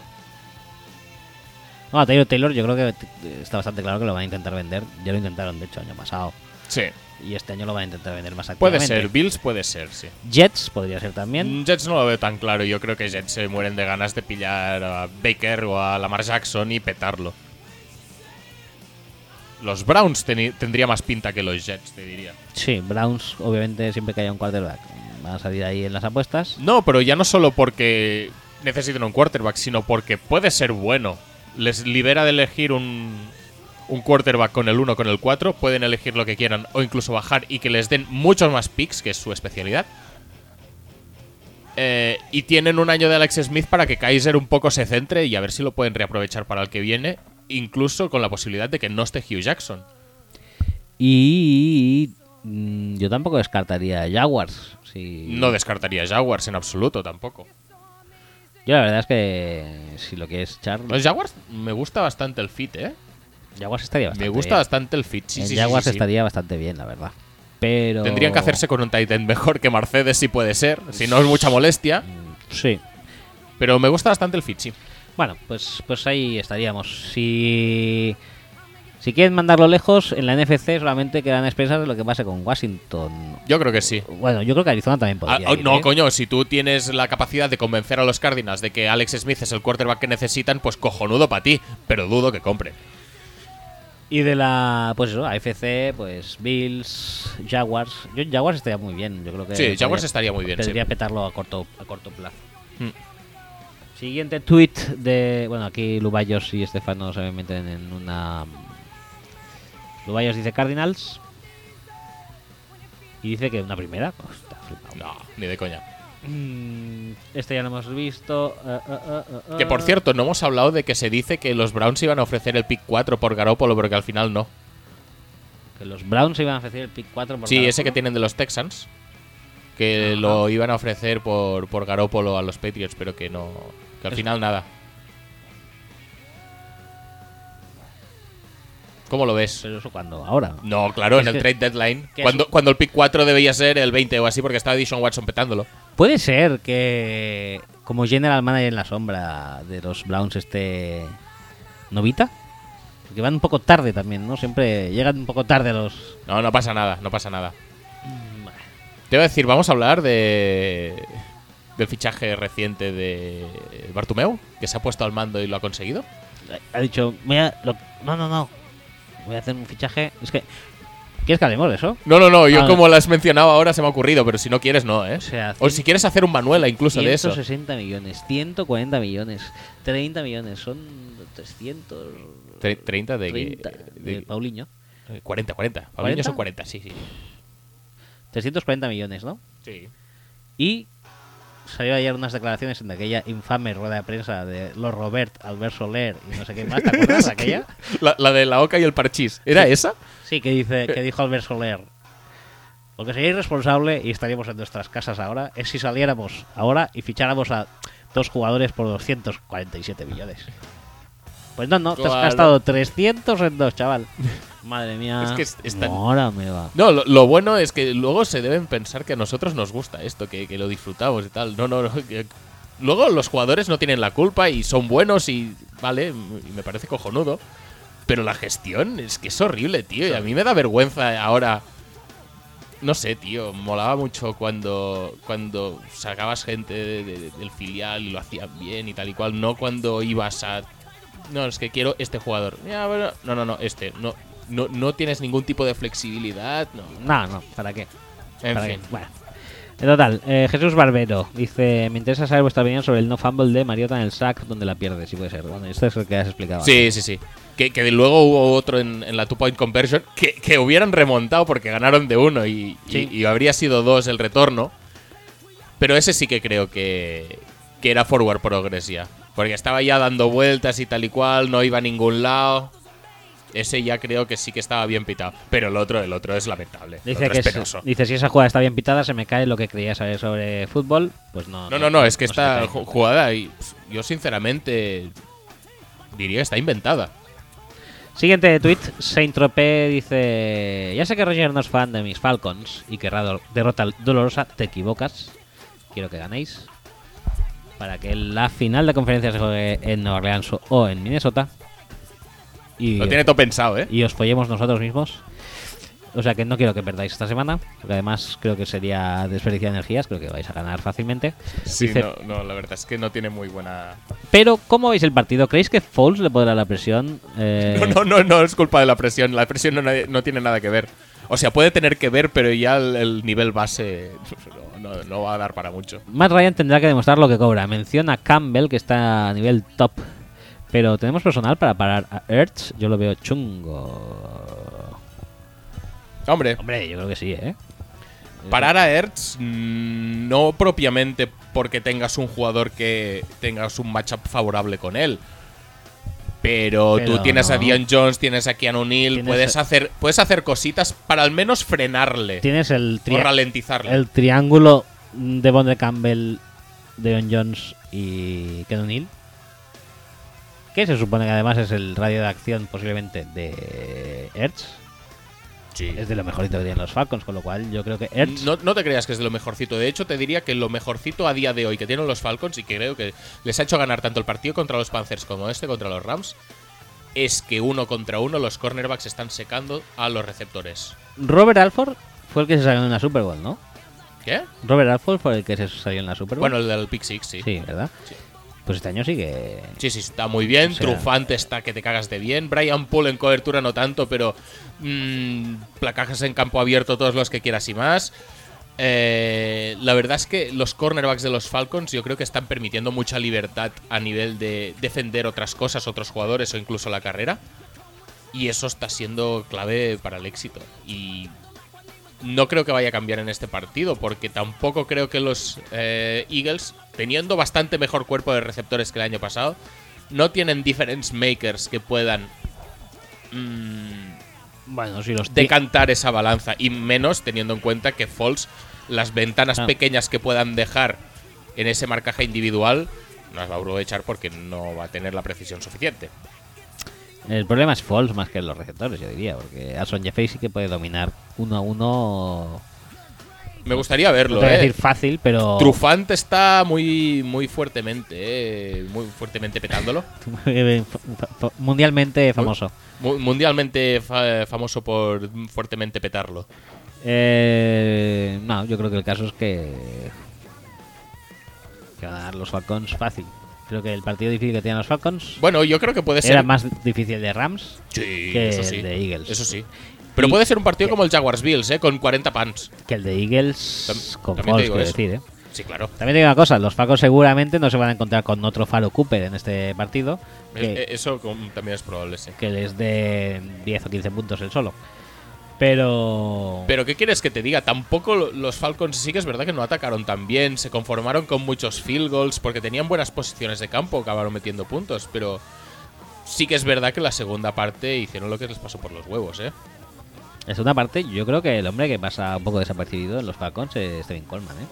No, a Taylor Taylor yo creo que está bastante claro que lo van a intentar vender. Ya lo intentaron, de hecho, año pasado. Sí. Y este año lo van a intentar vender más Puede activamente. ser, Bills puede ser, sí. Jets podría ser también. Mm, Jets no lo veo tan claro. Yo creo que Jets se mueren de ganas de pillar a Baker o a Lamar Jackson y petarlo. Los Browns tendría más pinta que los Jets, te diría. Sí, Browns, obviamente, siempre que haya un quarterback, van a salir ahí en las apuestas. No, pero ya no solo porque necesitan un quarterback, sino porque puede ser bueno. Les libera de elegir un, un quarterback con el 1, con el 4. Pueden elegir lo que quieran o incluso bajar y que les den muchos más picks, que es su especialidad. Eh, y tienen un año de Alex Smith para que Kaiser un poco se centre y a ver si lo pueden reaprovechar para el que viene, incluso con la posibilidad de que no esté Hugh Jackson. Y mm, yo tampoco descartaría a Jaguars. Si... No descartaría a Jaguars en absoluto tampoco. Yo la verdad es que si lo quieres echar, Los Jaguars me gusta bastante el fit, ¿eh? Jaguars estaría bastante Me gusta bien. bastante el fit. Sí, en sí, Jaguars sí, estaría bastante bien, la verdad. Pero Tendrían que hacerse con un Titan mejor que Mercedes si puede ser, si no es mucha molestia. Mm, Sí. Pero me gusta bastante el fit, sí. Bueno, pues, pues ahí estaríamos. Si, si quieren mandarlo lejos, en la NFC solamente quedan expensas de lo que pase con Washington. Yo creo que sí. Bueno, yo creo que Arizona también Ah, podría. oh, ir, no, ¿eh? coño, si tú tienes la capacidad de convencer a los Cardinals de que Alex Smith es el quarterback que necesitan, pues cojonudo para ti, pero dudo que compre. Y de la, pues eso, AFC, pues Bills, Jaguars. Yo Jaguars estaría muy bien, yo creo que. Sí, Jaguars estaría muy bien, sí. Podría petarlo a corto, a corto plazo. Mm. Siguiente tweet de. Bueno, aquí Lubayos y Estefano se meten en una. Dice Cardinals. Y dice que una primera. No, ni de coña. Mm, este ya lo hemos visto. eh, eh, eh, Que por cierto, no hemos hablado de que se dice que los Browns iban a ofrecer el pick 4 por Garoppolo, pero que al final no. Que los Browns iban a ofrecer el pick 4 por Sí, ese que tienen de los Texans. Que Ajá. lo iban a ofrecer por, por Garópolo a los Patriots, pero que no. Que al Es- final nada. ¿Cómo lo ves? Pero eso cuando, ahora. No, claro, Es en el que- trade deadline. Cuando, cuando el pick 4 debía ser el 20 o así, porque estaba Dishon Watson petándolo. Puede ser que como general manager en la sombra de los Browns este Novita, porque van un poco tarde también, ¿no? Siempre llegan un poco tarde los No, no pasa nada, no pasa nada. Te iba a decir, vamos a hablar de. del fichaje reciente de Bartumeu, que se ha puesto al mando y lo ha conseguido. ha dicho, voy a- lo- no, no, no. Voy a hacer un fichaje, es que ¿Quieres que hablemos de eso? No, no, no, yo Ah. como lo has mencionado ahora se me ha ocurrido, pero si no quieres, no, ¿eh? O sea, O si quieres hacer un Manuela incluso de eso. 160 millones, 140 millones, 30 millones, son 300 Tre- 30 de, 30 de- de Paulinho. 40, 40. Paulinho ¿40? son 40, sí, sí. 340 millones, ¿no? Sí. Y salió ayer unas declaraciones en aquella infame rueda de prensa de los Robert, Albert Soler y no sé qué más, ¿te acuerdas de aquella? La, la de la oca y el parchís. ¿Era esa? Sí, que dice que dijo Albert Soler. Porque sería irresponsable y estaríamos en nuestras casas ahora, es si saliéramos ahora y ficháramos a dos jugadores por 247 millones. Pues no, no, te has gastado 300 en dos, chaval. Madre mía. Es que es- Ahora me va. No, lo, lo bueno es que luego se deben pensar que a nosotros nos gusta esto, que, que lo disfrutamos y tal. No, no, no. que- luego los jugadores no tienen la culpa y son buenos y vale, y me parece cojonudo. Pero la gestión es que es horrible, tío. Y a mí me da vergüenza ahora. No sé, tío. Molaba mucho cuando, cuando sacabas gente de- de- del filial y lo hacían bien y tal y cual. No cuando ibas a. No, es que quiero este jugador. Ya, bueno, no, no, no, este. No, no, no tienes ningún tipo de flexibilidad. No. No, no, ¿para qué? En ¿Para fin. qué? Bueno. En total, eh, Jesús Barbero dice: Me interesa saber vuestra opinión sobre el no fumble de Mariota en el sack donde la pierde, si puede ser. Bueno, esto es lo que has explicado. Sí, sí, sí. Que, que luego hubo otro en, en la two point conversion que, que hubieran remontado porque ganaron de uno y, y habría sido dos el retorno. Pero ese sí que creo que, que era forward progress ya. Porque estaba ya dando vueltas y tal y cual, no iba a ningún lado. Ese ya creo que sí que estaba bien pitado. Pero el otro, el otro es lamentable. Dice que es penoso. dice si esa jugada está bien pitada se me cae lo que creía saber sobre fútbol pues no No, no, no, es que se esta jugada, y, yo sinceramente diría que está inventada. Siguiente tweet, Saint Tropez dice: Ya sé que Roger no es fan de mis Falcons y querrá do- derrota dolorosa, te equivocas. Quiero que ganéis. Para que la final de conferencia se juegue en Nueva Orleans o en Minnesota. Y, Lo tiene todo pensado, ¿eh? y os follemos nosotros mismos. O sea que no quiero que perdáis esta semana, porque además creo que sería desperdiciar energías, creo que vais a ganar fácilmente. Sí, Dice- no, no, la verdad es que no tiene muy buena. Pero, ¿cómo veis el partido? ¿Creéis que Foles le podrá la presión? Eh, No, no, no, no es culpa de la presión. La presión no, no tiene nada que ver. O sea, puede tener que ver, pero ya el, el nivel base no, no- no va a dar para mucho. Matt Ryan tendrá que demostrar lo que cobra. Menciona a Campbell, que está a nivel top. Pero tenemos personal para parar a Ertz. Yo lo veo chungo. Hombre, Hombre, yo creo que sí, ¿eh? parar a Ertz mm, no propiamente porque tengas un jugador que tengas un matchup favorable con él. Pero, Pero tú tienes a. Dion Jones, tienes a Keanu Neal, puedes hacer, puedes hacer cositas para al menos frenarle Tienes el, o ralentizarle. el triángulo de Bond de Campbell, Deon Jones y Ken O'Neill. Que se supone que además es el radio de acción posiblemente de Ertz. Sí. Es de lo mejorito que tienen los Falcons, con lo cual yo creo que Ertz No, no te creas que es de lo mejorcito. De hecho, te diría que lo mejorcito a día de hoy que tienen los Falcons y que creo que les ha hecho ganar tanto el partido contra los Panthers como este contra los Rams es que uno contra uno los cornerbacks están secando a los receptores. Robert Alford fue el que se salió en la Super Bowl, ¿no? ¿Qué? Robert Alford fue el que se salió en la Super Bowl. Bueno, el del Pick Six, sí. sí, ¿verdad? Sí. Pues este año sí que. Sí, sí, está muy bien. O sea- Trufante está que te cagas de bien. Brian Poole en cobertura no tanto, pero mm, placajes en campo abierto todos los que quieras y más. Eh, la verdad es que los cornerbacks de los Falcons yo creo que están permitiendo mucha libertad a nivel de defender otras cosas, otros jugadores o incluso la carrera. Y eso está siendo clave para el éxito. Y no creo que vaya a cambiar en este partido, porque tampoco creo que los eh, Eagles, teniendo bastante mejor cuerpo de receptores que el año pasado, no tienen difference makers que puedan mm, Bueno, si los. decantar esa balanza, y menos teniendo en cuenta que Foles, las ventanas Ah. pequeñas que puedan dejar en ese marcaje individual, no las va a aprovechar porque no va a tener la precisión suficiente. El problema es Falls más que los receptores, yo diría, porque Alson Jeffrey sí que puede dominar uno a uno. Me gustaría No verlo, a eh. decir fácil, pero. Trufant está muy, muy fuertemente, eh, muy fuertemente petándolo. mundialmente famoso. Mu- Mundialmente fa- famoso por fuertemente petarlo. Eh, no, yo creo que el caso es que. que van a ganar los Falcons fácil. Creo que el partido difícil que tienen los Falcons Bueno, yo creo que puede ser. era más difícil de Rams. Sí, que eso el de Eagles. Eso sí. Pero Y- puede ser un partido como el Jaguars Bills, ¿eh? Con 40 pants. Que el de Eagles Tam- con también eso. decir, ¿eh? Sí, claro. También te digo una cosa, los Falcons seguramente no se van a encontrar con otro Faro Cooper en este partido. Que, eh, Eso también es probable, sí. que les dé 10 o 15 puntos el solo. Pero. Pero ¿qué quieres que te diga? Tampoco lo- los Falcons sí que es verdad que no atacaron tan bien, se conformaron con muchos field goals porque tenían buenas posiciones de campo, acabaron metiendo puntos, pero sí que es verdad que la segunda parte hicieron lo que les pasó por los huevos, ¿eh? En segunda parte, yo creo que el hombre que pasa un poco desapercibido en los Falcons es Steven Coleman, ¿eh?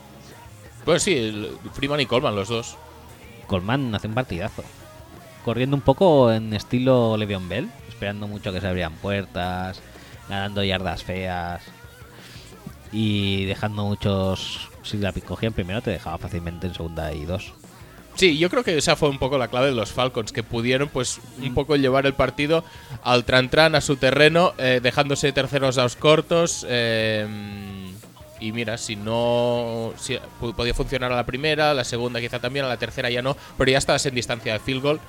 Pues sí, Freeman y Coleman, los dos. Coleman hace un partidazo. Corriendo un poco en estilo Le'Veon Bell, esperando mucho que se abrían puertas, ganando yardas feas y dejando muchos. Si la cogían primero, te dejaba fácilmente en segunda y dos. Sí, yo creo que esa fue un poco la clave de los Falcons, que pudieron pues un poco llevar el partido al tran-tran, a su terreno, eh, dejándose terceros downs cortos. eh, y mira, si no si podía funcionar a la primera, a la segunda quizá también, a la tercera ya no, pero ya estabas en distancia de field goal.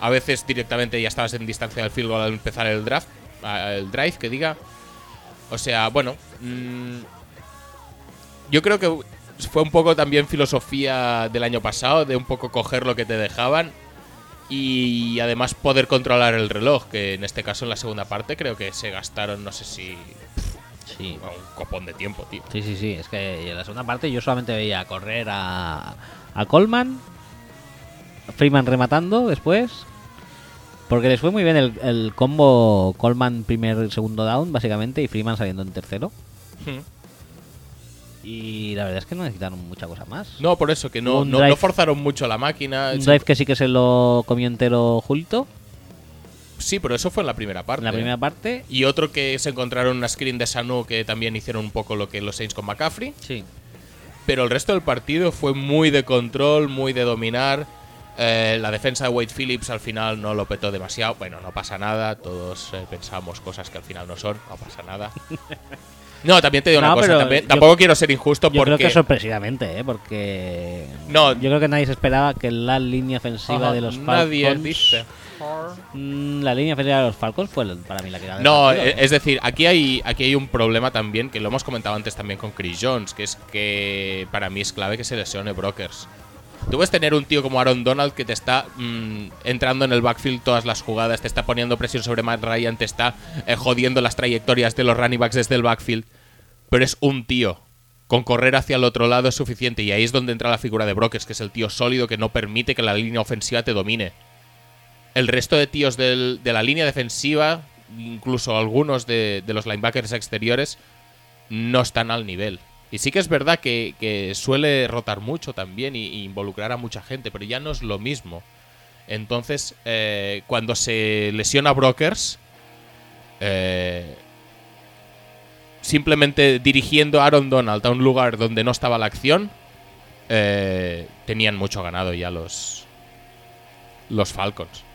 A veces directamente ya estabas en distancia del field goal al empezar el draft, a- el drive que diga. O sea, bueno, mm, yo creo que fue un poco también filosofía del año pasado, de un poco coger lo que te dejaban y además poder controlar el reloj, que en este caso en la segunda parte creo que se gastaron, no sé si Sí, un copón de tiempo, tío. sí, sí, sí. Es que en la segunda parte yo solamente veía correr a, a Coleman, Freeman rematando después. Porque les fue muy bien el, el combo Coleman primer segundo down, básicamente, y Freeman saliendo en tercero. Hmm. Y la verdad es que no necesitaron mucha cosa más. No, por eso, que no, no, drive- no forzaron mucho la máquina. Un drive que sí que se lo comió entero Julito Sí, pero eso fue en la primera parte. en la primera parte. Y otro que se encontraron una screen de Sanu que también hicieron un poco lo que los Saints con McCaffrey. Sí. Pero el resto del partido fue muy de control, muy de dominar. Eh, la defensa de Wade Phillips al final no lo petó demasiado. Bueno, no pasa nada. Todos eh, pensamos cosas que al final no son. No pasa nada. No, también te digo No, una cosa. pero también- yo- tampoco quiero ser injusto Yo creo porque. que sorpresivamente, ¿eh? Porque. No. Yo creo que nadie se esperaba que la línea ofensiva de los Falcons. Nadie dice. Mm, La línea ofensiva de los Falcons fue para mí la que el No, partido, e- es decir, aquí hay, aquí hay un problema también que lo hemos comentado antes también con Chris Jones, que es que para mí es clave que se lesione Brokers. Tú puedes tener un tío como Aaron Donald que te está mm, entrando en el backfield todas las jugadas, te está poniendo presión sobre Matt Ryan, te está eh, jodiendo las trayectorias de los running backs desde el backfield, pero es un tío. Con correr hacia el otro lado es suficiente y ahí es donde entra la figura de Brokers, que es el tío sólido que no permite que la línea ofensiva te domine el resto de tíos de la línea defensiva, incluso algunos de los linebackers exteriores, no están al nivel. Y sí que es verdad que, suele rotar mucho también y, y involucrar a mucha gente, pero ya no es lo mismo. Entonces, eh, cuando se lesiona Brokers, eh, simplemente dirigiendo a Aaron Donald a un lugar donde no estaba la acción, eh, tenían mucho ganado ya los, los Falcons.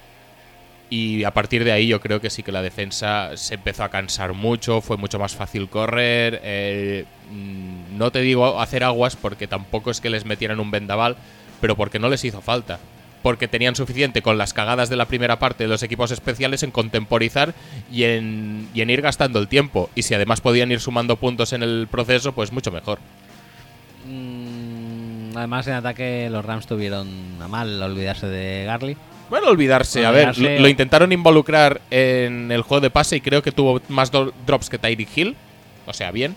Y a partir de ahí yo creo que sí que la defensa se empezó a cansar mucho, fue mucho más fácil correr. eh, mm, no te digo hacer aguas porque tampoco es que les metieran un vendaval, pero porque no les hizo falta. Porque tenían suficiente con las cagadas de la primera parte de los equipos especiales en contemporizar y en, y en ir gastando el tiempo. Y si además podían ir sumando puntos en el proceso, pues mucho mejor. Mm, además, en ataque los Rams tuvieron a mal olvidarse de Garly. Bueno, olvidarse. A ver, lo, lo intentaron involucrar en el juego de pase y creo que tuvo más drops que Tyreek Hill. O sea, bien.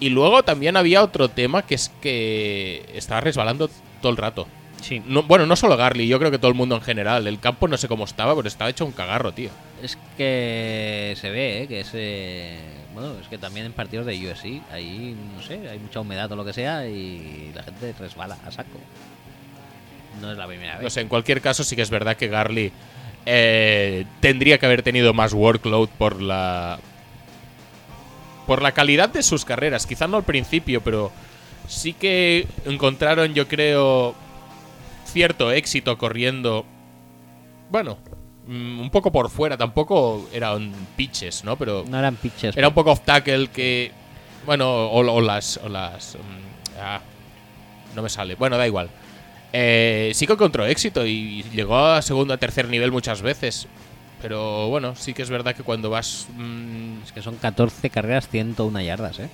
Y luego también había otro tema que es que estaba resbalando todo el rato. Sí. No- bueno, no solo Garly, yo creo que todo el mundo en general. El campo no sé cómo estaba, pero estaba hecho un cagarro, tío. Es que se ve, ¿eh? Que ese. Bueno, es que también en partidos de UFC, ahí, no sé, hay mucha humedad o lo que sea y la gente resbala a saco. No es la primera vez. No sé, en cualquier caso sí que es verdad que Garly eh, tendría que haber tenido más workload por la por la calidad de sus carreras. Quizá no al principio, pero sí que encontraron, yo creo, cierto éxito corriendo. Bueno, mm, un poco por fuera. Tampoco eran pitches, ¿no? Pero No eran pitches. era un poco off tackle que. Bueno, o, o las. O las mm, ah, no me sale. Bueno, da igual. Eh, sí que encontró éxito y llegó a segundo, a tercer nivel muchas veces. Pero bueno, sí que es verdad que cuando vas. mm, Es que son 14 carreras, 101 yardas, ¿eh?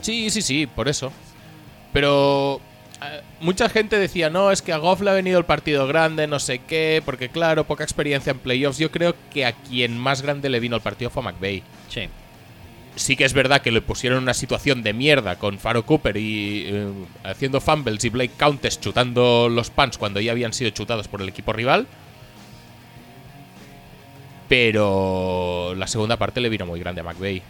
sí, sí, sí, por eso. Pero. eh, mucha gente decía, no, es que a Goff le ha venido el partido grande, no sé qué, porque claro, poca experiencia en playoffs. Yo creo que a quien más grande le vino el partido fue a McVeigh. Sí. Sí que es verdad que le pusieron una situación de mierda con Faro Cooper y eh, haciendo fumbles y Blake Countess chutando los pants cuando ya habían sido chutados por el equipo rival. Pero la segunda parte le vino muy grande a McVeigh.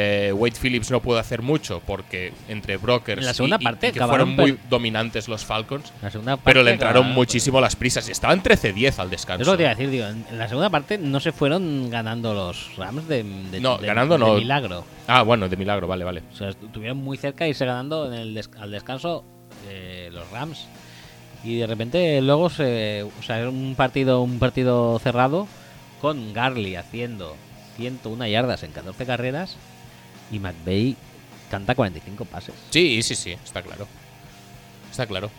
Eh, Wade Phillips no pudo hacer mucho porque entre brokers En la segunda y- parte y que fueron muy dominantes los Falcons, La segunda parte pero le entraron muchísimo las prisas y estaban 13-10 al descanso. Es lo que te iba a decir, digo. En en la segunda parte no se fueron ganando los Rams de, de- No, de- ganando de no. milagro. Ah, bueno, de milagro, vale, vale. O sea, estuvieron muy cerca de irse ganando en el des- al descanso eh, los Rams. Y de repente luego se. O sea, era un partido, un partido cerrado con Garley haciendo 101 yardas en 14 carreras y McVeigh canta 45 pases. Sí, sí, sí, está claro. Está claro.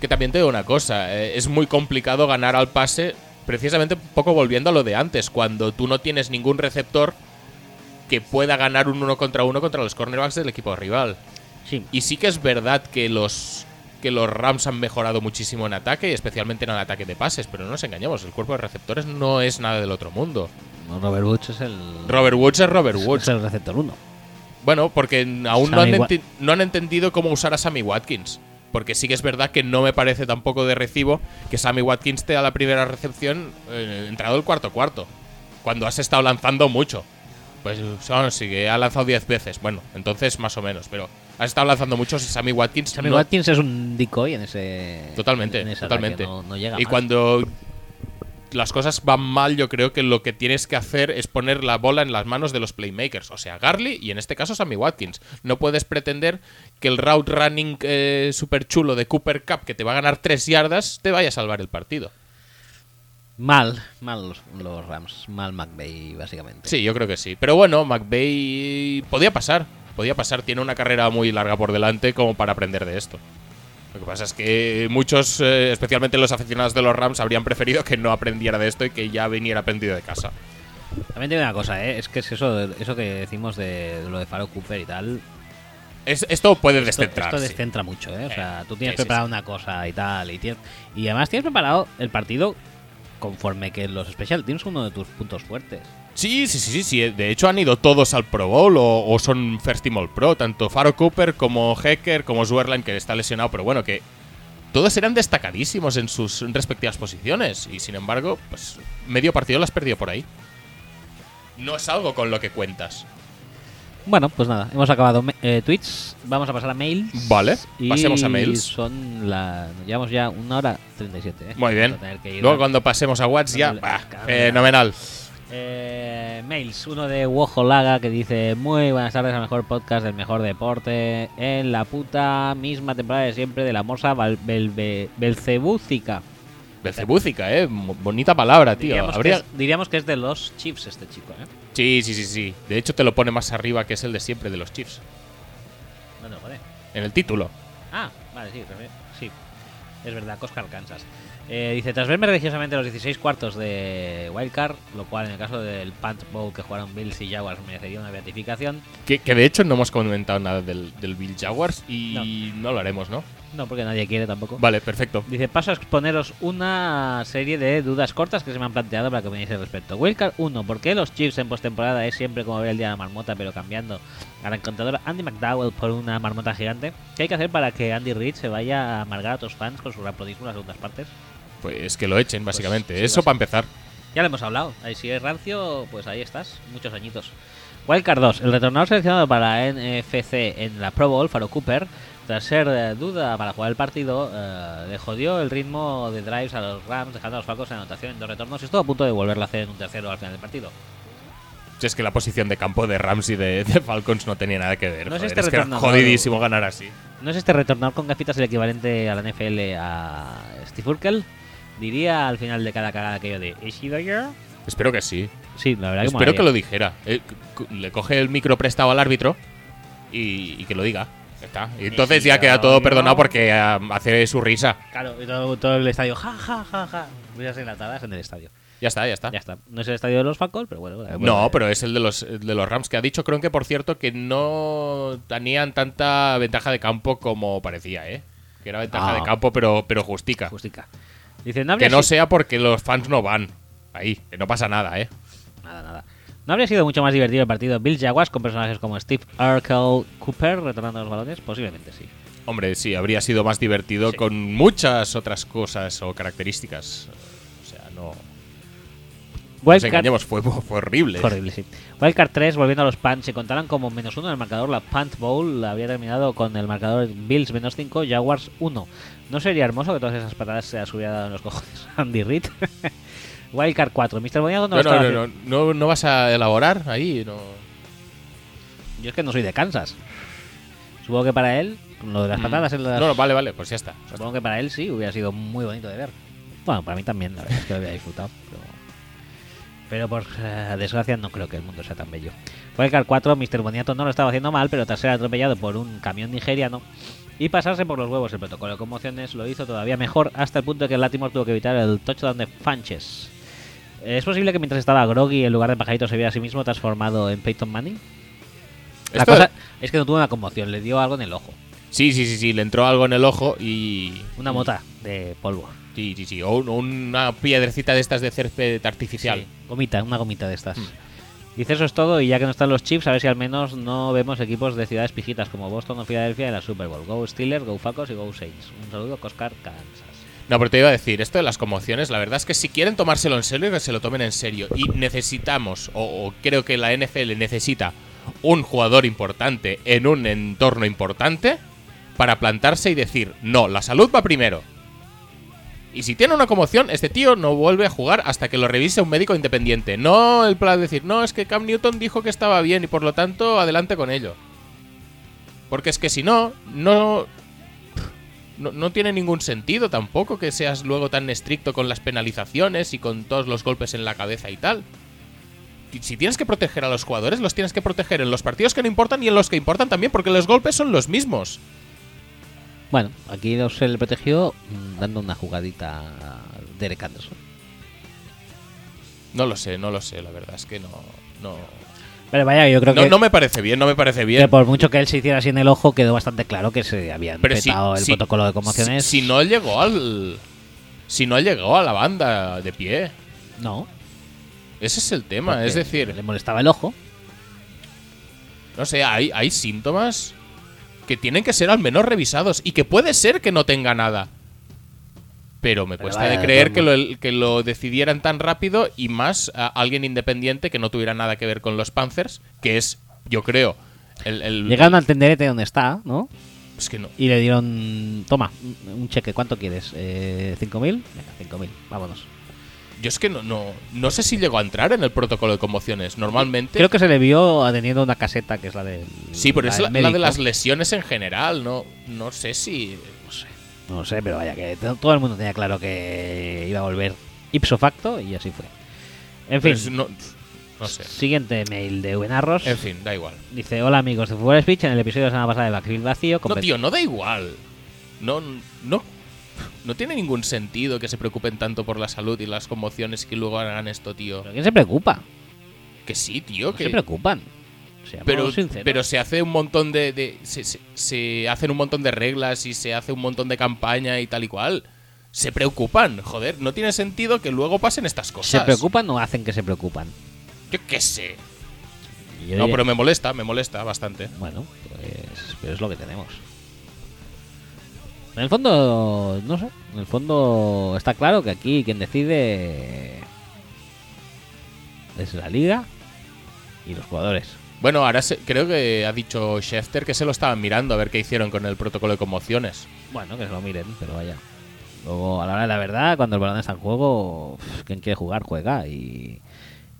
Que también te digo una cosa, eh, es muy complicado ganar al pase, precisamente un poco volviendo a lo de antes, cuando tú no tienes ningún receptor que pueda ganar un uno contra uno contra los cornerbacks del equipo rival. Sí, Y sí que es verdad que los que los Rams han mejorado muchísimo en ataque, especialmente en el ataque de pases, pero no nos engañemos, el cuerpo de receptores no es nada del otro mundo. Robert Woods es el. Robert Woods es Robert Woods. es el receptor 1. Bueno, porque aún no han, enti- no han entendido cómo usar a Sammy Watkins. Porque sí que es verdad que no me parece tampoco de recibo que Sammy Watkins te da la primera recepción eh, entrado el cuarto cuarto. Cuando has estado lanzando mucho. Pues son, sí que ha lanzado 10 veces. Bueno, entonces más o menos. Pero has estado lanzando mucho y Sammy Watkins. Sammy no- Watkins es un decoy en ese. Totalmente, en totalmente. no, no llega y más. cuando las cosas van mal, yo creo que lo que tienes que hacer es poner la bola en las manos de los playmakers, o sea, Garley y en este caso Sammy Watkins. No puedes pretender que el route running eh, super chulo de Cooper Cup, que te va a ganar 3 yardas, te vaya a salvar el partido. Mal, mal los, los Rams. Mal McVeigh, básicamente. Sí, yo creo que sí. Pero bueno, McVeigh podía pasar, podía pasar. Tiene una carrera muy larga por delante como para aprender de esto. Lo que pasa es que muchos, eh, especialmente los aficionados de los Rams, habrían preferido que no aprendiera de esto y que ya viniera aprendido de casa. También digo una cosa, ¿eh? es que es eso, eso que decimos de, de lo de Faro Cooper y tal. Es- esto puede descentrar. esto descentra mucho, ¿eh? O sea, tú tienes sí, preparado sí. una cosa y tal. Y, tienes, y además tienes preparado el partido conforme que los Special Teams uno de tus puntos fuertes. Sí, sí, sí, sí, sí. De hecho, han ido todos al Pro Bowl o, o son First Team All Pro. Tanto Faro Cooper como Hecker, como Swerland, que está lesionado, pero bueno, que todos eran destacadísimos en sus respectivas posiciones. Y sin embargo, pues medio partido lo has perdido por ahí. No es algo con lo que cuentas. Bueno, pues nada, hemos acabado eh, tweets. Vamos a pasar a mails. Vale, Y pasemos a mails. Son la. Llevamos ya una hora 37. ¿eh? Muy bien. Luego a- cuando pasemos a WhatsApp ya, bah, fenomenal. Eh, mails, uno de Wojolaga que dice Muy buenas tardes al mejor podcast del mejor deporte En la puta misma temporada de siempre de la morsa belbe- belcebúcica Belcebúcica, eh. Bonita palabra, tío. diríamos, Habría... que es, diríamos que es de los Chiefs este chico, ¿eh? Sí, sí, sí, sí. De hecho, te lo pone más arriba que es el de siempre de los Chiefs. No, joder En el título. Ah, vale, sí, sí Es verdad, Coscar, Kansas Eh, dice, tras verme religiosamente los 16 cuartos de Wildcard, lo cual en el caso del Punt Bowl que jugaron Bills y Jaguars merecería una beatificación, Que, que de hecho no hemos comentado nada del, del Bill Jaguars y no. lo haremos, ¿no? no porque nadie quiere tampoco. Vale, perfecto. Dice, paso a exponeros una serie de dudas cortas que se me han planteado para que opinéis al respecto. Wildcard 1. ¿Por qué los Chiefs en postemporada es siempre como ver el día de la marmota, pero cambiando al encantador Andy McDowell por una marmota gigante? ¿Qué hay que hacer para que Andy Reid se vaya a amargar a otros fans con su rapodismo en las segundas partes? Pues que lo echen, básicamente. sí, Eso para empezar. Ya lo hemos hablado. Ahí si es rancio, pues ahí estás. Muchos añitos. Wildcard 2. El retornador seleccionado para NFC en la Pro Bowl, Faro Cooper, tras ser eh, duda para jugar el partido, eh, le jodió el ritmo de drives a los Rams, dejando a los Falcos en anotación en dos retornos y estuvo a punto de volverlo a hacer en un tercero al final del partido. Si es que la posición de campo de Rams y de, de Falcons no tenía nada que ver. No es joder, este es que era jodidísimo ganar así. ¿No es este retornador con gafitas el equivalente a la NFL a Steve Urkel? Diría al final de cada cagada aquello de ¿Is he there? Espero que sí. Sí, la verdad que Espero que molaría. lo dijera. Eh, le coge el micro prestado al árbitro y, y que lo diga. Ya está. Y entonces ya queda todo perdonado porque ah, hace su risa. Claro, y todo, todo el estadio, ja, ja, ja, ja. Risas enlatadas en el estadio. Ya está, ya está. Ya está. No es el estadio de los Falcons, pero bueno. bueno, No, eh, pero es el de los, de los Rams que ha dicho, creo que por cierto, que no tenían tanta ventaja de campo como parecía, ¿eh? Que era ventaja Ah. de campo, pero, pero justica. Justica. Dice, no Que no sea porque los fans no van. Ahí, que no pasa nada, ¿eh? Nada, nada. ¿No habría sido mucho más divertido el partido Bill Jaguars con personajes como Steve Urkel Cooper retornando los balones? Posiblemente sí. Hombre, sí, habría sido más divertido Sí. con muchas otras cosas o características. O sea, no. Nos Wildcard, engañemos, fue, fue horrible. Horrible, sí. Wildcard 3, volviendo a los punts, si contaran como menos uno en el marcador, la Punt Bowl habría terminado con el marcador Bills menos 5, Jaguars 1. ¿No sería hermoso que todas esas patadas se las hubiera dado en los cojones Andy Reid? Wildcard 4, Mr. Boniato no, No, no, no, no, no, no vas a elaborar ahí, no. Yo es que no soy de Kansas. Supongo que para él, lo de las patadas en las... No, no, vale, vale, pues ya está. Supongo que para él sí hubiera sido muy bonito de ver. Bueno, para mí también, la verdad es que lo había disfrutado. Pero, por eh, desgracia no creo que el mundo sea tan bello. Wildcard 4, Mr. Boniato no lo estaba haciendo mal, pero tras ser atropellado por un camión nigeriano y pasarse por los huevos el protocolo de conmociones, lo hizo todavía mejor hasta el punto de que Latimore tuvo que evitar el touchdown de Fanches. ¿Es posible que mientras estaba groggy en lugar de pajarito se viera a sí mismo transformado en Peyton Manning? La Esto- cosa es que no tuvo una conmoción, le dio algo en el ojo. Sí, sí, sí, sí, le entró algo en el ojo y. Una mota de polvo. Sí, sí, sí. O un- una piedrecita de estas de césped artificial. Sí, gomita, una gomita de estas. Mm. Dice eso es todo y ya que no están los chips, a ver si al menos no vemos equipos de ciudades pijitas como Boston o Filadelfia en la Super Bowl. Go Steelers, Go Falcons y Go Saints. Un saludo, Coscar, Kansas. No, pero te iba a decir, esto de las conmociones, la verdad es que si quieren tomárselo en serio, que se lo tomen en serio. Y necesitamos, o, o creo que la NFL necesita, un jugador importante en un entorno importante para plantarse y decir, no, la salud va primero. Y si tiene una conmoción, este tío no vuelve a jugar hasta que lo revise un médico independiente. No el plan de decir, no, es que Cam Newton dijo que estaba bien y por lo tanto adelante con ello. Porque es que si no, no, no, tiene ningún sentido tampoco que seas luego tan estricto con las penalizaciones y con todos los golpes en la cabeza y tal. Si tienes que proteger a los jugadores, los tienes que proteger en los partidos que no importan y en los que importan también, porque los golpes son los mismos. Bueno, aquí no se le protegió mm, dando una jugadita a Derek Anderson. No lo sé, no lo sé, la verdad es que no. No, Pero vaya, yo creo no, que, no me parece bien, no me parece que bien. por mucho que él se hiciera así en el ojo, quedó bastante claro que se habían Pero si- petado el si- protocolo de conmociones. Si, si no llegó al. Si no llegó a la banda de pie. No, Ese es el tema. porque Es decir, le molestaba el ojo. No sé, hay, hay síntomas que tienen que ser al menos revisados y que puede ser que no tenga nada. Pero me Pero cuesta vaya, de creer que lo, que lo decidieran tan rápido y más a alguien independiente que no tuviera nada que ver con los Panthers, que es, yo creo, el... el- Llegaron al tenderete donde está, ¿no? Es que no. Y le dieron, toma, un un cheque, ¿cuánto quieres? Eh, ¿5.000? Venga, 5.000, vámonos. Yo es que no, no, no sé si llegó a entrar en el protocolo de conmociones. Normalmente... Creo que se le vio teniendo una caseta que es la del. Sí, pero es del la, la de las lesiones en general, no, no sé si... No sé, no sé, pero vaya, que to- todo el mundo tenía claro que iba a volver ipso facto y así fue. En fin, es- no, no sé. siguiente mail de Buenarros. En fin, da igual. Dice: Hola amigos de Fútbol Speech. En el episodio de la semana pasada de Backfield Vacío. No, tío, no da igual. No, no, no tiene ningún sentido que se preocupen tanto por la salud y las conmociones que luego hagan esto, tío. ¿Pero quién se preocupa? Que sí, tío, No que. se preocupan. Pero, pero se hace un montón de. de- se, se- se hacen un montón de reglas y se hace un montón de campaña y tal y cual. Se preocupan, joder, no tiene sentido que luego pasen estas cosas. ¿Se preocupan o hacen que se preocupan? Yo qué sé. Yo No, pero me molesta, me molesta bastante. Bueno, pues, pero es lo que tenemos. En el fondo, no sé. En el fondo está claro que aquí quien decide es la liga y los jugadores. Bueno, ahora se- creo que ha dicho Schefter que se lo estaban mirando a ver qué hicieron con el protocolo de conmociones. Bueno, que se lo miren, pero vaya. Luego, a la hora de la verdad, cuando el balón está en juego, quien quiere jugar, juega. Y,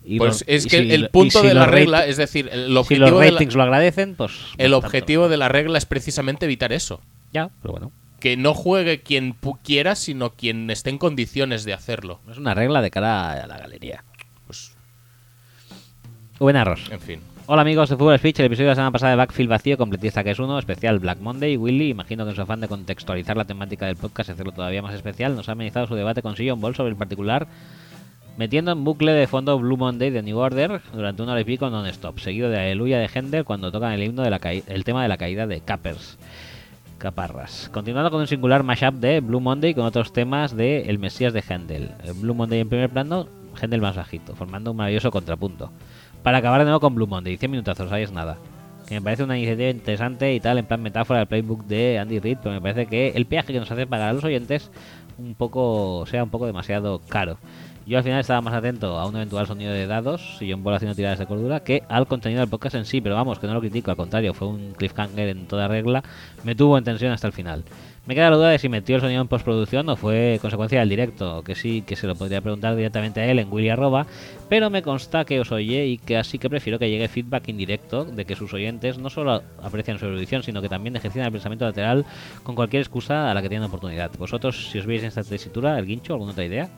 y Pues los- es que si el punto si de la regla, es decir, el si los objetivo, de la, ratings lo agradecen, pues. el objetivo de la regla es precisamente evitar eso. Ya, pero bueno. Que no juegue quien quiera, sino quien esté en condiciones de hacerlo. Es una regla de cara a la galería. Pues, Buenarros. en fin. Hola amigos de Fútbol Speech, el episodio de la semana pasada de Backfield Vacío, completista que es uno, especial Black Monday. Willy, imagino que en su afán de contextualizar la temática del podcast y hacerlo todavía más especial, nos ha amenizado su debate con Sillon Ball sobre el particular, metiendo en bucle de fondo Blue Monday de New Order durante una hora y pico non-stop, seguido de Aleluya de Hender cuando tocan el himno de la caí- el tema de la caída de Cappers. Caparras. Continuando con un singular mashup de Blue Monday con otros temas de El Mesías de Händel. El Blue Monday en primer plano, Händel más bajito, formando un maravilloso contrapunto. Para acabar de nuevo con Blue Monday, 100 minutazos, ahí es nada. Que me parece una iniciativa interesante y tal, en plan metáfora del playbook de Andy Reid, pero me parece que el peaje que nos hace pagar a los oyentes un poco sea un poco demasiado caro. Yo al final estaba más atento a un eventual sonido de dados y un bolo haciendo tiradas de cordura que al contenido del podcast en sí, pero vamos, que no lo critico, al contrario, fue un cliffhanger en toda regla, me tuvo en tensión hasta el final. Me queda la duda de si metió el sonido en postproducción o fue consecuencia del directo, que sí, que se lo podría preguntar directamente a él en Willy Arroba, pero me consta que os oye y que así que prefiero que llegue feedback indirecto de que sus oyentes no solo aprecian su erudición, sino que también ejercitan el pensamiento lateral con cualquier excusa a la que tienen oportunidad. Vosotros, si os veis en esta tesitura, el guincho, ¿alguna otra idea?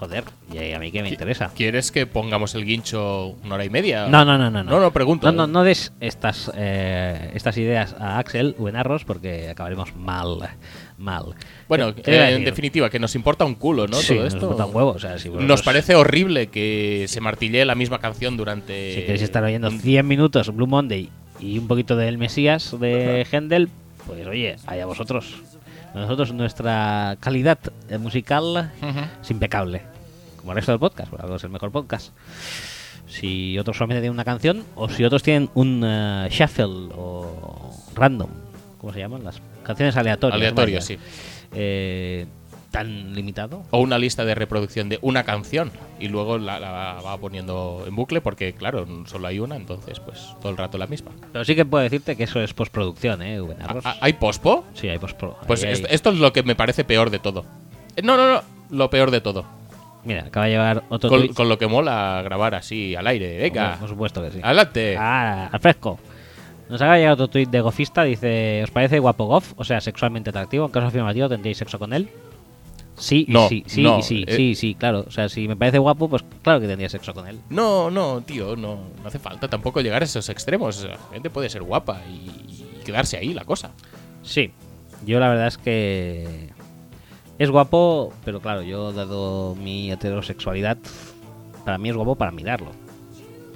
Joder, y a mí que me interesa. ¿Quieres que pongamos el guincho una hora y media? No, no, no, no. No, no, pregunto. No, no, no des estas, eh, estas ideas a Axel o en Arros porque acabaremos mal. Mal. Bueno, ¿Qué- qué iba a eh, en definitiva, que nos importa un culo, ¿no? Sí, Todo nos esto. importa un huevo, o sea, si Nos parece horrible que se martillee la misma canción durante. Si queréis estar oyendo un- 100 minutos Blue Monday y un poquito del Mesías de Händel, pues oye, allá vosotros. Nosotros, nuestra calidad musical es impecable. Como el resto del podcast, por algo es el mejor podcast. Si otros solamente tienen una canción, o si otros tienen un eh, shuffle o random, ¿cómo se llaman? Las canciones aleatorias. Aleatorio, vaya. sí. Eh, tan limitado. O una lista de reproducción de una canción y luego la, la va poniendo en bucle porque, claro, solo hay una, entonces, pues todo el rato la misma. Pero sí que puedo decirte que eso es postproducción, ¿eh? Arroz. ¿Ha- ¿Hay pospo? Sí, hay postpro. Pues Ahí hay- esto, esto es lo que me parece peor de todo. Eh, No, no, no, lo peor de todo. Mira, acaba de llevar otro Con, tweet. con lo que mola grabar así al aire. Venga, Por supuesto que sí. adelante. Ah, al fresco. Nos acaba de llegar otro tweet de Gofista. Dice: ¿Os parece guapo Goff? O sea, sexualmente atractivo. En caso afirmativo, ¿tendréis sexo con él? Sí, y No, sí, sí, no, y sí, eh. sí, sí, claro. O sea, si me parece guapo, pues claro que tendría sexo con él. No, no, tío, no, no hace falta tampoco llegar a esos extremos. La gente puede ser guapa y, y quedarse ahí la cosa. Sí, yo la verdad es que es guapo, pero claro, yo dado mi heterosexualidad, para mí es guapo para mirarlo.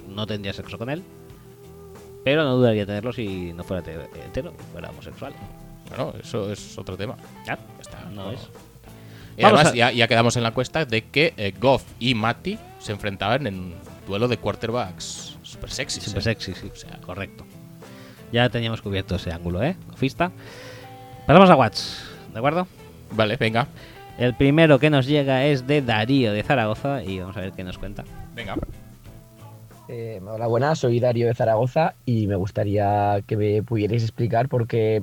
No tendría sexo con él, pero no dudaría tenerlo si no fuera hetero, fuera homosexual. Bueno, eso es otro tema. Ya, está. no es. Y Vamos además a- ya, ya quedamos en la cuesta de que eh, Goff y Matty se enfrentaban en un duelo de quarterbacks super sexy. Siempre sexy, sí, O sea, correcto. Ya teníamos cubierto ese ángulo, ¿eh? Cofista. Pasamos a Watts, ¿de acuerdo? Vale, venga, El primero que nos llega es de Darío de Zaragoza y vamos a ver qué nos cuenta. venga. Eh, hola, buenas, soy Darío de Zaragoza y me gustaría que me pudierais explicar por qué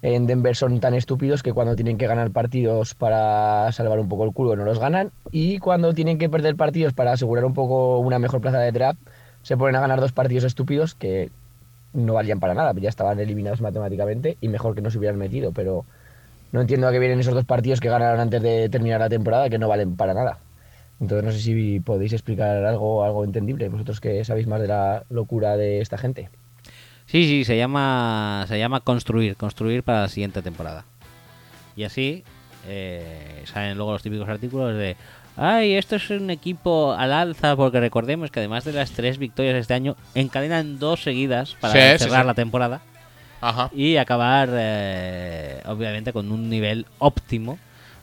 en Denver son tan estúpidos que cuando tienen que ganar partidos para salvar un poco el culo no los ganan y cuando tienen que perder partidos para asegurar un poco una mejor plaza de draft se ponen a ganar dos partidos estúpidos que no valían para nada, ya estaban eliminados matemáticamente y mejor que no se hubieran metido, pero no entiendo a qué vienen esos dos partidos que ganaron antes de terminar la temporada que no valen para nada. Entonces no sé si podéis explicar algo, algo entendible, vosotros que sabéis más de la locura de esta gente. Sí, sí, se llama, se llama construir, construir para la siguiente temporada. Y así eh, salen luego los típicos artículos de, ay, esto es un equipo al alza, porque recordemos que además de las tres victorias de este año, encadenan dos seguidas para Sí, sí, cerrar sí. la temporada Ajá. y acabar, eh, obviamente, con un nivel óptimo.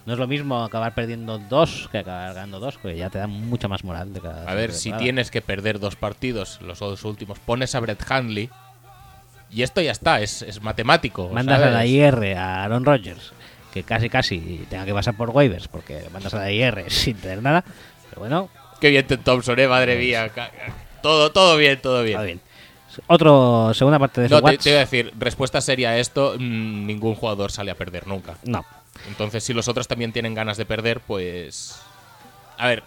No es lo mismo acabar perdiendo dos que acabar ganando dos, porque ya te da mucha más moral de cada A ver, si tienes que perder dos partidos, los dos últimos, pones a Brett Handley y esto ya está, es, es matemático. mandas ¿sabes? a la IR a Aaron Rodgers, que casi casi tenga que pasar por waivers, porque mandas a la IR sin tener nada. Pero bueno, Qué bien Ted Thompson, eh, madre mía. ca- Todo, todo bien, todo bien. está bien. Otro, segunda parte de No, te, te iba a decir, respuesta seria a esto, mm, ningún jugador sale a perder nunca. No. Entonces, si los otros también tienen ganas de perder, pues... A ver,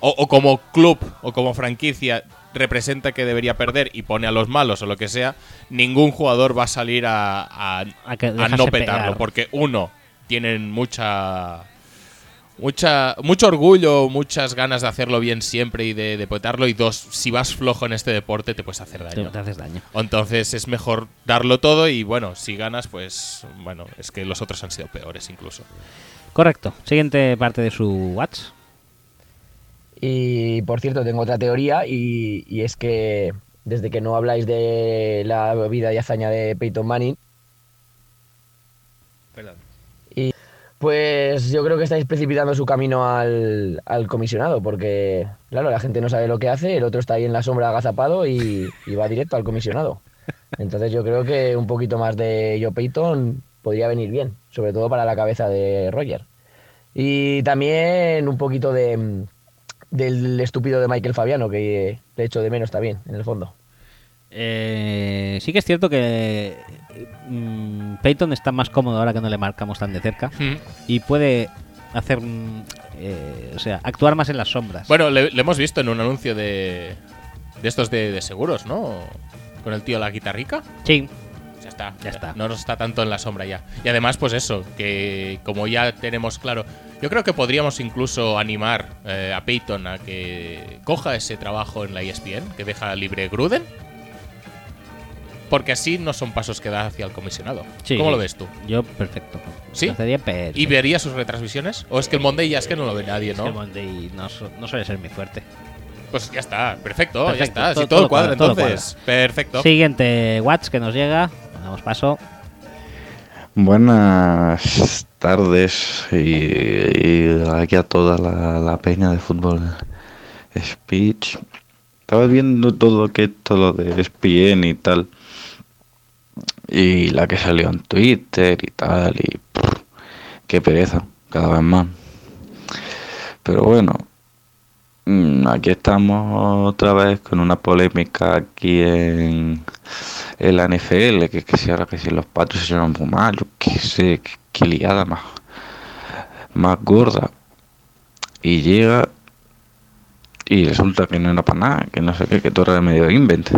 o, o como club o como franquicia representa que debería perder y pone a los malos o lo que sea, ningún jugador va a salir a, a- no petarlo. pegar. Porque uno, tienen mucha... Mucha, mucho orgullo, muchas ganas de hacerlo bien siempre y de, de petarlo. Y dos, si vas flojo en este deporte, te puedes hacer daño. te haces daño. Entonces es mejor darlo todo y bueno, si ganas, pues bueno, es que los otros han sido peores incluso. Correcto. Siguiente parte de su Watts. Y por cierto, tengo otra teoría y, y es que desde que no habláis de la vida y hazaña de Peyton Manning, y pues yo creo que estáis precipitando su camino al, al comisionado, porque claro, la gente no sabe lo que hace, el otro está ahí en la sombra agazapado y, va directo al comisionado. Entonces yo creo que un poquito más de Joe Peyton podría venir bien, sobre todo para la cabeza de Roger. Y también un poquito de, del estúpido de Michael Fabiano, que le echo de menos también, en el fondo. Eh, sí que es cierto que mm, Peyton está más cómodo ahora que no le marcamos tan de cerca Mm. y puede hacer, mm, eh, o sea, actuar más en las sombras. Bueno, le, le hemos visto en un anuncio de, de estos de, de seguros, ¿no? Con el tío la guitarrica. Sí, Ya está. Ya está. No nos está tanto en la sombra ya. Y además, pues eso, que como ya tenemos claro, yo creo que podríamos incluso animar eh, a Peyton a que coja ese trabajo en la ESPN, que deja libre Gruden. Porque así no son pasos que da hacia el comisionado. sí. ¿Cómo lo ves tú? Yo, perfecto. ¿Sí? Perfecto. ¿Y vería sus retransmisiones? ¿O es que el Monday ya es que no lo ve nadie, Es que el no? Monday no, su- no suele ser mi fuerte. Pues ya está, perfecto, ya Perfecto, está. todo- si todo, todo cuadra, cuadra, todo entonces. Perfecto. Siguiente Watch que nos llega. Damos paso. Buenas tardes y, y aquí a toda la, la peña de fútbol speech. Estaba viendo todo que todo lo de ESPN y tal. Y la que salió en Twitter y tal. Y prr, qué pereza, cada vez más. Pero bueno, mm, aquí estamos otra vez con una polémica aquí en, en la NFL, que, que si ahora que si los patos se muy mal, yo qué sé, qué liada más, más gorda. Y llega y resulta que no era para nada, que no sé qué, que todo era medio invent.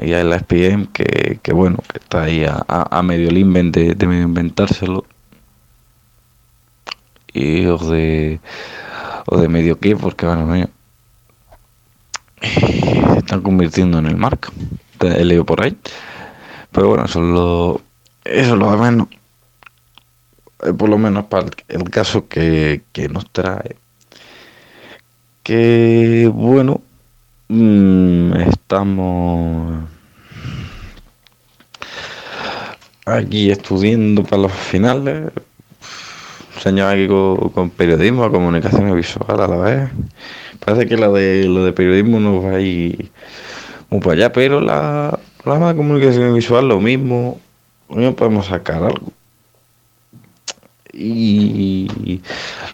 Y hay la SPM que, que bueno, que está ahí a, a- a medio el invent de, medio inventárselo. Y o de, o de medio qué, porque bueno, mío, se están convirtiendo en el marca. He leído por ahí. Pero bueno, eso es lo, eso es lo de menos. Eh, Por lo menos para el, el caso que, que nos trae. Que bueno, estamos aquí estudiando para los finales. Señor aquí con, con periodismo, comunicación visual a la vez. Parece que la de lo de periodismo nos va a ir muy para allá, pero la, la de comunicación visual lo mismo, podemos sacar algo. Y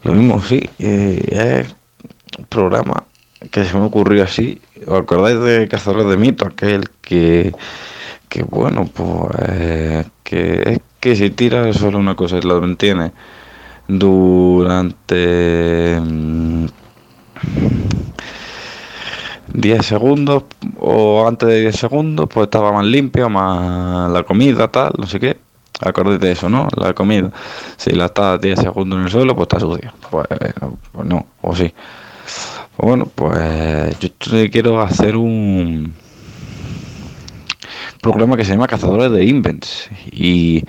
lo mismo, sí, eh, es programa que se me ocurrió así. ¿Os acordáis de Cazadores de Mito? Aquel que, que bueno, pues que es que si tiras solo una cosa y lo mantienes durante mm, 10 segundos o antes de 10 segundos, pues estaba más limpio, más la comida, tal, no sé qué. Acordáis de eso, ¿no? La comida. Si la estás 10 segundos en el suelo, pues está sucia. Pues, eh, pues no, o sí. Pues bueno, pues yo quiero hacer un programa que se llama Cazadores de Invents y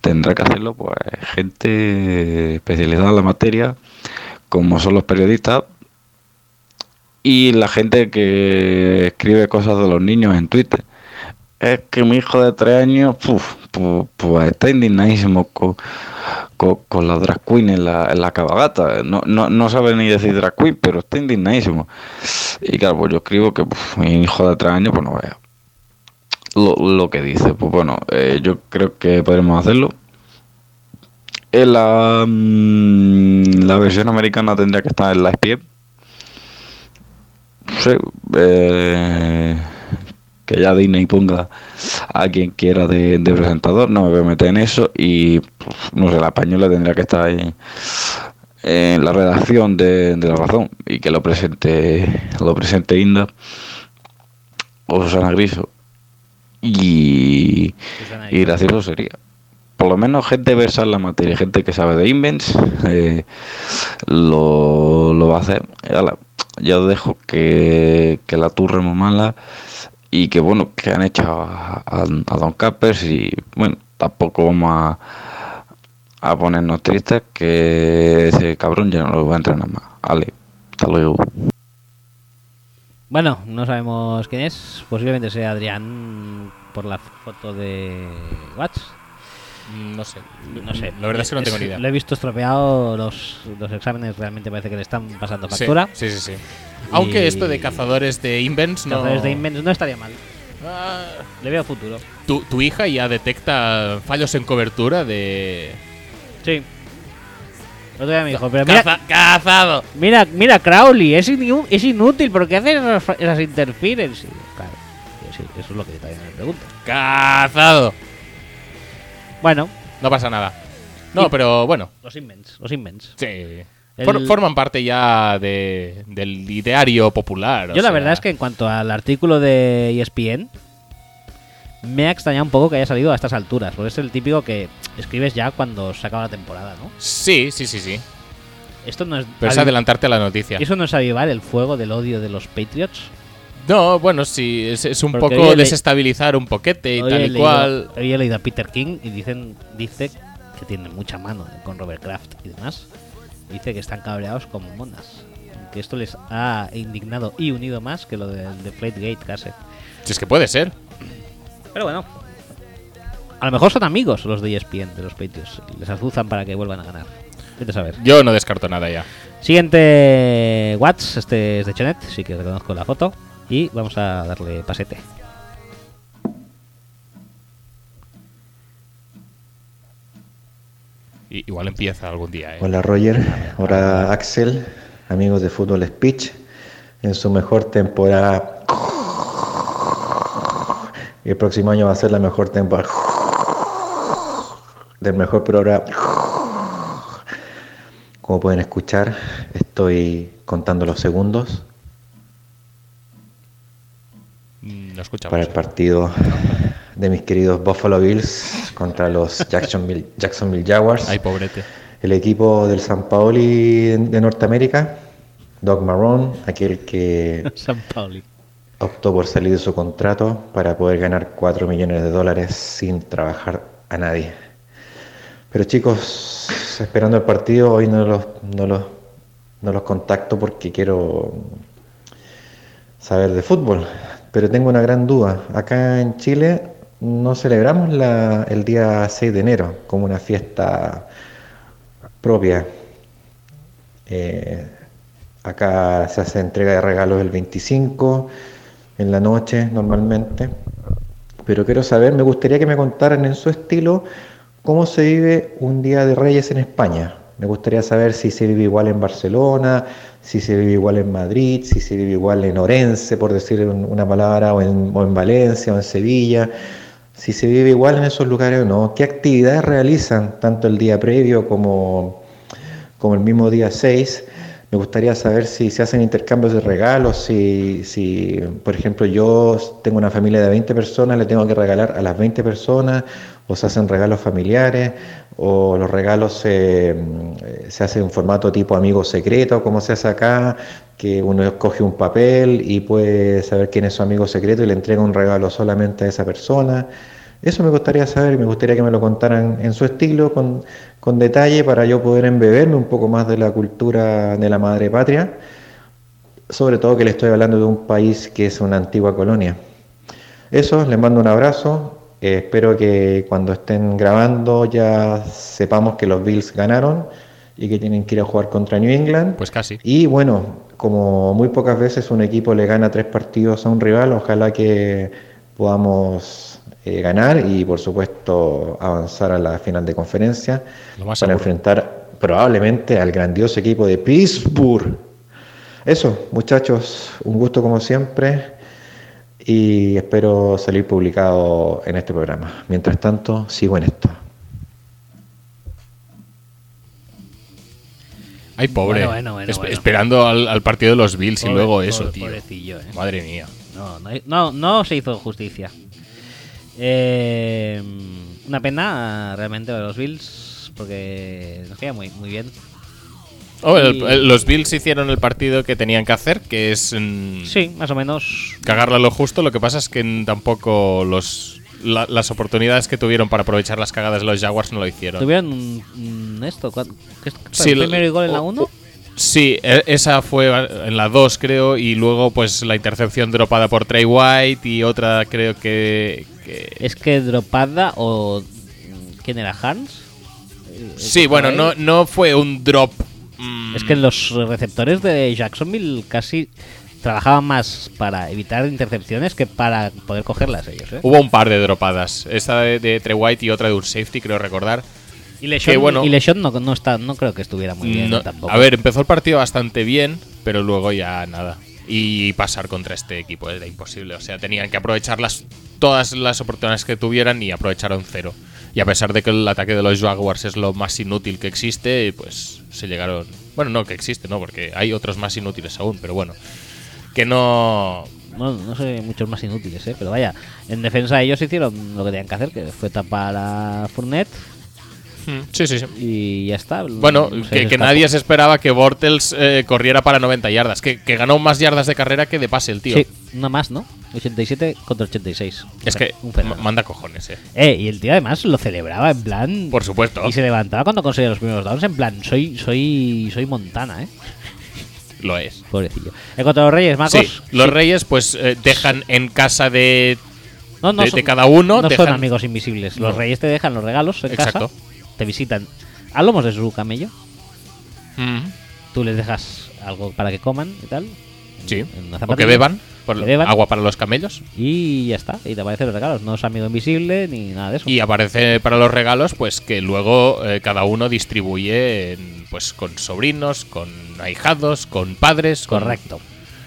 tendrá que hacerlo pues gente especializada en la materia como son los periodistas y la gente que escribe cosas de los niños en Twitter. Es que mi hijo de tres años, puf, pu- pues, está indignadísimo con, con, la drag queen en la, en la cabalgata. No, no, no sabe ni decir drag queen, pero está indignadísimo. Y claro, pues yo escribo que puf, mi hijo de tres años, pues no vea lo, lo que dice. Pues bueno, eh, yo creo que podremos hacerlo. En la, mm, la versión americana tendría que estar en la SPM. Sí, eh, que ya Disney ponga a quien quiera de, de presentador, no me voy a meter en eso y pues, no sé, la española tendría que estar ahí en la redacción de, de la razón y que lo presente lo presente Inda o Susana Griso. Y, y gracioso sería. Por lo menos gente versa en la materia gente que sabe de invents eh, lo, lo va a hacer. Ya os dejo que, que la turre muy mala y que bueno que han hecho a, Don Capers y bueno tampoco vamos a, a ponernos tristes que ese cabrón ya no lo va a entrenar más vale hasta luego Bueno, no sabemos quién es. Posiblemente sea Adrián por la foto de Watch. Mm, No sé. No sé. La verdad es que no tengo ni idea. Lo he visto estropeado. Los, los exámenes realmente parece que le están pasando Sí, factura. Sí, sí, sí. Aunque Y- esto de cazadores de invents no. Cazadores de Invents no estaría mal. Ah, Le veo futuro. tu, tu hija ya detecta fallos en cobertura de. Sí. Otro día me dijo, pero mira, Caza- cazado. mira, mira Crowley, es, inu- es inútil, porque hace esas, esas interferences? Y, Claro, sí, sí, eso es lo que también me pregunto. Cazado. Bueno, No pasa nada. No, pero bueno. los invents, los invents. Sí. El- For- forman parte ya de, del ideario popular. Yo la sea, verdad es que en cuanto al artículo de ESPN, me ha extrañado un poco que haya salido a estas alturas, porque es el típico que escribes ya cuando se acaba la temporada, ¿no? Sí, sí, sí, sí. Esto no es, Pero es adelantarte a la noticia. ¿Eso no es avivar el fuego del odio de los Patriots? No, bueno, sí, es, es un Porque poco desestabilizar un poquete y tal y cual. He leído a Peter King y dicen, dice que tiene mucha mano con Robert Kraft y demás. Dice que están cabreados como monas. Que esto les ha indignado y unido más que lo del Deflategate casi. Si es que puede ser. Pero bueno. A lo mejor son amigos los de ESPN, de los Patriots. Les azuzan para que vuelvan a ganar. Vete a saber. Yo no descarto nada ya. Siguiente Watts, este es de Chonet, sí que reconozco la foto. Y vamos a darle pasete. Igual empieza algún día, ¿eh? Hola Roger, hola Axel, amigos de Fútbol Speech, en su mejor temporada. Y el próximo año va a ser la mejor temporada del mejor programa. Como pueden escuchar, estoy contando los segundos Escuchamos. para el partido de mis queridos Buffalo Bills contra los Jacksonville, Jacksonville Jaguars. Ay, pobrete. El equipo del San Paoli de Norteamérica, Doug Marrone, aquel que San Pauli. optó por salir de su contrato para poder ganar 4 millones de dólares sin trabajar a nadie. Pero chicos, esperando el partido, hoy no los, no los, no los contacto porque quiero saber de fútbol. Pero tengo una gran duda. Acá en Chile no celebramos la- el día 6 de enero como una fiesta propia. Eh, acá se hace entrega de regalos el 25 en la noche normalmente. Pero quiero saber, me gustaría que me contaran en su estilo cómo se vive un Día de Reyes en España. Me gustaría saber si se vive igual en Barcelona, si se vive igual en Madrid, si se vive igual en Orense, por decir un- una palabra, o en, o en Valencia o en Sevilla, si se vive igual en esos lugares o no, qué actividades realizan tanto el día previo como, como el mismo día 6. Me gustaría saber si se hacen intercambios de regalos, si, si, por ejemplo, yo tengo una familia de 20 personas, le tengo que regalar a las 20 personas, o se hacen regalos familiares, o los regalos se, se hacen en formato tipo amigo secreto, como se hace acá, que uno escoge un papel y puede saber quién es su amigo secreto y le entrega un regalo solamente a esa persona. Eso me gustaría saber y me gustaría que me lo contaran en su estilo, con, con detalle, para yo poder embeberme un poco más de la cultura de la madre patria, sobre todo que le estoy hablando de un país que es una antigua colonia. Eso, les mando un abrazo, eh, espero que cuando estén grabando ya sepamos que los Bills ganaron y que tienen que ir a jugar contra New England. Pues casi. Y bueno, como muy pocas veces un equipo le gana tres partidos a un rival, ojalá que podamos eh, ganar y por supuesto avanzar a la final de conferencia Lo más para seguro. enfrentar probablemente al grandioso equipo de Pittsburgh. Eso, muchachos, un gusto como siempre y espero salir publicado en este programa. Mientras tanto, sigo en esto. Ay, pobre. Bueno, bueno, bueno, Espe- bueno. Esperando al, al partido de los Bills y Pobre- luego eso, pobre- tío. pobrecillo, eh. Madre mía. No, no, no, no se hizo justicia. Eh, una pena realmente de los Bills, porque nos queda muy, muy bien. Oh, el- Y- el- los Bills hicieron el partido que tenían que hacer, que es mm, Sí, más o menos. cagarla lo justo. Lo que pasa es que mm, tampoco los la- las oportunidades que tuvieron para aprovechar las cagadas de los Jaguars no lo hicieron. Tuvieron un esto, ¿cuál- ¿qué es- Sí, el primero gol en la o- 1? o- Sí, e- esa fue en la 2 creo y luego pues la intercepción dropada por Trey White y otra creo que, que- Es que dropada o. ¿Quién era? ¿Hans? Sí, ¿el bueno, no, no fue un drop. mm, Es que los receptores de Jacksonville casi trabajaban más para evitar intercepciones que para poder cogerlas ellos, ¿eh? Hubo un par de dropadas. Esta de, de Trey White y otra de un safety, creo recordar. Y Lechon, que bueno, y no, no, está, no creo que estuviera muy bien no- tampoco. a ver, empezó el partido bastante bien, pero luego ya nada. Y pasar contra este equipo era imposible. O sea, tenían que aprovechar las, todas las oportunidades que tuvieran y aprovecharon cero. Y a pesar de que el ataque de los Jaguars es lo más inútil que existe, pues se llegaron. Bueno, no que existe, ¿no? Porque hay otros más inútiles aún, pero bueno. Que no. No, no sé, muchos más inútiles, ¿eh? Pero vaya, en defensa ellos hicieron lo que tenían que hacer, que fue tapar a Fournette Sí, sí, sí. y ya está. Bueno, que, nadie se esperaba que Bortles eh, corriera para 90 yardas. Que, que ganó más yardas de carrera que de pase el tío. Sí, una más, ¿no? 87 contra 86. Es que Un manda cojones, eh. Eh, y el tío además lo celebraba en plan. Por supuesto. Y se levantaba cuando conseguía los primeros downs en plan, soy, soy, soy Montana, ¿eh? Lo es. Pobrecillo. En cuanto a los Reyes Magos. Sí, los sí. Reyes pues eh, dejan en casa de... No, no de- son- de cada uno No son amigos invisibles. Los No. Reyes te dejan los regalos en Exacto. casa. Te visitan a lomos de su camello. Mm, Tú les dejas algo para que coman y tal. sí. en una O que beban. Por Que beban. Agua para los camellos. Y ya está. Y te aparecen los regalos. No es amigo invisible ni nada de eso. Y aparece para los regalos pues que luego eh, cada uno distribuye en, pues con sobrinos, con ahijados, con padres. con- Correcto.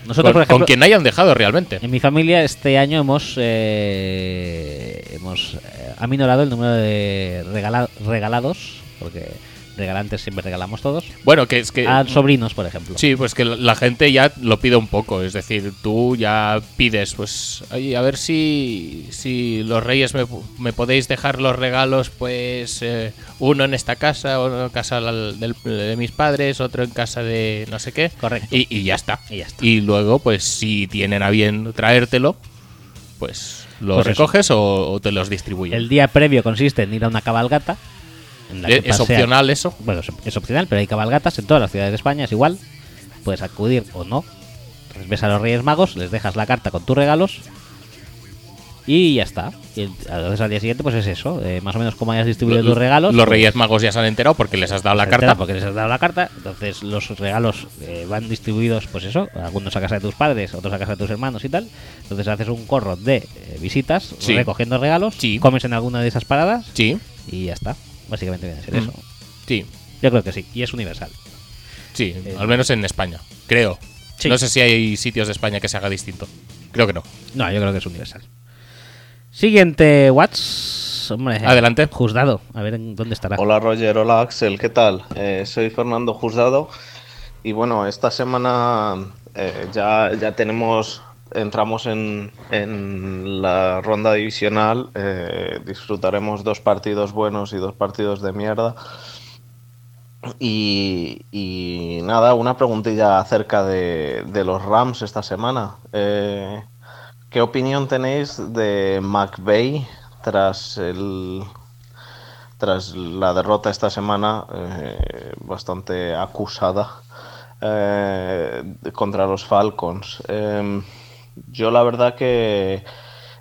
Con, Nosotros, por con ejemplo, quien hayan dejado realmente. en mi familia este año hemos eh, hemos eh, aminorado el número de regala- regalados, porque regalantes siempre regalamos todos, Bueno, que es que... a sobrinos, por ejemplo. Sí, pues que la- gente ya lo pide un poco. Es decir, tú ya pides, pues, oye, a ver si, si los reyes me, me podéis dejar los regalos, pues, eh, uno en esta casa, uno en casa del- de mis padres, otro en casa de no sé qué. Correcto. Y, y ya está. Y ya está. Y luego, pues, si tienen a bien traértelo, pues, los Pues recoges o, o te los distribuyen. El día previo consiste en ir a una cabalgata. Es pasea- opcional eso. Bueno, es, es opcional, pero hay cabalgatas en todas las ciudades de España, es igual. Puedes acudir o no. Entonces ves a los Reyes Magos, les dejas la carta con tus regalos y ya está. Y entonces al día siguiente, pues es eso. eh, más o menos como hayas distribuido tus regalos. Los pues, reyes magos ya se han enterado porque les has dado la carta. Porque les has dado la carta. Entonces los regalos eh, van distribuidos, pues eso. Algunos a casa de tus padres, otros a casa de tus hermanos y tal. Entonces haces un corro de eh, visitas, Sí. recogiendo regalos. Sí. Comes en alguna de esas paradas Sí, y ya está. Básicamente viene a ser Mm. eso. sí. Yo creo que sí. Y es universal. Sí, Eh, al menos en España, creo. Sí. No sé si hay sitios de España que se haga distinto. Creo que no. No, yo creo que es universal. Siguiente, Watts. Hombre, Adelante. Juzgado. A ver en dónde estará. Hola Roger, hola Axel, ¿qué tal? Eh, soy Fernando Juzgado y bueno, esta semana eh, ya, ya tenemos, entramos en, en la ronda divisional, eh, disfrutaremos dos partidos buenos y dos partidos de mierda. Y, y nada, una preguntilla acerca de, de los Rams esta semana. Eh, ¿Qué opinión tenéis de McVeigh tras el, tras la derrota esta semana, eh, bastante acusada contra los Falcons. Yo la verdad que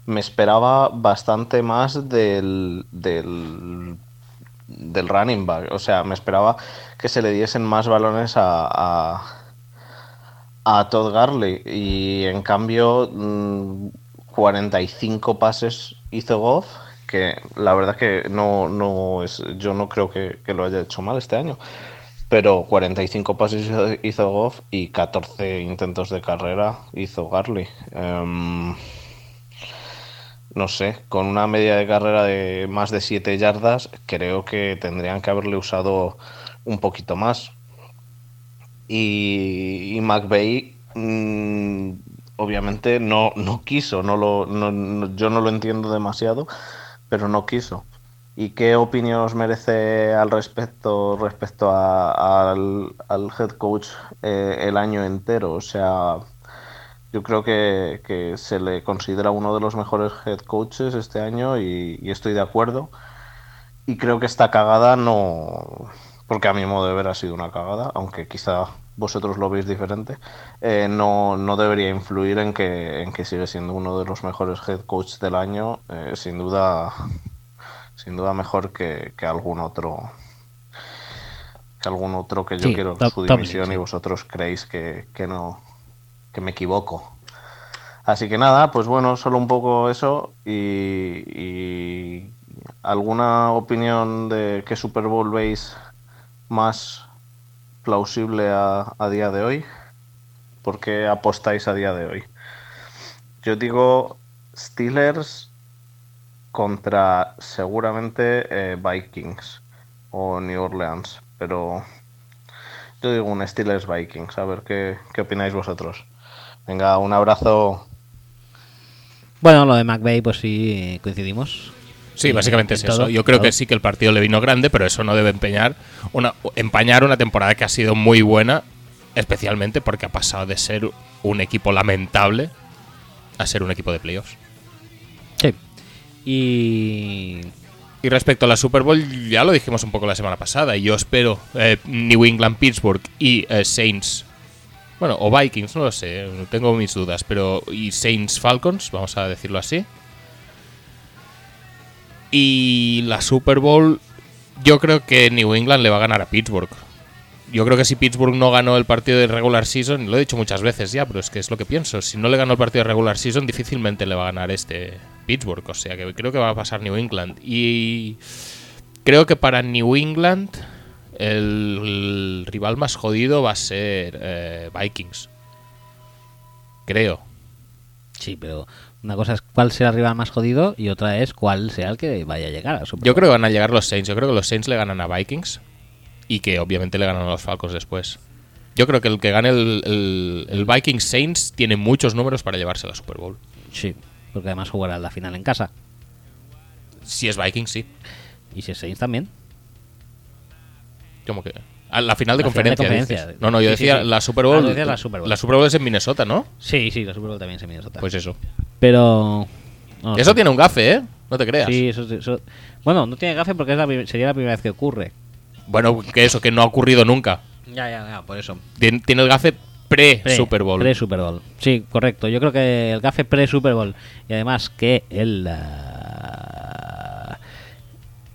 me esperaba bastante más del, del, del running back. O sea, me esperaba que se le diesen más balones a, a, a Todd Garley. Y en cambio, mm, 45 pases hizo Goff, que la verdad que no, no es, yo no creo que, que lo haya hecho mal este año. Pero 45 pases hizo- Goff y 14 intentos de carrera hizo Garley. Em, no sé, con una media de carrera de más de 7 yardas, creo que tendrían que haberle usado un poquito más. Y, McVeigh, mm, obviamente, no, no quiso, no lo, yo no lo entiendo demasiado, pero no quiso. ¿Y qué opinión os merece al respecto respecto a- al, al head coach eh, el año entero? O sea, yo creo que, que se le considera uno de los mejores head coaches este año y, y estoy de acuerdo. Y creo que esta cagada no, porque a mi modo de ver ha sido una cagada, aunque quizá vosotros lo veis diferente, eh, no, no debería influir en que, en que sigue siendo uno de los mejores head coaches del año, eh, sin duda, sin duda mejor que, que algún otro que algún otro que yo Sí, quiero top- su dimisión league, y vosotros creéis que, que no que me equivoco. Así que nada, pues bueno, solo un poco eso y, y- ¿Alguna opinión de qué Super Bowl veis más plausible a, a día de hoy? ¿Por qué apostáis a día de hoy? Yo digo Steelers contra seguramente eh, Vikings o New Orleans, pero yo digo un Steelers Vikings, a ver qué, qué opináis vosotros. Venga, un abrazo. Bueno, lo de McVeigh, pues sí coincidimos. Sí, En- básicamente en es todo, eso. Yo creo todo. que sí que el partido le vino grande, pero eso no debe empeñar una, empañar una temporada que ha sido muy buena, especialmente porque ha pasado de ser un equipo lamentable a ser un equipo de playoffs. Y. Y respecto a la Super Bowl, ya lo dijimos un poco la semana pasada. y Yo espero eh, New England, Pittsburgh y eh, Saints. Bueno, o Vikings, no lo sé, tengo mis dudas. Pero. Y Saints Falcons, vamos a decirlo así. Y la Super Bowl, yo creo que New England le va a ganar a Pittsburgh. Yo creo que si Pittsburgh no ganó el partido de regular season, lo he dicho muchas veces ya, pero es que es lo que pienso. Si no le ganó el partido de regular season, difícilmente le va a ganar este Pittsburgh. O sea que creo que va a pasar New England. Y creo que para New England el, el rival más jodido va a ser eh, Vikings. Creo. Sí, pero una cosa es cuál será el rival más jodido y otra es cuál sea el que vaya a llegar a Super Yo creo que van a llegar los Saints. Yo creo que los Saints le ganan a Vikings. Y que obviamente le ganan a los Falcons después. Yo creo que el que gane el, el, el Vikings Saints tiene muchos números para llevarse a la Super Bowl. Sí, porque además jugará la final en casa. Si es Vikings, sí. Y si es Saints también. Como que. A la final de La final de conferencia. dices. No, no, yo Sí, decía sí. la Super Ah, Bowl. decías la Super Bowl. La Super Bowl es en Minnesota, ¿no? Sí, sí, la Super Bowl también se Minnesota. Pues eso. Pero. no Eso tiene un gafe, ¿eh? No te creas. Sí, eso, eso- Bueno, no tiene gafe porque es la sería la primera vez que ocurre. Bueno, que eso, que no ha ocurrido nunca. Ya, ya, ya, por eso. Tien- Tiene el gafe pre-Super Bowl. Pre-Super Bowl. Sí, correcto. Yo creo que el gafe pre-Super Bowl. Y además que el. ah,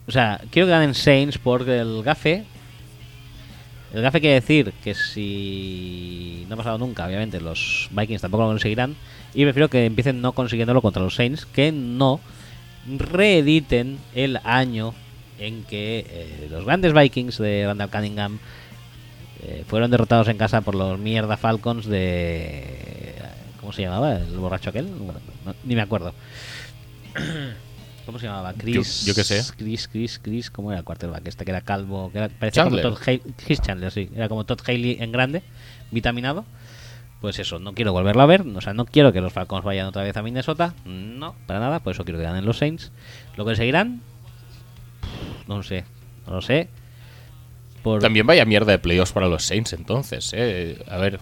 O sea, quiero que ganen Saints porque el gafe. El gafe quiere decir que si no ha pasado nunca, obviamente, los Vikings tampoco lo conseguirán. Y prefiero que empiecen no consiguiéndolo contra los Saints, que no reediten el año en que eh, los grandes Vikings de Randall Cunningham eh, fueron derrotados en casa por los mierda Falcons de. ¿Cómo se llamaba? ¿El borracho aquel? Bueno, no- ni me acuerdo. ¿Cómo se llamaba? Chris. yo qué sé. Chris, Chris, Chris. ¿Cómo era el quarterback? Este que era calvo. Que era, parecía como. Todd Haley. Chris Chandler, sí. Era como Todd Haley en grande, vitaminado. Pues eso, no quiero volverlo a ver. O sea, no quiero que los Falcons vayan otra vez a Minnesota. No, para nada. Por eso quiero que ganen los Saints. ¿Lo conseguirán? No lo sé. No lo sé. Por También vaya mierda de playoffs para los Saints, entonces. ¿eh? A ver.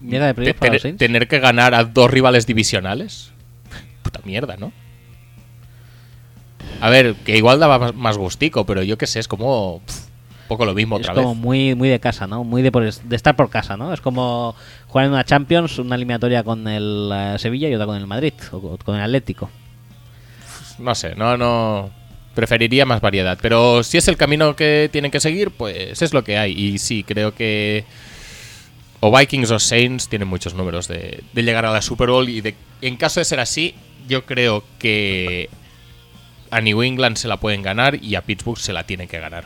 Mierda de playoffs para tener- los Saints. Tener que ganar a dos rivales divisionales. Puta mierda, ¿no? A ver, que igual daba más- gustico, pero yo qué sé, es como. un poco lo mismo es otra como vez. muy muy de casa, ¿no? Muy de, por es- de estar por casa, ¿no? Es como jugar en una Champions, una eliminatoria con el eh, Sevilla y otra con el Madrid o co- con el Atlético. No sé, no, no. Preferiría más variedad. Pero si es el camino que tienen que seguir, pues es lo que hay. Y sí, creo que. O Vikings o Saints tienen muchos números de, de llegar a la Super Bowl. Y de, en caso de ser así, yo creo que a New England se la pueden ganar y a Pittsburgh se la tienen que ganar.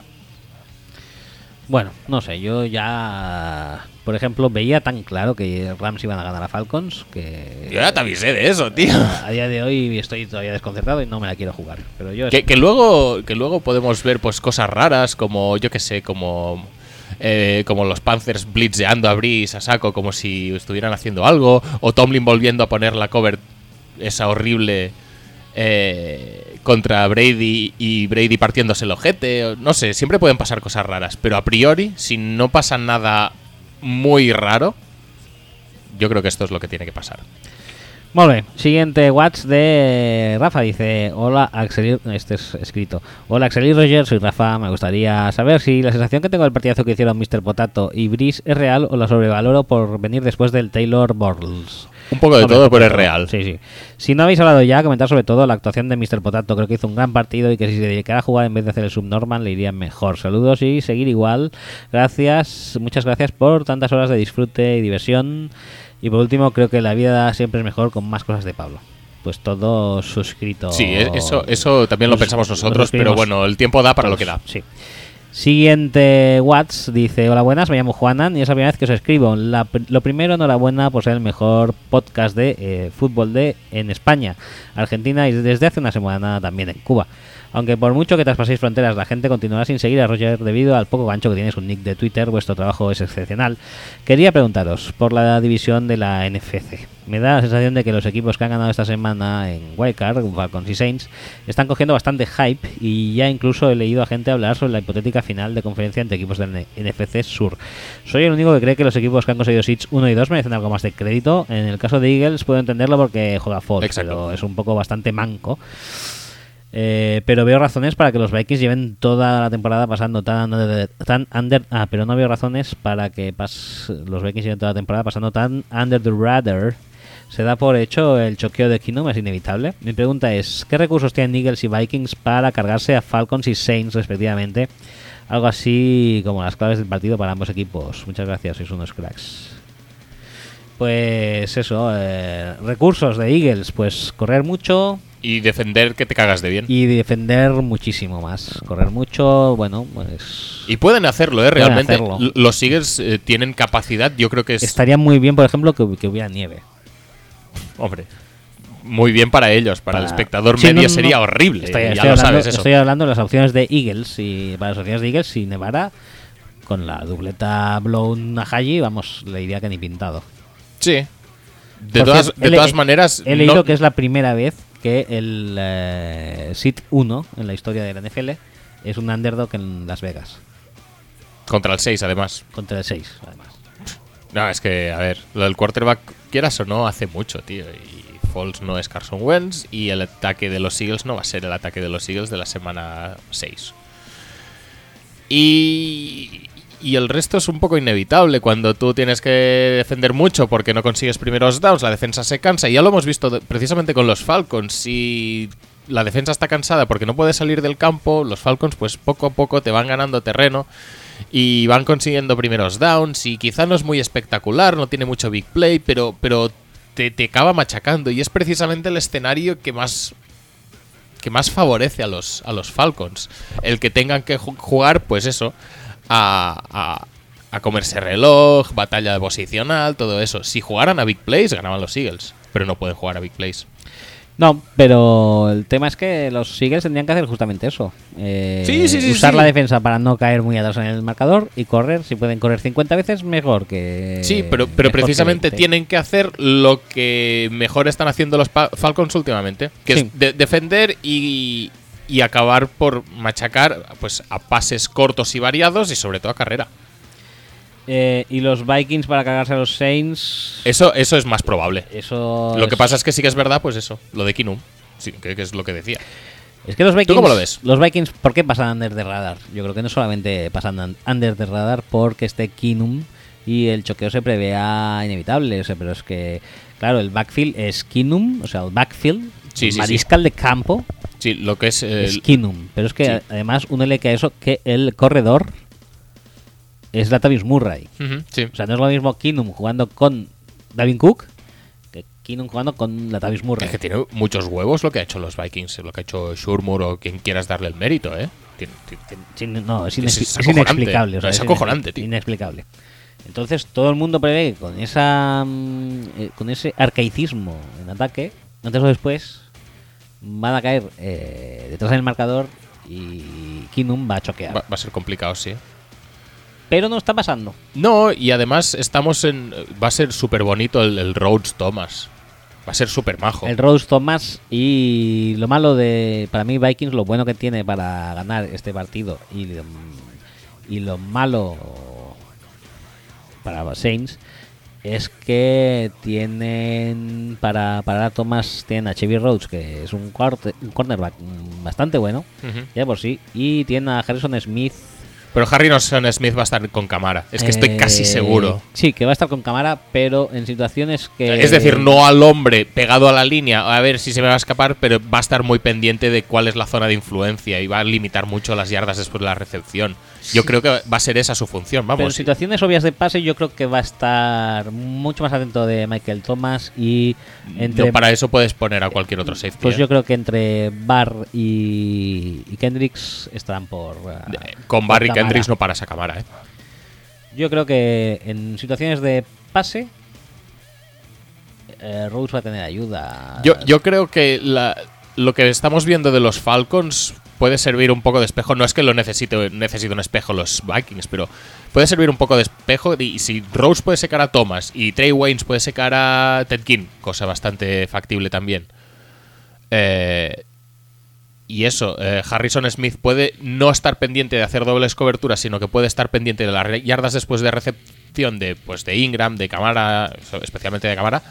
Bueno, no sé, yo ya, por ejemplo, veía tan claro que Rams iban a ganar a Falcons que Yo ya te avisé de eso, tío. a día de hoy estoy todavía desconcertado y no me la quiero jugar. Pero yo Que, que luego, que luego podemos ver pues cosas raras como, yo que sé, como, eh, como los Panthers blitzeando a Breeze a saco como si estuvieran haciendo algo, o Tomlin volviendo a poner la cover esa horrible eh, contra Brady y Brady partiéndose el ojete, no sé, siempre pueden pasar cosas raras, pero a priori, si no pasa nada muy raro, yo creo que esto es lo que tiene que pasar. Molt bé, siguiente watch de Rafa dice, hola Axel, este es escrito, hola Axel y Roger, soy Rafa, me gustaría saber si la sensación que tengo del partidazo que hicieron Mr. Potato y Brice es real o la sobrevaloro por venir después del Taylor Bortles. Un poco de todo, poco pero es real. Sí, sí. Si no habéis hablado ya, comentar sobre todo la actuación de Mr. Potato. Creo que hizo un gran partido y que si se dedicara a jugar en vez de hacer el subnormal le iría mejor. Saludos y seguir igual. Gracias, muchas gracias por tantas horas de disfrute y diversión. Y por último, creo que la vida siempre es mejor con más cosas de Pablo. pues todo suscrito. Sí, eso, eso también lo pensamos nosotros, pero suscribimos bueno, el tiempo da para lo que da. Sí. Siguiente Watts dice: Hola, buenas, me llamo Juanan y es la primera vez que os escribo. La lo primero, enhorabuena por ser el mejor podcast de eh, fútbol de en España, Argentina y desde hace una semana también en Cuba. Aunque por mucho que traspaséis fronteras, la gente continuará sin seguir a Roger debido al poco gancho que tiene su nick de Twitter. Vuestro trabajo es excepcional. Quería preguntaros por la división de la NFC. Me da la sensación de que los equipos que han ganado esta semana en Wildcard, Falcons y Saints, están cogiendo bastante hype y ya incluso he leído a gente hablar sobre la hipotética final de conferencia entre equipos del NFC Sur. Soy el único que cree que los equipos que han conseguido Seeds 1 y 2 merecen algo más de crédito. En el caso de Eagles puedo entenderlo porque juega Exacto. pero es un poco bastante manco. Eh, pero veo razones para que los Vikings lleven toda la temporada pasando tan, tan under. Ah, pero no veo razones para que pas- los Vikings lleven toda la temporada pasando tan under the radar. Se da por hecho el choqueo de Kingdom, es inevitable. Mi pregunta es: ¿qué recursos tienen Eagles y Vikings para cargarse a Falcons y Saints, respectivamente? Algo así como las claves del partido para ambos equipos. Muchas gracias, sois unos cracks. Pues eso, eh, recursos de Eagles, pues correr mucho, Y defender que te cagas de bien. Y, y defender muchísimo más. Correr mucho, bueno, pues. pueden hacerlo, ¿eh? Realmente. hacerlo. Los Eagles eh, tienen capacidad, yo creo que es. Estaría muy bien, por ejemplo, que, que hubiera nieve. Hombre. Muy bien para ellos, para, el Para- espectador Sí, medio no, sería no. horrible. Estoy, ya estoy lo hablando, sabes eso. estoy hablando de las opciones de Eagles. Y para las opciones de Eagles, si nevara, con la dubleta Blown Haji, vamos, le diría que ni pintado. Sí. De todas, de todas maneras. He leído no- que es la primera vez que el eh, Seed 1 en la historia de la NFL es un underdog en Las Vegas. Contra el 6, además. Contra el 6, además. No, es que, a ver, lo del quarterback, quieras o no, hace mucho, tío. Y Foles no es Carson Wentz y el ataque de los Eagles no va a ser el ataque de los Eagles de la semana 6. Y, y el resto es un poco inevitable. Cuando tú tienes que defender mucho porque no consigues primeros downs, la defensa se cansa. Y ya lo hemos visto precisamente con los Falcons. Si la defensa está cansada porque no puede salir del campo, los Falcons pues poco a poco te van ganando terreno y van consiguiendo primeros downs y quizá no es muy espectacular, no tiene mucho big play, pero, pero te, te acaba machacando y es precisamente el escenario que más que más favorece a los, a los Falcons. El que tengan que ju- jugar, pues eso, a, a, a comerse reloj, batalla posicional, todo eso. Si jugaran a big plays, ganaban los Eagles, pero no pueden jugar a big plays. No, pero el tema es que los Eagles tendrían que hacer justamente eso. Eh, Sí, sí, sí, usar la defensa para no caer muy atrás en el marcador y correr. Si pueden correr 50 veces, mejor que. Sí, pero, pero que precisamente 20. tienen que hacer lo que mejor están haciendo los Falcons últimamente, que es de- defender y, y acabar por machacar pues a pases cortos y variados y sobre todo a carrera. Eh, y los Vikings para cagarse a los Saints. Eso, eso es más probable. Eso. Lo que pasa es que sí que es verdad, pues eso, lo de Kinum. Sí, que, que es lo que decía. Es que los Vikings. cómo lo ves? Los Vikings, ¿por qué pasan under the radar? Yo creo que no solamente pasan un- under the radar porque este Kinum y el choqueo se prevea inevitable. O sea, pero es que, claro, el backfield es Kinum, o sea, el backfield, Sí, el sí, sí. mariscal de campo Sí, lo que es... el- es Kinum. Pero es que sí. además, únele que a eso que el corredor es Latavius Murray. Sí. O sea, no es lo mismo Kinum jugando con Davin Cook que Kinum jugando con Latavius Murray. Es que tiene muchos huevos lo que ha hecho los Vikings, lo que ha hecho Shurmur o quien quieras darle el mérito, ¿eh? No, es, inexplicable. o sea, Es acojonante, tío. Inexplicable. Entonces todo el mundo prevé que con esa mm, eh, con ese arcaicismo en ataque, antes o después van a caer eh, detrás del marcador y Kinum va a choquear. Va, va a ser complicado, sí. Pero no está pasando. No, y además estamos en... Va a ser súper bonito el, el Rhodes Thomas. Va a ser súper majo. El Rose Thomas y lo malo de para mí Vikings lo bueno que tiene para ganar este partido y lo, y lo malo para Saints es que tienen para para a Thomas tienen a Chevy Rhodes que es un, cuarte- un cornerback bastante bueno ya por sí y tienen a Harrison Smith Pero Harrison Smith va a estar con cámara. Es que estoy casi Eh, seguro. Sí, que va a estar con cámara, pero en situaciones que. Es decir, no al hombre pegado a la línea a ver si se me va a escapar, pero va a estar muy pendiente de cuál es la zona de influencia y va a limitar mucho las yardas después de la recepción. Yo creo que va a ser esa su función, Pero en vamos. situaciones obvias de pase, yo creo que va a estar mucho más atento de Michael Thomas y entre. No, para eso puedes poner a cualquier otro safety. pues ¿eh? yo creo que entre Barr y, y Kendricks estarán por. uh, De- Con por Barry cámara. Kendricks no paras a cámara, ¿eh? Yo creo que en situaciones de pase, eh, Rose va a tener ayuda. Yo, yo creo que la- lo que estamos viendo de los Falcons puede servir un poco de espejo. No es que lo necesite, necesite un espejo los Vikings, pero puede servir un poco de espejo. Y si Rose puede secar a Thomas y Trey Waynes puede secar a Ted King, cosa bastante factible también. Eh, y eso, eh, Harrison Smith puede no estar pendiente de hacer dobles coberturas, sino que puede estar pendiente de las yardas después de recepción de, pues, de Ingram, de Camara, especialmente de Camara.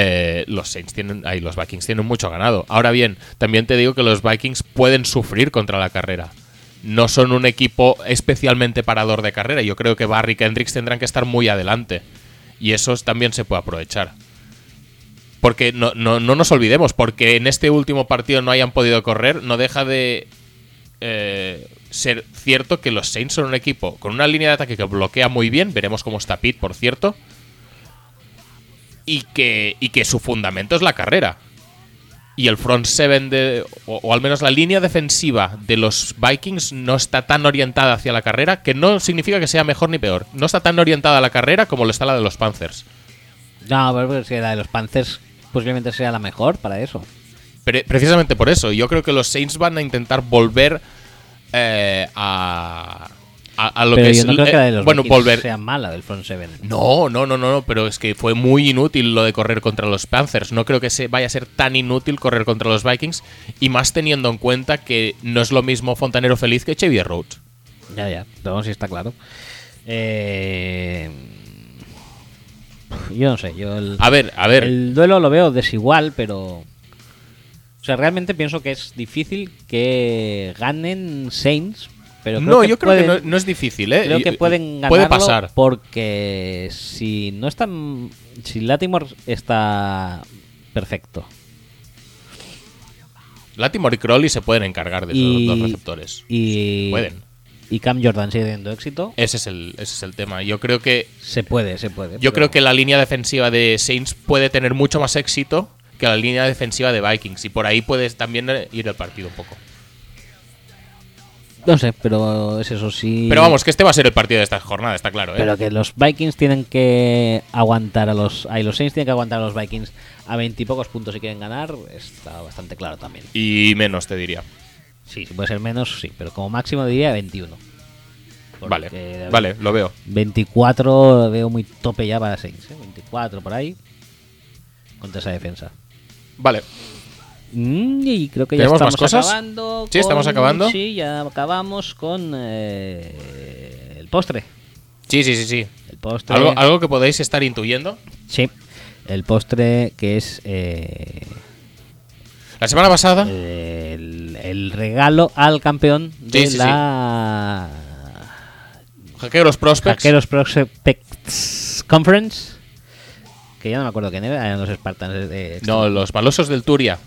Eh, los Saints tienen, ahí los Vikings tienen mucho ganado. Ahora bien, también te digo que los Vikings pueden sufrir contra la carrera. No son un equipo especialmente parador de carrera. Yo creo que Barry y Kendricks tendrán que estar muy adelante. Y eso también se puede aprovechar. Porque no, no, no nos olvidemos, porque en este último partido no hayan podido correr, no deja de eh, ser cierto que los Saints son un equipo con una línea de ataque que bloquea muy bien. Veremos cómo está Pete, por cierto. Y que, y que su fundamento es la carrera. Y el front seven de. O, o al menos la línea defensiva de los Vikings no está tan orientada hacia la carrera, que no significa que sea mejor ni peor. No está tan orientada a la carrera como lo está la de los Panthers. No, pero es que la de los Panthers posiblemente sea la mejor para eso. Pre- precisamente por eso, yo creo que los Saints van a intentar volver eh, a, a, a lo pero que yo es. no creo que la de los bueno, Vikings volver. sea mala del front seven. No, no, no, no, no, pero es que fue muy inútil lo de correr contra los Panthers. No creo que se vaya a ser tan inútil correr contra los Vikings. Y más teniendo en cuenta que no es lo mismo Fontanero Feliz que Xavier Rhodes. Ya, ya, no, sí está claro. Eh, yo no sé, yo el, A ver, a ver. el duelo lo veo desigual, pero... O sea, realmente pienso que es difícil que ganen Saints, pero creo no, que yo creo que no, no es difícil, ¿eh? Creo que pueden ganarlo Puede pasar. porque si no están... Si Latimore está perfecto Latimore y Crowley se pueden encargar de esos y, dos receptores. y, Pueden. y Cam Jordan sigue teniendo éxito, Ese es el, ese es el tema. Yo creo que se puede, se puede. Yo pero- creo que la línea defensiva de Saints puede tener mucho más éxito que la línea defensiva de Vikings. Y por ahí puedes también ir el partido un poco. No sé, pero es eso sí. Pero vamos, que este va a ser el partido de esta jornada, está claro. ¿eh? Pero que los Vikings tienen que aguantar a los. Ay, los Saints tienen que aguantar a los Vikings a veintipocos puntos si quieren ganar. Está bastante claro también. Y menos, te diría. Sí, si puede ser menos, sí, pero como máximo diría 21. Porque Vale, vale, lo veo. 24 veo muy tope ya para Saints, ¿eh? 24 por ahí. Contra esa defensa. Vale. Mm, y creo que ya ¿Tenemos estamos más cosas? acabando. Sí, estamos con- acabando. Sí, ya acabamos con eh, el postre. Sí, sí, sí, sí. El postre. Algo, algo que podéis estar intuyendo. Sí, el postre que es eh, La semana pasada, el, el regalo al campeón de Sí, sí, sí. la Hackeros Prospects. Hackeros Prospects Conference. Que ya no me acuerdo quién era, eran los Spartans de, de No, los malosos del Turia.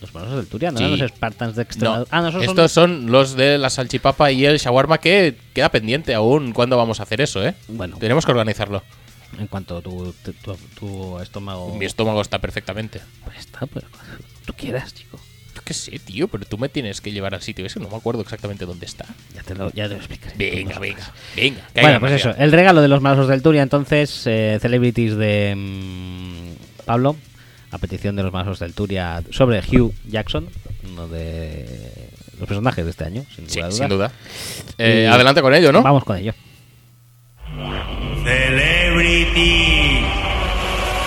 Los malosos del Turia, no Sí. eran los Spartans de No, Extremadura. ah, no, son- estos son los de la salchipapa y el shawarma que queda pendiente aún. ¿Cuándo vamos a hacer eso, eh? Bueno, Tenemos que organizarlo. en cuanto tu, tu, tu- estómago. Mi estómago está perfectamente. Pues está, pues, tú quieras, chico. Yo qué sé, tío, pero tú me tienes que llevar al sitio ese. No me acuerdo exactamente dónde está. Ya te lo, ya te lo explicaré. Venga, No venga, venga. Bueno, pues eso, el regalo de los malosos del Turia, entonces, eh, celebrities de mm, Pablo, a petición de los malosos del Turia, sobre Hugh Jackson, uno de los personajes de este año, sin Sí, duda. Eh, adelante con ello, ¿no? Vamos con ello. Celebrity.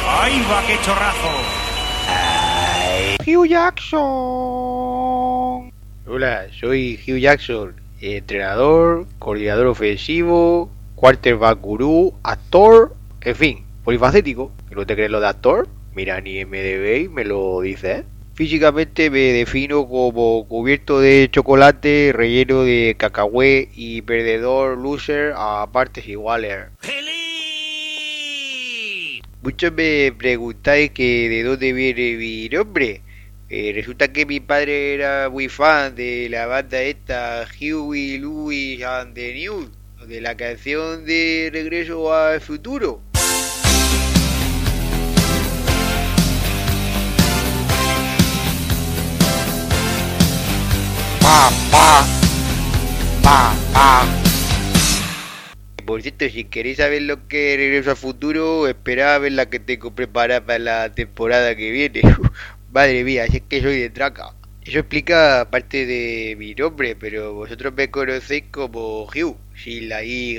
¡Ay, va, qué chorrazo! Hugh Jackson. Hola, soy Hugh Jackson, entrenador, coordinador ofensivo, quarterback gurú, actor, en fin, polifacético. ¿Que no te crees lo de actor? Mira, ni MDB me lo dice, ¿eh? Físicamente me defino como cubierto de chocolate, relleno de cacahué y perdedor loser a partes iguales. Muchos me preguntáis que de dónde viene mi nombre. Eh, resulta que mi padre era muy fan de la banda esta, Huey, Louis and the News, de la canción de Regreso al Futuro. Por cierto, si queréis saber lo que es Regreso al Futuro, esperad a ver la que tengo preparada para la temporada que viene. Madre mía, si es que soy de traca. Eso explica parte de mi nombre, pero vosotros me conocéis como Hugh, sin la Y.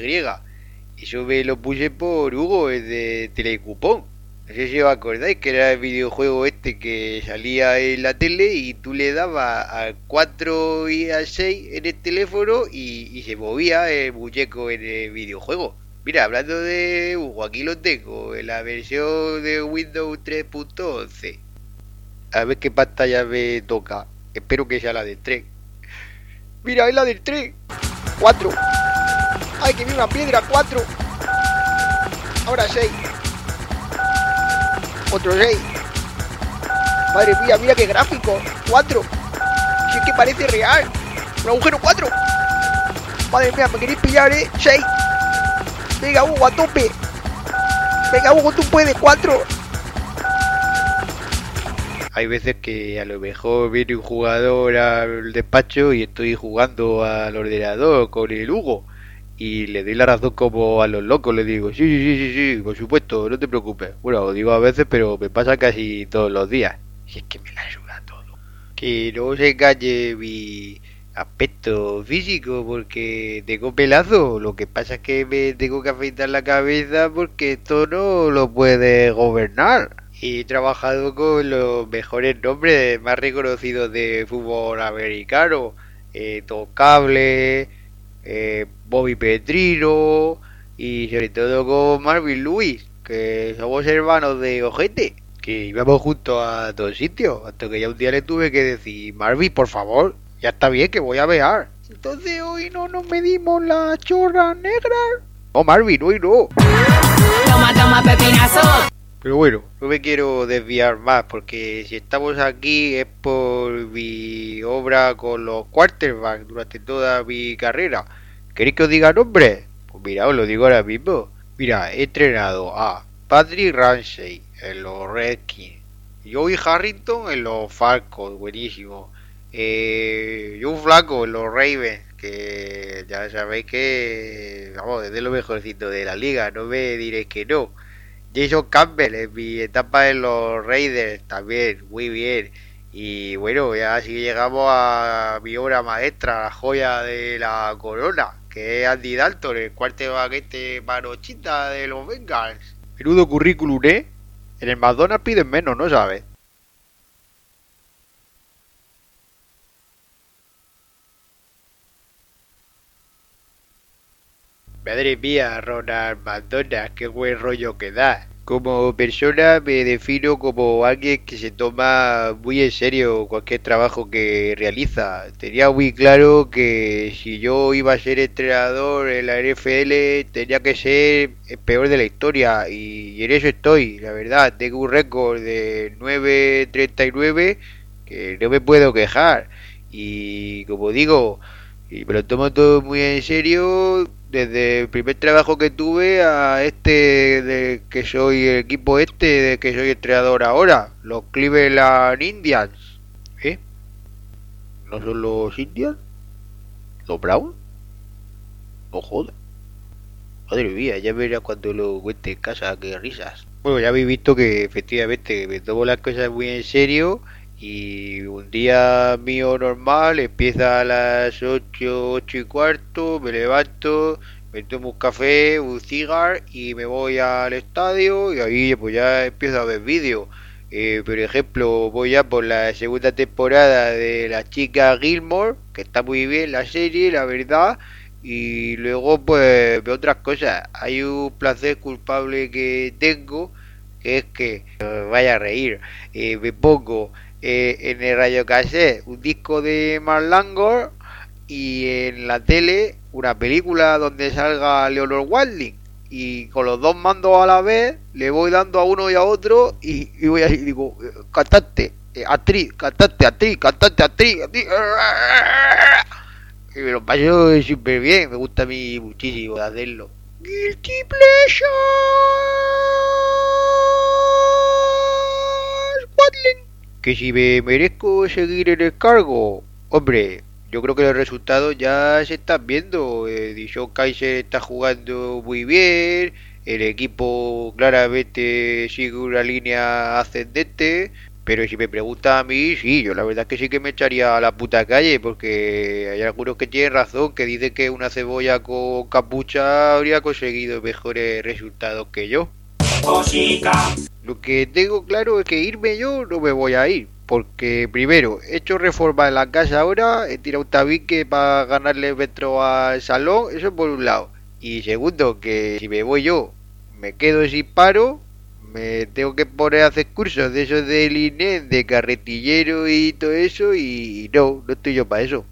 Eso me lo puse por Hugo, es de Telecupón. Si os acordáis que era el videojuego este que salía en la tele y tú le dabas al 4 y al 6 en el teléfono y, se movía el muñeco en el videojuego. Mira, hablando de Hugo, aquí lo tengo, en la versión de Windows 3.11. A ver qué pantalla me toca. Espero que sea la del 3. Mira, es la del 3. 4. Ay, que vi piedra. 4. Ahora 6. Otro 6. Madre mía, mira qué gráfico. 4. Si es que parece real. Un agujero 4. Madre mía, me queréis pillar, eh. 6. Venga, Hugo, a tope. Venga, Hugo, tú puedes. 4. Hay veces que a lo mejor viene un jugador al despacho y estoy jugando al ordenador con el Hugo y le doy la razón como a los locos, le digo, sí, sí, sí, sí, sí, por supuesto, no te preocupes. Bueno, lo digo a veces, pero me pasa casi todos los días. Y es que me la ayuda todo. Que no se engañe mi aspecto físico porque tengo pelazo. Lo que pasa es que me tengo que afeitar la cabeza porque esto no lo puede gobernar. Y he trabajado con los mejores nombres más reconocidos de fútbol americano. Eh, Tocable, eh, Bobby Petrino y sobre todo con Marvin Lewis, que somos hermanos de Ojete, que íbamos juntos a todos sitios, hasta que ya un día le tuve que decir, Marvin, por favor, ya está bien que voy a vear. Entonces hoy no nos medimos la chorra negra. No, Marvin, hoy no. Toma, toma, pepinazo. Pero bueno, no me quiero desviar más porque si estamos aquí es por mi obra con los quarterbacks durante toda mi carrera. ¿Queréis que os diga nombre? Pues mira, os lo digo ahora mismo. Mira, he entrenado a Patrick Ramsey en los Redskins, Joey Harrington en los Falcons, buenísimo. Eh, Joe Flaco en los Ravens, que ya sabéis que, vamos, es de lo mejorcito de la liga, no me diréis que no. Jason Campbell en mi etapa en los Raiders también, muy bien. Y bueno, ya así llegamos a mi obra maestra, la joya de la corona, que es Andy Dalton, el cuarto baguete manochita de los Bengals. Menudo currículum, ¿eh? En el McDonald's piden menos, ¿no sabes? Madre mía, Ronald McDonald, qué buen rollo que da. Como persona me defino como alguien que se toma muy en serio cualquier trabajo que realiza. Tenía muy claro que si yo iba a ser entrenador en la NFL tenía que ser el peor de la historia y en eso estoy, la verdad. Tengo un récord de 9.39 que no me puedo quejar. Y como digo, y me lo tomo todo muy en serio desde el primer trabajo que tuve a este de que soy el equipo este de que soy entrenador ahora, los Cleveland Indians. ¿Eh? ¿No son los Indians? ¿Los Browns? No jodas. Madre mía, ya verás cuando lo cuente en casa, qué risas. Bueno, ya habéis visto que efectivamente me tomo las cosas muy en serio y un día mío normal empieza a las 8, 8 y cuarto, me levanto, me tomo un café, un cigar y me voy al estadio y ahí pues ya empiezo a ver vídeos. Eh, por ejemplo, voy ya por la segunda temporada de La chica Gilmore, que está muy bien la serie, la verdad. Y luego pues veo otras cosas. Hay un placer culpable que tengo, que es que, vaya a reír, eh, me pongo eh, en el radio cassette un disco de Mark Langor y en la tele una película donde salga Leonard Wilding. Y con los dos mandos a la vez le voy dando a uno y a otro y, voy así, digo, eh, cantante, eh, actriz, cantante, actriz, cantante, actriz. Y me lo paso súper bien, me gusta a mí muchísimo hacerlo. Guilty Pleasure. Wadling. Que si me merezco seguir en el cargo, hombre, yo creo que los resultados ya se están viendo. Eh, Dishon Kaiser está jugando muy bien, el equipo claramente sigue una línea ascendente. Pero si me pregunta a mí, sí, yo la verdad es que sí que me echaría a la puta calle, porque hay algunos que tienen razón, que dicen que una cebolla con capucha habría conseguido mejores resultados que yo. Lo que tengo claro es que irme yo no me voy a ir, porque primero, he hecho reforma en la casa ahora, he tirado un tabique para ganarle metro al salón, eso por un lado. Y segundo, que si me voy yo, me quedo sin paro, me tengo que poner a hacer cursos de esos del INE, de carretillero y todo eso, y no, no estoy yo para eso.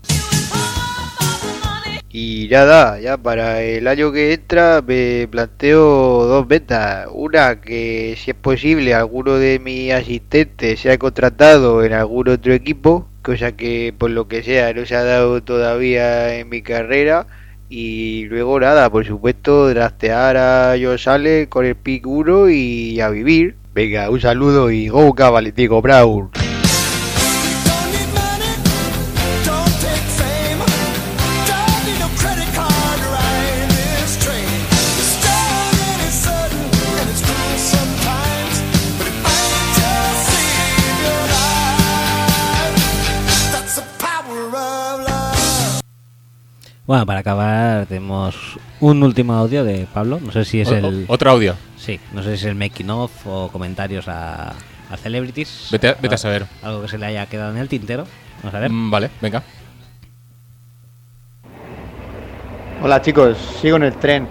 Y nada, ya para el año que entra me planteo dos metas. Una, que si es posible alguno de mis asistentes sea contratado en algún otro equipo, cosa que por lo que sea no se ha dado todavía en mi carrera. Y luego nada, por supuesto, draftear a Josh Allen con el pick 1 y a vivir. Venga, un saludo y go Valentico Brown. Bueno, para acabar tenemos un último audio de Pablo. No sé si es O- el... otro audio. Sí, no sé si es el making of o comentarios a, a celebrities. Vete a- vete a saber. Algo que se le haya quedado en el tintero. Vamos a ver. Mm, vale, venga. Hola chicos, sigo en el tren,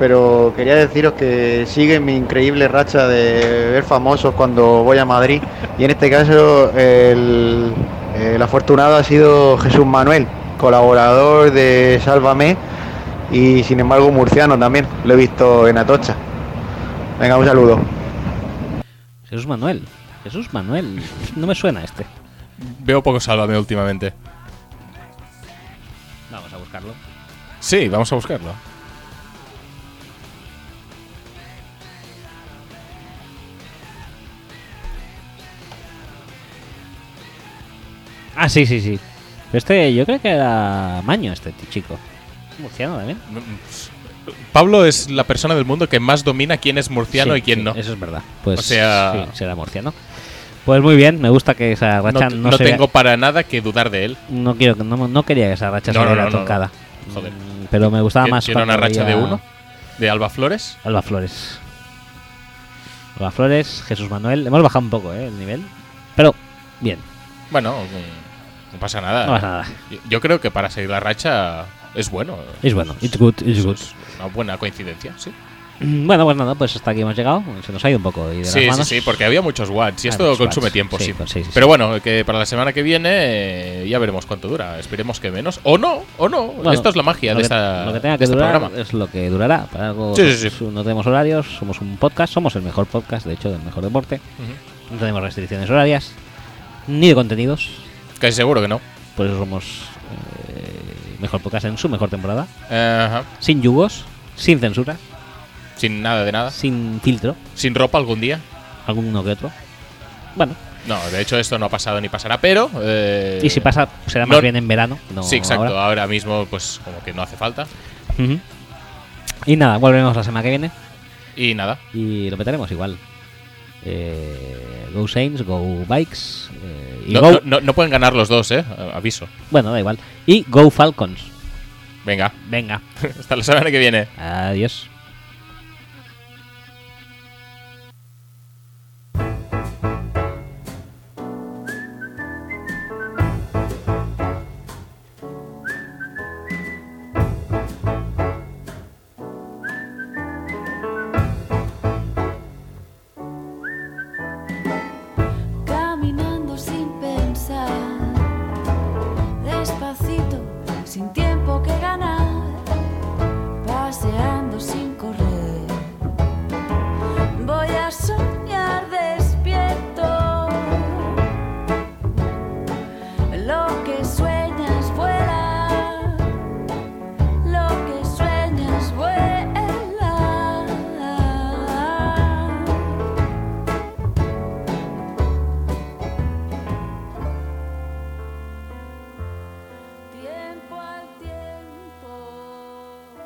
pero quería deciros que sigue mi increíble racha de ver famosos cuando voy a Madrid y en este caso el, el afortunado ha sido Jesús Manuel, colaborador de Sálvame y sin embargo murciano también, lo he visto en Atocha. Venga, un saludo. Jesús Manuel. Jesús Manuel. No me suena este. Veo poco sálvame últimamente. Vamos a buscarlo. Sí, vamos a buscarlo. Ah, sí, sí, sí. Este, yo creo que era Maño, este chico. Murciano también. Pablo es la persona del mundo que más domina quién es murciano Sí, y quién sí, no. Eso es verdad. Pues o sea, sí, será murciano. Pues muy bien, me gusta que esa racha no, no, no tengo para nada que dudar de él. No quiero, que- no, no quería que esa racha No, se no. Joder. Mm, Pero me gustaba ¿Tiene- más. tiene una racha de uno? ¿De Alba Flores? Alba Flores. Alba Flores, Jesús Manuel. Hemos bajado un poco eh, el nivel. Pero, bien. Bueno, mm, no pasa nada. No pasa nada. Yo, yo creo que para seguir la racha es bueno. Es bueno. It's good, it's Es- good. es una buena coincidencia, sí. Bueno, pues nada, pues hasta aquí hemos llegado. Se nos ha ido un poco y de Sí, las sí, manos. sí, porque había muchos watts y esto consume watts. tiempo, Sí, sí. pues sí, sí, Pero bueno, que para la semana que viene eh, ya veremos cuánto dura. Esperemos que menos. O no, o no. Bueno, Esto es la magia de, que, esta, lo que tenga que este durar programa. es lo que durará. Para algo Sí, sí, sí. pues, no tenemos horarios, somos un podcast, somos el mejor podcast, de hecho, del mejor deporte. No tenemos restricciones horarias, ni de contenidos. Casi seguro que no. Por eso somos eh, mejor podcast en su mejor temporada. Ajá. Sin yugos, sin censura, Sin nada de nada. sin filtro, Sin ropa algún día. alguno que otro. Bueno, No, de hecho esto no ha pasado ni pasará, pero... eh, y si pasa, será más no- bien en verano. No sí, exacto. ahora. Ahora mismo pues como que no hace falta. Ujú. Y nada, volvemos la semana que viene Y nada. y lo meteremos igual. Eh, go Saints, Go Bikes eh, y No, Go. no- no- no pueden ganar los dos, eh. Aviso. Bueno, da igual. Y Go Falcons. Venga. Venga, Hasta la semana que viene. adiós.